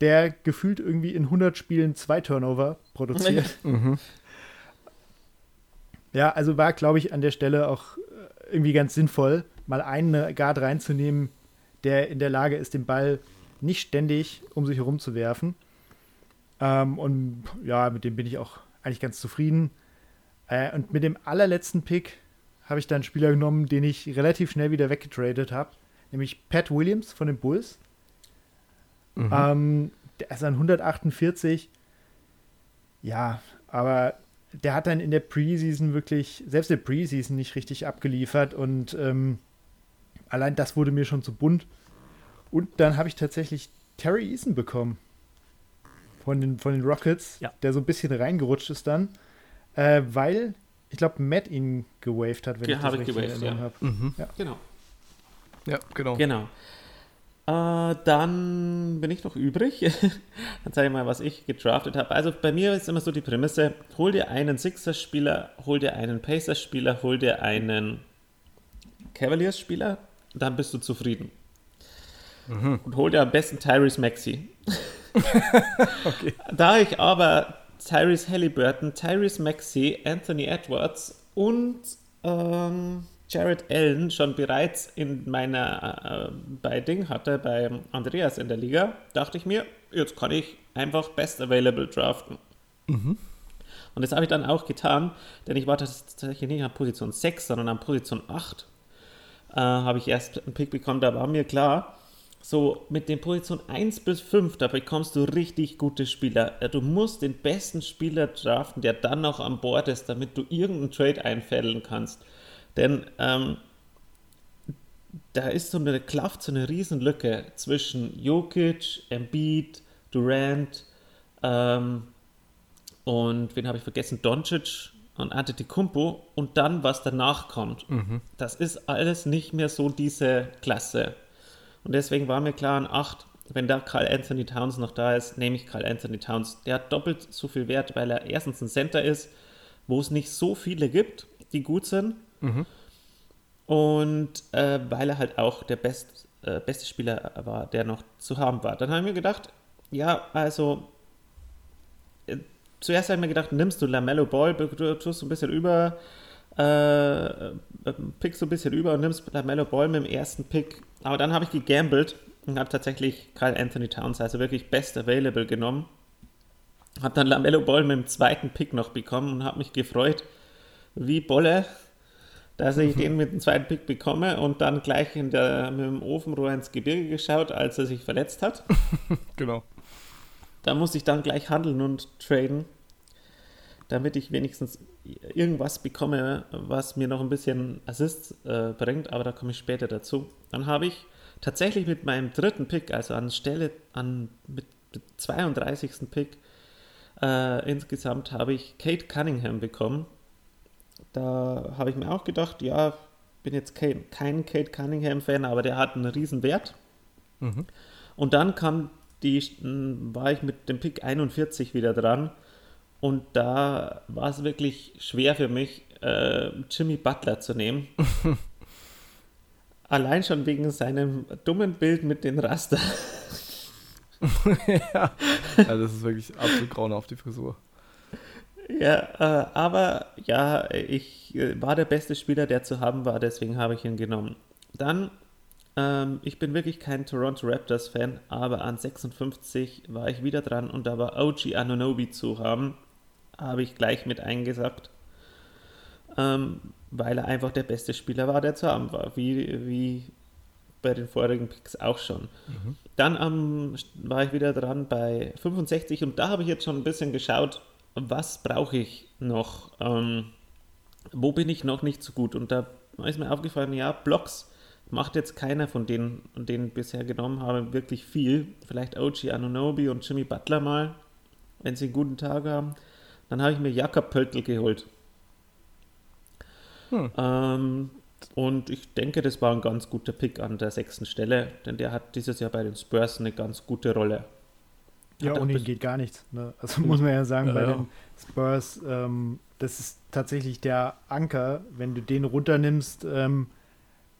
der gefühlt irgendwie in 100 Spielen zwei Turnover produziert. Mhm. Ja, also war, glaube ich, an der Stelle auch äh, irgendwie ganz sinnvoll, mal einen Guard reinzunehmen, der in der Lage ist, den Ball nicht ständig um sich herum zu werfen. Ähm, und ja, mit dem bin ich auch eigentlich ganz zufrieden. Äh, und mit dem allerletzten Pick habe ich dann einen Spieler genommen, den ich relativ schnell wieder weggetradet habe, nämlich Pat Williams von den Bulls. Mhm. Ähm, der ist an 148. Ja, aber der hat dann in der Preseason wirklich, selbst in der Preseason nicht richtig abgeliefert und ähm, allein das wurde mir schon zu bunt. Und dann habe ich tatsächlich Terry Eason bekommen von den, von den Rockets, Ja. der so ein bisschen reingerutscht ist dann, äh, weil ich glaube, Matt ihn gewaved hat, wenn Ge- ich das richtig gewaved, ja. habe. Mhm. genau. Ja, genau. Genau. Äh, dann bin ich noch übrig. dann zeige ich mal, was ich gedraftet habe. Also bei mir ist immer so die Prämisse: hol dir einen Sixers-Spieler, hol dir einen Pacers-Spieler, hol dir einen Cavaliers-Spieler, dann bist du zufrieden. Und hol dir am besten Tyrese Maxey. Da ich aber Tyrese Halliburton, Tyrese Maxey, Anthony Edwards und ähm, Jared Allen schon bereits in meiner äh, bei Ding hatte, bei Andreas in der Liga, dachte ich mir, jetzt kann ich einfach Best Available draften. Und das habe ich dann auch getan, denn ich war tatsächlich nicht an Position 6, sondern an Position 8. Äh, habe ich erst einen Pick bekommen, da war mir klar, so mit den Position 1 bis 5, da bekommst du richtig gute Spieler. Du musst den besten Spieler draften, der dann noch an Bord ist, damit du irgendeinen Trade einfädeln kannst. Denn ähm, da ist so eine Kluft, so eine Riesenlücke zwischen Jokic, Embiid, Durant ähm, und wen habe ich vergessen? Doncic und Antetokounmpo und dann, was danach kommt. Das ist alles nicht mehr so diese Klasse. Und deswegen war mir klar, an 8, wenn da Carl Anthony Towns noch da ist, nehme ich Carl Anthony Towns. Der hat doppelt so viel Wert, weil er erstens ein Center ist, wo es nicht so viele gibt, die gut sind. Und äh, weil er halt auch der best, äh, beste Spieler war, der noch zu haben war. Dann haben wir gedacht, ja, also äh, zuerst habe ich mir gedacht, nimmst du Lamello Ball, du tust so ein bisschen über äh, pickst du ein bisschen über und nimmst LaMelo Ball mit dem ersten Pick. Aber dann habe ich gegambelt und habe tatsächlich Kyle Anthony Towns, also wirklich best available genommen. Habe dann LaMelo Ball mit dem zweiten Pick noch bekommen und habe mich gefreut, wie Bolle, dass ich den mit dem zweiten Pick bekomme und dann gleich in der, mit dem Ofenrohr ins Gebirge geschaut, als er sich verletzt hat. Genau. Da musste ich dann gleich handeln und traden, damit ich wenigstens irgendwas bekomme, was mir noch ein bisschen Assists äh, bringt, aber da komme ich später dazu. Dann habe ich tatsächlich mit meinem dritten Pick, also an Stelle an mit, mit 32. Pick, äh, insgesamt habe ich Kate Cunningham bekommen. Da habe ich mir auch gedacht, ja, bin jetzt kein, kein Kate Cunningham-Fan, aber der hat einen riesen Wert. Und dann kam die, war ich mit dem Pick 41 wieder dran. Und da war es wirklich schwer für mich, äh, Jimmy Butler zu nehmen. Allein schon wegen seinem dummen Bild mit den Raster. ja. Also das ist wirklich absolut grauenhaft, die Frisur. Ja, äh, aber ja, ich äh, war der beste Spieler, der zu haben war, deswegen habe ich ihn genommen. Dann, ähm, ich bin wirklich kein Toronto Raptors-Fan, aber an 56 war ich wieder dran und da war OG Anunobi zu haben, habe ich gleich mit eingesagt, ähm, weil er einfach der beste Spieler war, der zu haben war, wie, wie bei den vorigen Picks auch schon. Dann ähm, war ich wieder dran bei 65 und da habe ich jetzt schon ein bisschen geschaut, was brauche ich noch? Ähm, wo bin ich noch nicht so gut? Und da ist mir aufgefallen, ja, Blocks macht jetzt keiner von denen, den ich bisher genommen habe, wirklich viel. Vielleicht OG Anunobi und Jimmy Butler mal, wenn sie einen guten Tag haben. Dann habe ich mir Jakob Pöltl geholt. Ähm, und ich denke, das war ein ganz guter Pick an der sechsten Stelle, denn der hat dieses Jahr bei den Spurs eine ganz gute Rolle. Ja, ohne ihn geht gar nichts. Ne? Also muss man ja sagen, Ja, bei ja. den Spurs, ähm, das ist tatsächlich der Anker. Wenn du den runternimmst, ähm,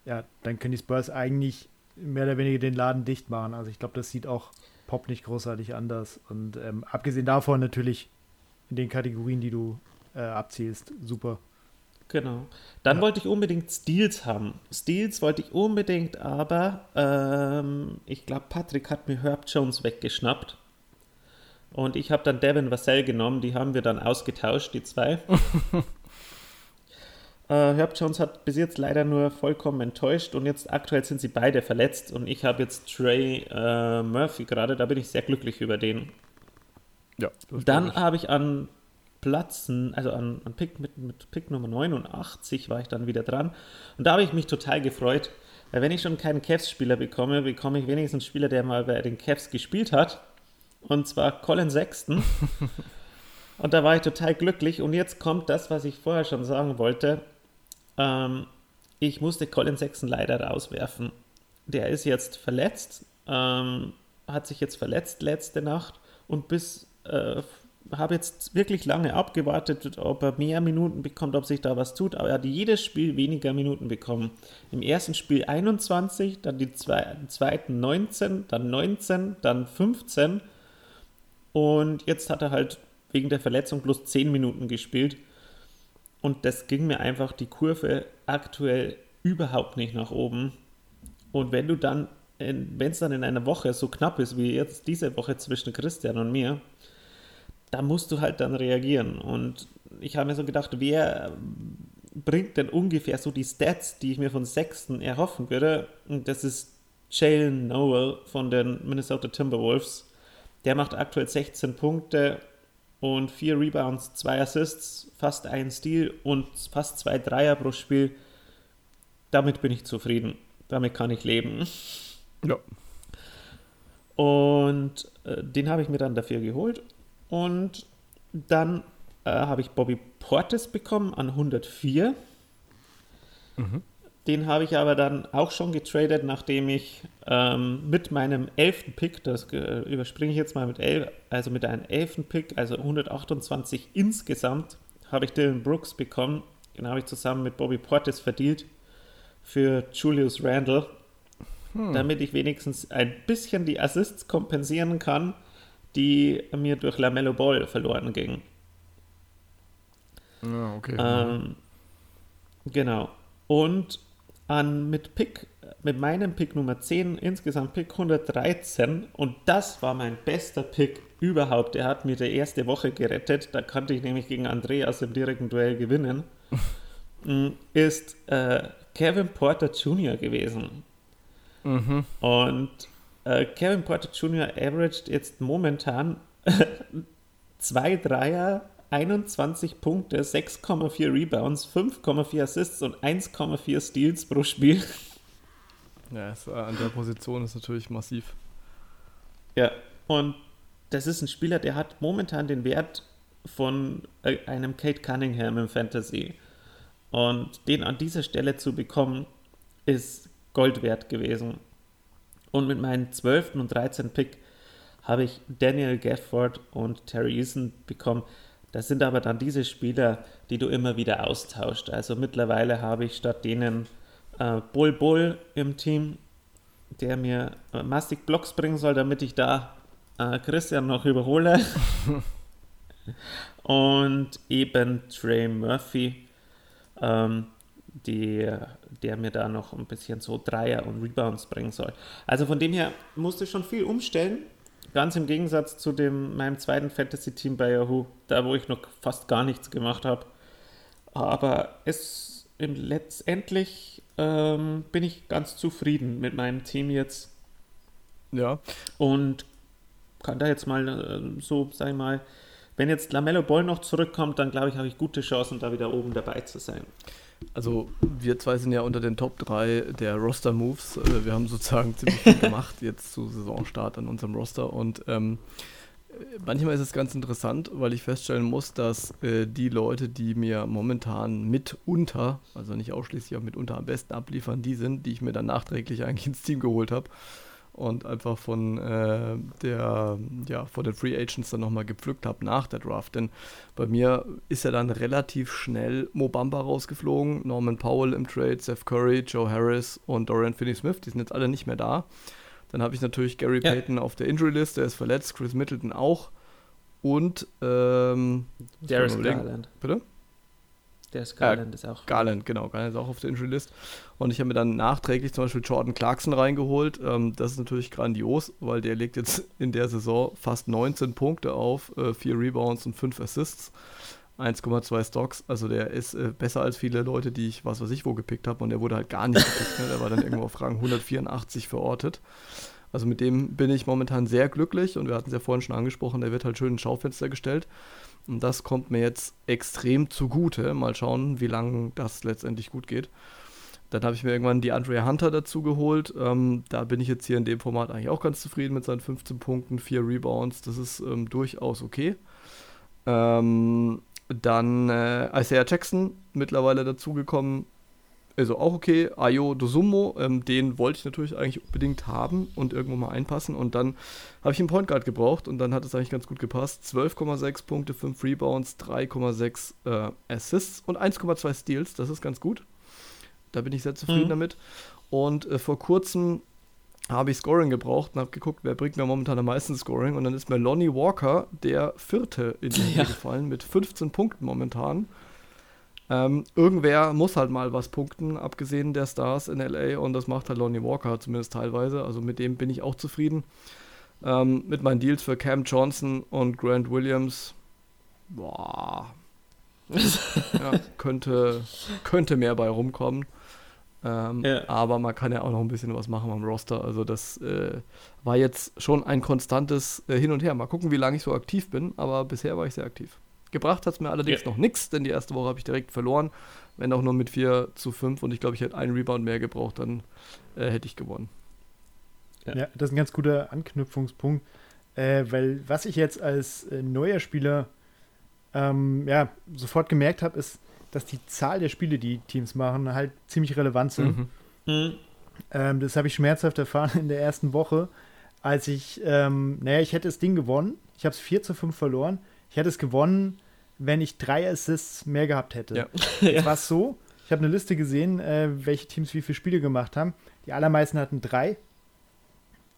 ja, dann können die Spurs eigentlich mehr oder weniger den Laden dicht machen. Also ich glaube, das sieht auch Pop nicht großartig anders. Und ähm, abgesehen davon natürlich in den Kategorien, die du äh, abzielst, super. Genau. Dann wollte ich unbedingt Steals haben. Steals wollte ich unbedingt, aber ähm, ich glaube, Patrick hat mir Herb Jones weggeschnappt. Und ich habe dann Devin Vassell genommen, die haben wir dann ausgetauscht, die zwei. äh, Herb Jones hat bis jetzt leider nur vollkommen enttäuscht und jetzt aktuell sind sie beide verletzt und ich habe jetzt Trey äh, Murphy gerade, da bin ich sehr glücklich über den. Ja. Dann habe ich an Platzen, also an, an Pick mit, mit Pick Nummer 89 war ich dann wieder dran. Und da habe ich mich total gefreut, weil wenn ich schon keinen Cavs-Spieler bekomme, bekomme ich wenigstens einen Spieler, der mal bei den Cavs gespielt hat. Und zwar Colin Sexton. und da war ich total glücklich. Und jetzt kommt das, was ich vorher schon sagen wollte. Ähm, ich musste Colin Sexton leider rauswerfen. Der ist jetzt verletzt, ähm, hat sich jetzt verletzt letzte Nacht und bis äh, habe jetzt wirklich lange abgewartet, ob er mehr Minuten bekommt, ob sich da was tut, aber er hat jedes Spiel weniger Minuten bekommen. Im ersten Spiel 21, dann die zwei, im zweiten 19, dann 19, dann 15 und jetzt hat er halt wegen der Verletzung bloß 10 Minuten gespielt und das ging mir einfach die Kurve aktuell überhaupt nicht nach oben. Und wenn du dann, wenn es dann in einer Woche so knapp ist wie jetzt diese Woche zwischen Christian und mir, da musst du halt dann reagieren. Und ich habe mir so gedacht, wer bringt denn ungefähr so die Stats, die ich mir von Sexton erhoffen würde? Und das ist Jalen Noel von den Minnesota Timberwolves. Der macht aktuell 16 Punkte und 4 Rebounds, 2 Assists, fast ein Steal und fast 2 Dreier pro Spiel. Damit bin ich zufrieden. Damit kann ich leben. Ja. Und äh, den habe ich mir dann dafür geholt. Und dann äh, habe ich Bobby Portis bekommen an 104. Den habe ich aber dann auch schon getradet, nachdem ich ähm, mit meinem elften Pick, das äh, überspringe ich jetzt mal mit 11, also mit einem elften Pick, also 128 insgesamt, habe ich Dylan Brooks bekommen. Den habe ich zusammen mit Bobby Portis verdient für Julius Randle, damit ich wenigstens ein bisschen die Assists kompensieren kann, die mir durch LaMelo Ball verloren gingen. Ja, okay. Ähm, Genau. Und an, mit Pick, mit meinem Pick Nummer 10, insgesamt Pick 113. Und das war mein bester Pick überhaupt. Er hat mir die erste Woche gerettet. Da konnte ich nämlich gegen Andreas im direkten Duell gewinnen. Mm, ist äh, Kevin Porter Jr. gewesen. Und äh, Kevin Porter Jr. averaged jetzt momentan zwei Dreier, 21 Punkte, 6,4 Rebounds, 5,4 Assists und 1,4 Steals pro Spiel. Ja, es, äh, an der Position ist natürlich massiv. Ja, und das ist ein Spieler, der hat momentan den Wert von äh, einem Kate Cunningham im Fantasy. Und den an dieser Stelle zu bekommen, ist Gold wert gewesen. Und mit meinen 12. und 13. Pick habe ich Daniel Gafford und Terry Eason bekommen. Das sind aber dann diese Spieler, die du immer wieder austauscht. Also mittlerweile habe ich statt denen äh, Bull Bull im Team, der mir äh, Mastic Blocks bringen soll, damit ich da äh, Christian noch überhole. und eben Trey Murphy, ähm, die, der mir da noch ein bisschen so Dreier und Rebounds bringen soll. Also von dem her musste ich schon viel umstellen. Ganz im Gegensatz zu dem, meinem zweiten Fantasy-Team bei Yahoo, da wo ich noch fast gar nichts gemacht habe. Aber es im letztendlich ähm, bin ich ganz zufrieden mit meinem Team jetzt Ja, und kann da jetzt mal äh, so, sag ich mal, wenn jetzt Lamello Ball noch zurückkommt, dann glaube ich, habe ich gute Chancen, da wieder oben dabei zu sein. Also wir zwei sind ja unter den Top 3 der Roster-Moves. Äh, Wir haben sozusagen ziemlich viel gemacht jetzt zu Saisonstart an unserem Roster und ähm, äh, manchmal ist es ganz interessant, weil ich feststellen muss, dass äh, die Leute, die mir momentan mitunter, also nicht ausschließlich, aber mitunter am besten abliefern, die sind, die ich mir dann nachträglich eigentlich ins Team geholt habe und einfach von äh, der, ja, von den Free Agents dann nochmal gepflückt habe nach der Draft. Denn bei mir ist ja dann relativ schnell Mobamba rausgeflogen, Norman Powell im Trade, Seth Curry, Joe Harris und Dorian Finney-Smith, die sind jetzt alle nicht mehr da. Dann habe ich natürlich Gary Ja. Payton auf der Injury List, der ist verletzt, Chris Middleton auch. Und ähm, Darius. Garland. Bitte? Darius Garland ist auch. Garland, genau. Garland ist auch auf der Injury List. Und ich habe mir dann nachträglich zum Beispiel Jordan Clarkson reingeholt. Ähm, das ist natürlich grandios, weil der legt jetzt in der Saison fast 19 Punkte auf, äh, 4 Rebounds und 5 Assists. 1,2 Stocks. Also der ist äh, besser als viele Leute, die ich was weiß ich wo gepickt habe. Und der wurde halt gar nicht gepickt. Ne? Der war dann irgendwo auf Rang 184 verortet. Also mit dem bin ich momentan sehr glücklich und wir hatten es ja vorhin schon angesprochen, der wird halt schön ins Schaufenster gestellt. Und das kommt mir jetzt extrem zugute. Mal schauen, wie lange das letztendlich gut geht. Dann habe ich mir irgendwann die Andrea Hunter dazu geholt. Ähm, da bin ich jetzt hier in dem Format eigentlich auch ganz zufrieden mit seinen 15 Punkten, 4 Rebounds. Das ist ähm, durchaus okay. Ähm, dann äh, Isaiah Jackson mittlerweile dazugekommen. Also auch okay. Ayo Dosumo, ähm, den wollte ich natürlich eigentlich unbedingt haben und irgendwo mal einpassen. Und dann habe ich einen Point Guard gebraucht und dann hat es eigentlich ganz gut gepasst. 12,6 Punkte, 5 Rebounds, 3,6 äh, Assists und 1,2 Steals. Das ist ganz gut. Da bin ich sehr zufrieden Mhm. damit. Und äh, vor kurzem habe ich Scoring gebraucht und habe geguckt, wer bringt mir momentan am meisten Scoring. Und dann ist mir Lonnie Walker, der vierte, in die Ja. gefallen, mit 15 Punkten momentan. Ähm, irgendwer muss halt mal was punkten, abgesehen der Stars in LA. Und das macht halt Lonnie Walker zumindest teilweise. Also mit dem bin ich auch zufrieden. Ähm, mit meinen Deals für Cam Johnson und Grant Williams. Boah. ja, könnte, könnte mehr bei rumkommen. Ähm, Ja. Aber man kann ja auch noch ein bisschen was machen am Roster. Also das äh, war jetzt schon ein konstantes äh, Hin und Her. Mal gucken, wie lange ich so aktiv bin. Aber bisher war ich sehr aktiv. Gebracht hat es mir allerdings Ja. noch nichts, denn die erste Woche habe ich direkt verloren. Wenn auch nur mit 4 zu 5 und ich glaube, ich hätte einen Rebound mehr gebraucht, dann äh, hätte ich gewonnen. Ja. Ja. das ist ein ganz guter Anknüpfungspunkt, äh, weil was ich jetzt als äh, neuer Spieler ähm, ja, sofort gemerkt habe, ist, dass die Zahl der Spiele, die Teams machen, halt ziemlich relevant sind. Mhm. Mhm. Ähm, das habe ich schmerzhaft erfahren in der ersten Woche, als ich, ähm, naja, ich hätte das Ding gewonnen. Ich habe es 4 zu 5 verloren. Ich hätte es gewonnen, wenn ich drei Assists mehr gehabt hätte. Ja. Jetzt war es so, ich habe eine Liste gesehen, äh, welche Teams wie viele Spiele gemacht haben. Die allermeisten hatten drei.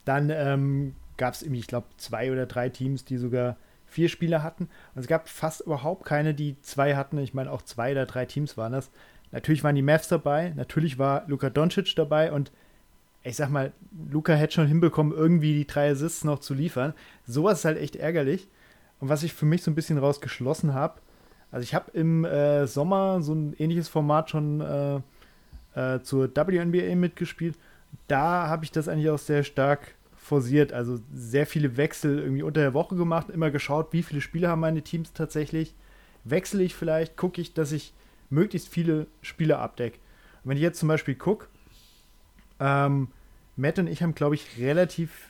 Dann ähm, gab es irgendwie, ich glaube, zwei oder drei Teams, die sogar vier Spieler hatten. Und es gab fast überhaupt keine, die zwei hatten. Ich meine, auch zwei oder drei Teams waren das, natürlich waren die Mavs dabei, natürlich war Luka Doncic dabei und ich sag mal, Luka hätte schon hinbekommen, irgendwie die drei Assists noch zu liefern. Sowas ist halt echt ärgerlich. Und was ich für mich so ein bisschen rausgeschlossen habe, also ich habe im äh, Sommer so ein ähnliches Format schon äh, äh, zur WNBA mitgespielt. Da habe ich das eigentlich auch sehr stark forciert, also sehr viele Wechsel irgendwie unter der Woche gemacht, immer geschaut, wie viele Spiele haben meine Teams tatsächlich. Wechsle ich vielleicht, gucke ich, dass ich möglichst viele Spiele abdecke. Und wenn ich jetzt zum Beispiel gucke, ähm, Matt und ich haben, glaube ich, relativ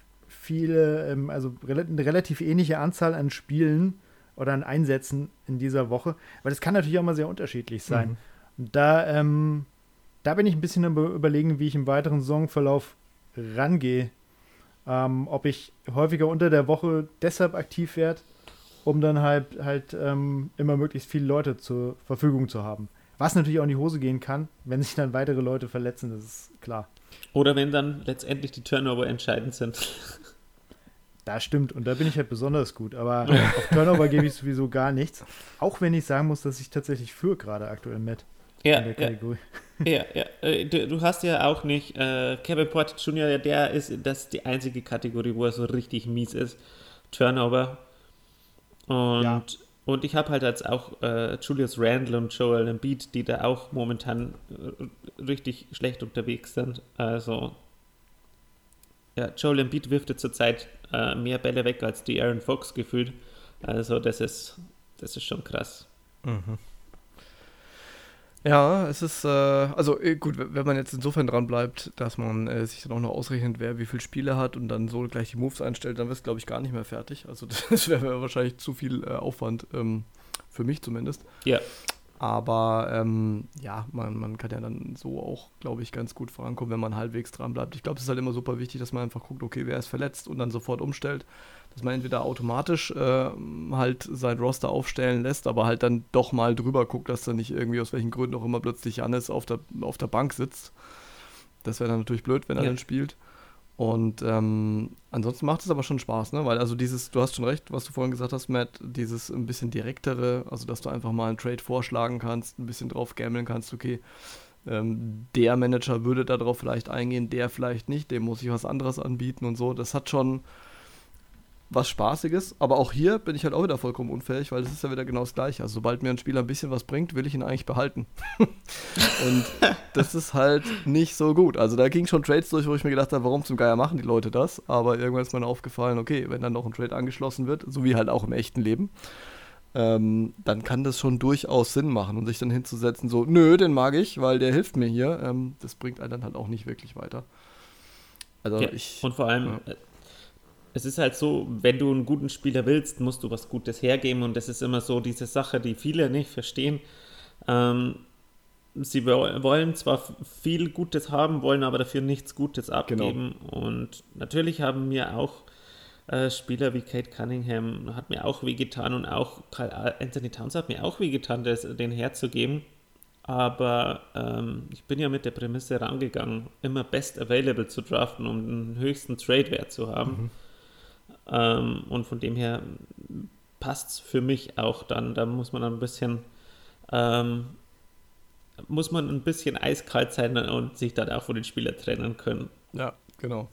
viele, ähm, also eine relativ ähnliche Anzahl an Spielen oder an Einsätzen in dieser Woche. Aber das kann natürlich auch mal sehr unterschiedlich sein. Mhm. Da, ähm, da bin ich ein bisschen überlegen, wie ich im weiteren Saisonverlauf rangehe. Ähm, ob ich häufiger unter der Woche deshalb aktiv werde, um dann halt, halt ähm, immer möglichst viele Leute zur Verfügung zu haben. Was natürlich auch in die Hose gehen kann, wenn sich dann weitere Leute verletzen, das ist klar. Oder wenn dann letztendlich die Turnover entscheidend sind. Das stimmt, und da bin ich halt besonders gut. Aber auf Turnover gebe ich sowieso gar nichts. Auch wenn ich sagen muss, dass ich tatsächlich für gerade aktuell mit ja, in der Kategorie. Ja, ja. Äh, du, du, hast ja auch nicht, äh, Kevin Porter Jr., der ist das ist die einzige Kategorie, wo er so richtig mies ist. Turnover. Und, ja. und ich habe halt jetzt auch äh, Julius Randle und Joel Embiid, die da auch momentan äh, richtig schlecht unterwegs sind. Also, ja, Joel Embiid wirft zurzeit äh, mehr Bälle weg als die Aaron Fox gefühlt. Also, das ist, das ist schon krass. Mhm. Ja, es ist, äh, also äh, gut, wenn man jetzt insofern dran bleibt, dass man äh, sich dann auch noch ausrechnet, wer wie viele Spiele hat und dann so gleich die Moves einstellt, dann wird es, glaube ich, gar nicht mehr fertig. Also das wäre wahrscheinlich zu viel äh, Aufwand, ähm, für mich zumindest. Ja. Aber ähm, ja, man, man kann ja dann so auch, glaube ich, ganz gut vorankommen, wenn man halbwegs dran bleibt. Ich glaube, es ist halt immer super wichtig, dass man einfach guckt, okay, wer ist verletzt und dann sofort umstellt dass man entweder automatisch äh, halt sein Roster aufstellen lässt, aber halt dann doch mal drüber guckt, dass da nicht irgendwie aus welchen Gründen auch immer plötzlich Jannis auf der, auf der Bank sitzt. Das wäre dann natürlich blöd, wenn er ja. dann spielt. Und ähm, ansonsten macht es aber schon Spaß, ne? Weil also dieses, du hast schon recht, was du vorhin gesagt hast, Matt, dieses ein bisschen direktere, also dass du einfach mal einen Trade vorschlagen kannst, ein bisschen drauf gambeln kannst, okay, ähm, der Manager würde darauf vielleicht eingehen, der vielleicht nicht, dem muss ich was anderes anbieten und so. Das hat schon, was Spaßiges, aber auch hier bin ich halt auch wieder vollkommen unfähig, weil es ist ja wieder genau das Gleiche. Also sobald mir ein Spieler ein bisschen was bringt, will ich ihn eigentlich behalten. und das ist halt nicht so gut. Also da ging schon Trades durch, wo ich mir gedacht habe, warum zum Geier machen die Leute das? Aber irgendwann ist mir aufgefallen, okay, wenn dann noch ein Trade angeschlossen wird, so wie halt auch im echten Leben, ähm, dann kann das schon durchaus Sinn machen und sich dann hinzusetzen, so, nö, den mag ich, weil der hilft mir hier. Ähm, das bringt einen dann halt auch nicht wirklich weiter. Also ja, ich. Und vor allem, ja es ist halt so, wenn du einen guten Spieler willst, musst du was Gutes hergeben und das ist immer so diese Sache, die viele nicht verstehen. Ähm, sie wollen zwar viel Gutes haben, wollen aber dafür nichts Gutes abgeben genau. und natürlich haben mir auch äh, Spieler wie Kate Cunningham hat mir auch wehgetan und auch Carl Anthony Towns hat mir auch wehgetan, das, den herzugeben. Aber ähm, ich bin ja mit der Prämisse rangegangen, immer Best Available zu draften, um den höchsten Trade-Wert zu haben. Mhm. Ähm, und von dem her passt es für mich auch dann. Da muss man ein bisschen, ähm, muss man ein bisschen eiskalt sein und sich dann auch von den Spielern trennen können. Ja, genau.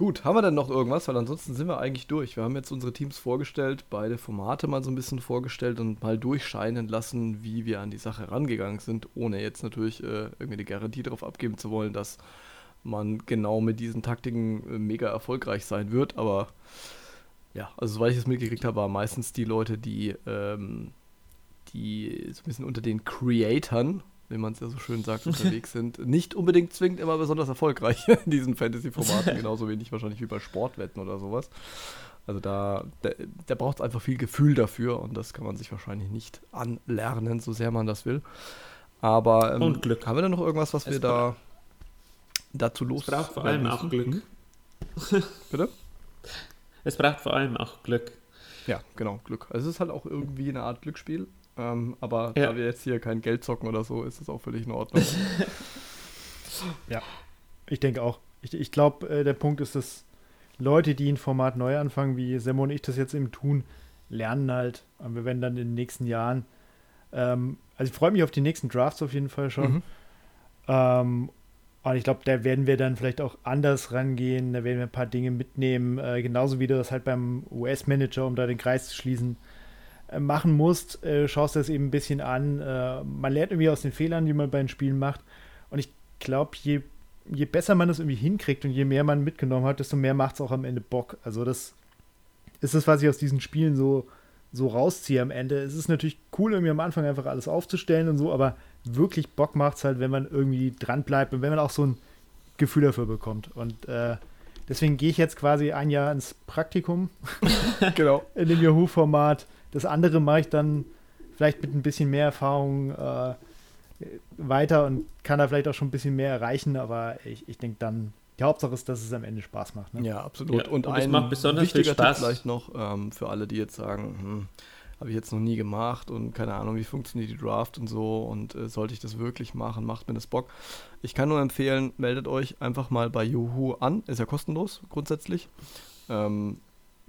Gut, haben wir denn noch irgendwas? Weil ansonsten sind wir eigentlich durch. Wir haben jetzt unsere Teams vorgestellt, beide Formate mal so ein bisschen vorgestellt und mal durchscheinen lassen, wie wir an die Sache rangegangen sind, ohne jetzt natürlich äh, irgendwie eine Garantie darauf abgeben zu wollen, dass man genau mit diesen Taktiken äh, mega erfolgreich sein wird. Aber ja, also soweit ich es mitgekriegt habe, waren meistens die Leute, die, ähm, die so ein bisschen unter den Creatoren, wie man es ja so schön sagt, unterwegs sind, nicht unbedingt zwingend immer besonders erfolgreich in diesen Fantasy-Formaten, genauso wenig wahrscheinlich wie bei Sportwetten oder sowas. Also da, da, da braucht es einfach viel Gefühl dafür und das kann man sich wahrscheinlich nicht anlernen, so sehr man das will. Aber ähm, und Glück. haben wir da noch irgendwas, was es wir da dazu los. Es braucht vor allem auch Glück. Hm? Bitte? Es braucht vor allem auch Glück. Ja, genau, Glück. Also es ist halt auch irgendwie eine Art Glücksspiel. Ähm, aber ja. da wir jetzt hier kein Geld zocken oder so, ist das auch völlig in Ordnung. ja, ich denke auch. Ich, ich glaube, äh, der Punkt ist, dass Leute, die ein Format neu anfangen, wie Semmo und ich das jetzt eben tun, lernen halt. Und wir werden dann in den nächsten Jahren Ähm, also ich freue mich auf die nächsten Drafts auf jeden Fall schon. Mhm. Ähm, und ich glaube, da werden wir dann vielleicht auch anders rangehen. Da werden wir ein paar Dinge mitnehmen. Äh, genauso wie du das halt beim US-Manager, um da den Kreis zu schließen, äh, machen musst. Äh, schaust das eben ein bisschen an. Äh, man lernt irgendwie aus den Fehlern, die man bei den Spielen macht. Und ich glaube, je, je besser man das irgendwie hinkriegt und je mehr man mitgenommen hat, desto mehr macht es auch am Ende Bock. Also das ist das, was ich aus diesen Spielen so, so rausziehe am Ende. Es ist natürlich cool, irgendwie am Anfang einfach alles aufzustellen und so, aber wirklich Bock macht es halt, wenn man irgendwie dran bleibt und wenn man auch so ein Gefühl dafür bekommt. Und äh, deswegen gehe ich jetzt quasi ein Jahr ins Praktikum Genau. in dem Yahoo-Format. Das andere mache ich dann vielleicht mit ein bisschen mehr Erfahrung äh, weiter und kann da vielleicht auch schon ein bisschen mehr erreichen, aber ich, ich denke dann, die Hauptsache ist, dass es am Ende Spaß macht. Ne? Ja, absolut. Ja, und, und es ein macht besonders viel wichtiger Tipp Spaß. vielleicht noch ähm, für alle, die jetzt sagen, hm, habe ich jetzt noch nie gemacht und keine Ahnung, wie funktioniert die Draft und so und äh, sollte ich das wirklich machen, macht mir das Bock. Ich kann nur empfehlen, meldet euch einfach mal bei Yahoo an, ist ja kostenlos grundsätzlich. Ähm,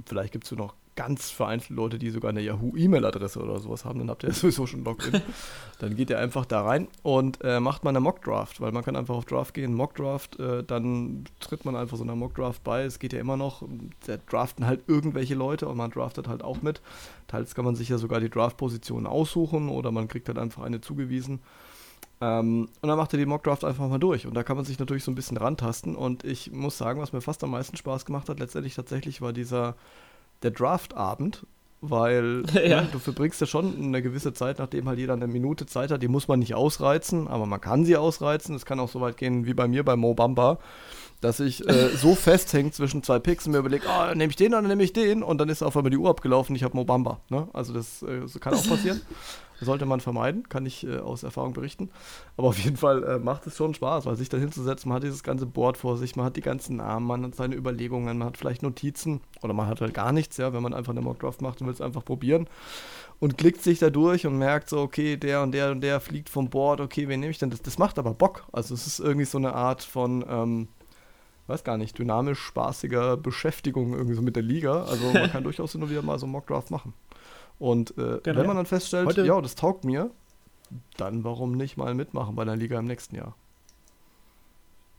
vielleicht gibt es noch ganz vereinzelte Leute, die sogar eine Yahoo-E-Mail-Adresse oder sowas haben, dann habt ihr ja sowieso schon Login. dann geht ihr einfach da rein und äh, macht mal eine Mock-Draft, weil man kann einfach auf Draft gehen, Mock-Draft, äh, dann tritt man einfach so einer Mock-Draft bei. Es geht ja immer noch, da draften halt irgendwelche Leute und man draftet halt auch mit. Teils kann man sich ja sogar die Draft-Position aussuchen oder man kriegt halt einfach eine zugewiesen. Ähm, und dann macht ihr die Mock-Draft einfach mal durch. Und da kann man sich natürlich so ein bisschen rantasten. Und ich muss sagen, was mir fast am meisten Spaß gemacht hat, letztendlich tatsächlich war dieser der Draftabend, weil Ja. ne, du verbringst ja schon eine gewisse Zeit, nachdem halt jeder eine Minute Zeit hat, die muss man nicht ausreizen, aber man kann sie ausreizen. Es kann auch so weit gehen wie bei mir bei Mo Bamba, dass ich äh, so festhängt zwischen zwei Picks und mir überlege, oh, nehme ich den oder nehme ich den und dann ist auf einmal die Uhr abgelaufen, ich habe Mo Bamba. Ne? Also das, äh, das kann auch passieren. Sollte man vermeiden, kann ich äh, aus Erfahrung berichten. Aber auf jeden Fall äh, macht es schon Spaß, weil sich da hinzusetzen, man hat dieses ganze Board vor sich, man hat die ganzen Namen, man hat seine Überlegungen, man hat vielleicht Notizen oder man hat halt gar nichts, ja, wenn man einfach eine Mockdraft macht und will es einfach probieren und klickt sich da durch und merkt so, okay, der und der und der fliegt vom Board, okay, wen nehme ich denn? Das, das macht aber Bock. Also es ist irgendwie so eine Art von, ähm, weiß gar nicht, dynamisch spaßiger Beschäftigung irgendwie so mit der Liga. Also man kann durchaus und wieder mal so einen Mockdraft machen. Und äh, Genau. wenn man dann feststellt, Heute- ja, das taugt mir, dann warum nicht mal mitmachen bei der Liga im nächsten Jahr?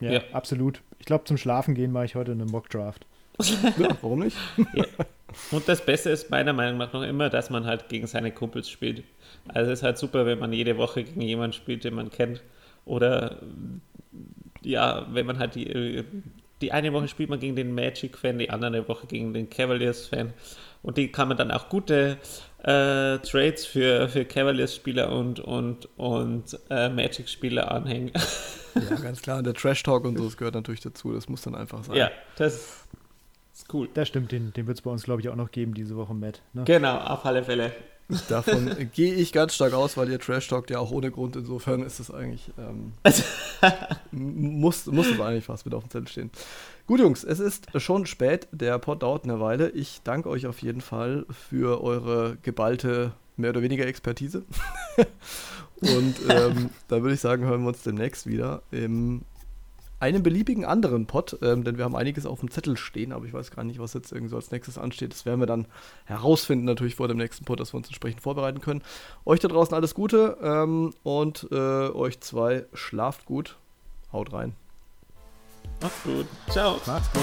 Ja, Ja. absolut. Ich glaube, zum Schlafen gehen mache ich heute eine Mock-Draft. Ja, warum nicht? Und das Beste ist meiner Meinung nach noch immer, dass man halt gegen seine Kumpels spielt. Also es ist halt super, wenn man jede Woche gegen jemanden spielt, den man kennt. Oder ja, wenn man halt die, die eine Woche spielt man gegen den Magic-Fan, die andere Woche gegen den Cavaliers-Fan. Und die kann man dann auch gute äh, Trades für, für Cavaliers-Spieler und, und, und äh, Magic-Spieler anhängen. ja, ganz klar. Der Trash-Talk und so, das gehört natürlich dazu. Das muss dann einfach sein. ja, das ist cool. Das stimmt, den, den wird es bei uns, glaube ich, auch noch geben diese Woche, Matt. Ne? Genau, auf alle Fälle. Davon gehe ich ganz stark aus, weil ihr Trash talkt ja auch ohne Grund. Insofern ist es eigentlich, ähm, muss, muss es eigentlich fast mit auf dem Zettel stehen. Gut, Jungs, es ist schon spät. Der Pod dauert eine Weile. Ich danke euch auf jeden Fall für eure geballte, mehr oder weniger Expertise. Und ähm, da würde ich sagen, hören wir uns demnächst wieder im einem beliebigen anderen Pod, ähm, denn wir haben einiges auf dem Zettel stehen, aber ich weiß gar nicht, was jetzt irgendwie so als nächstes ansteht. Das werden wir dann herausfinden, natürlich vor dem nächsten Pod, dass wir uns entsprechend vorbereiten können. Euch da draußen alles Gute ähm, und äh, euch zwei schlaft gut. Haut rein. Macht's gut. Ciao. Macht's gut.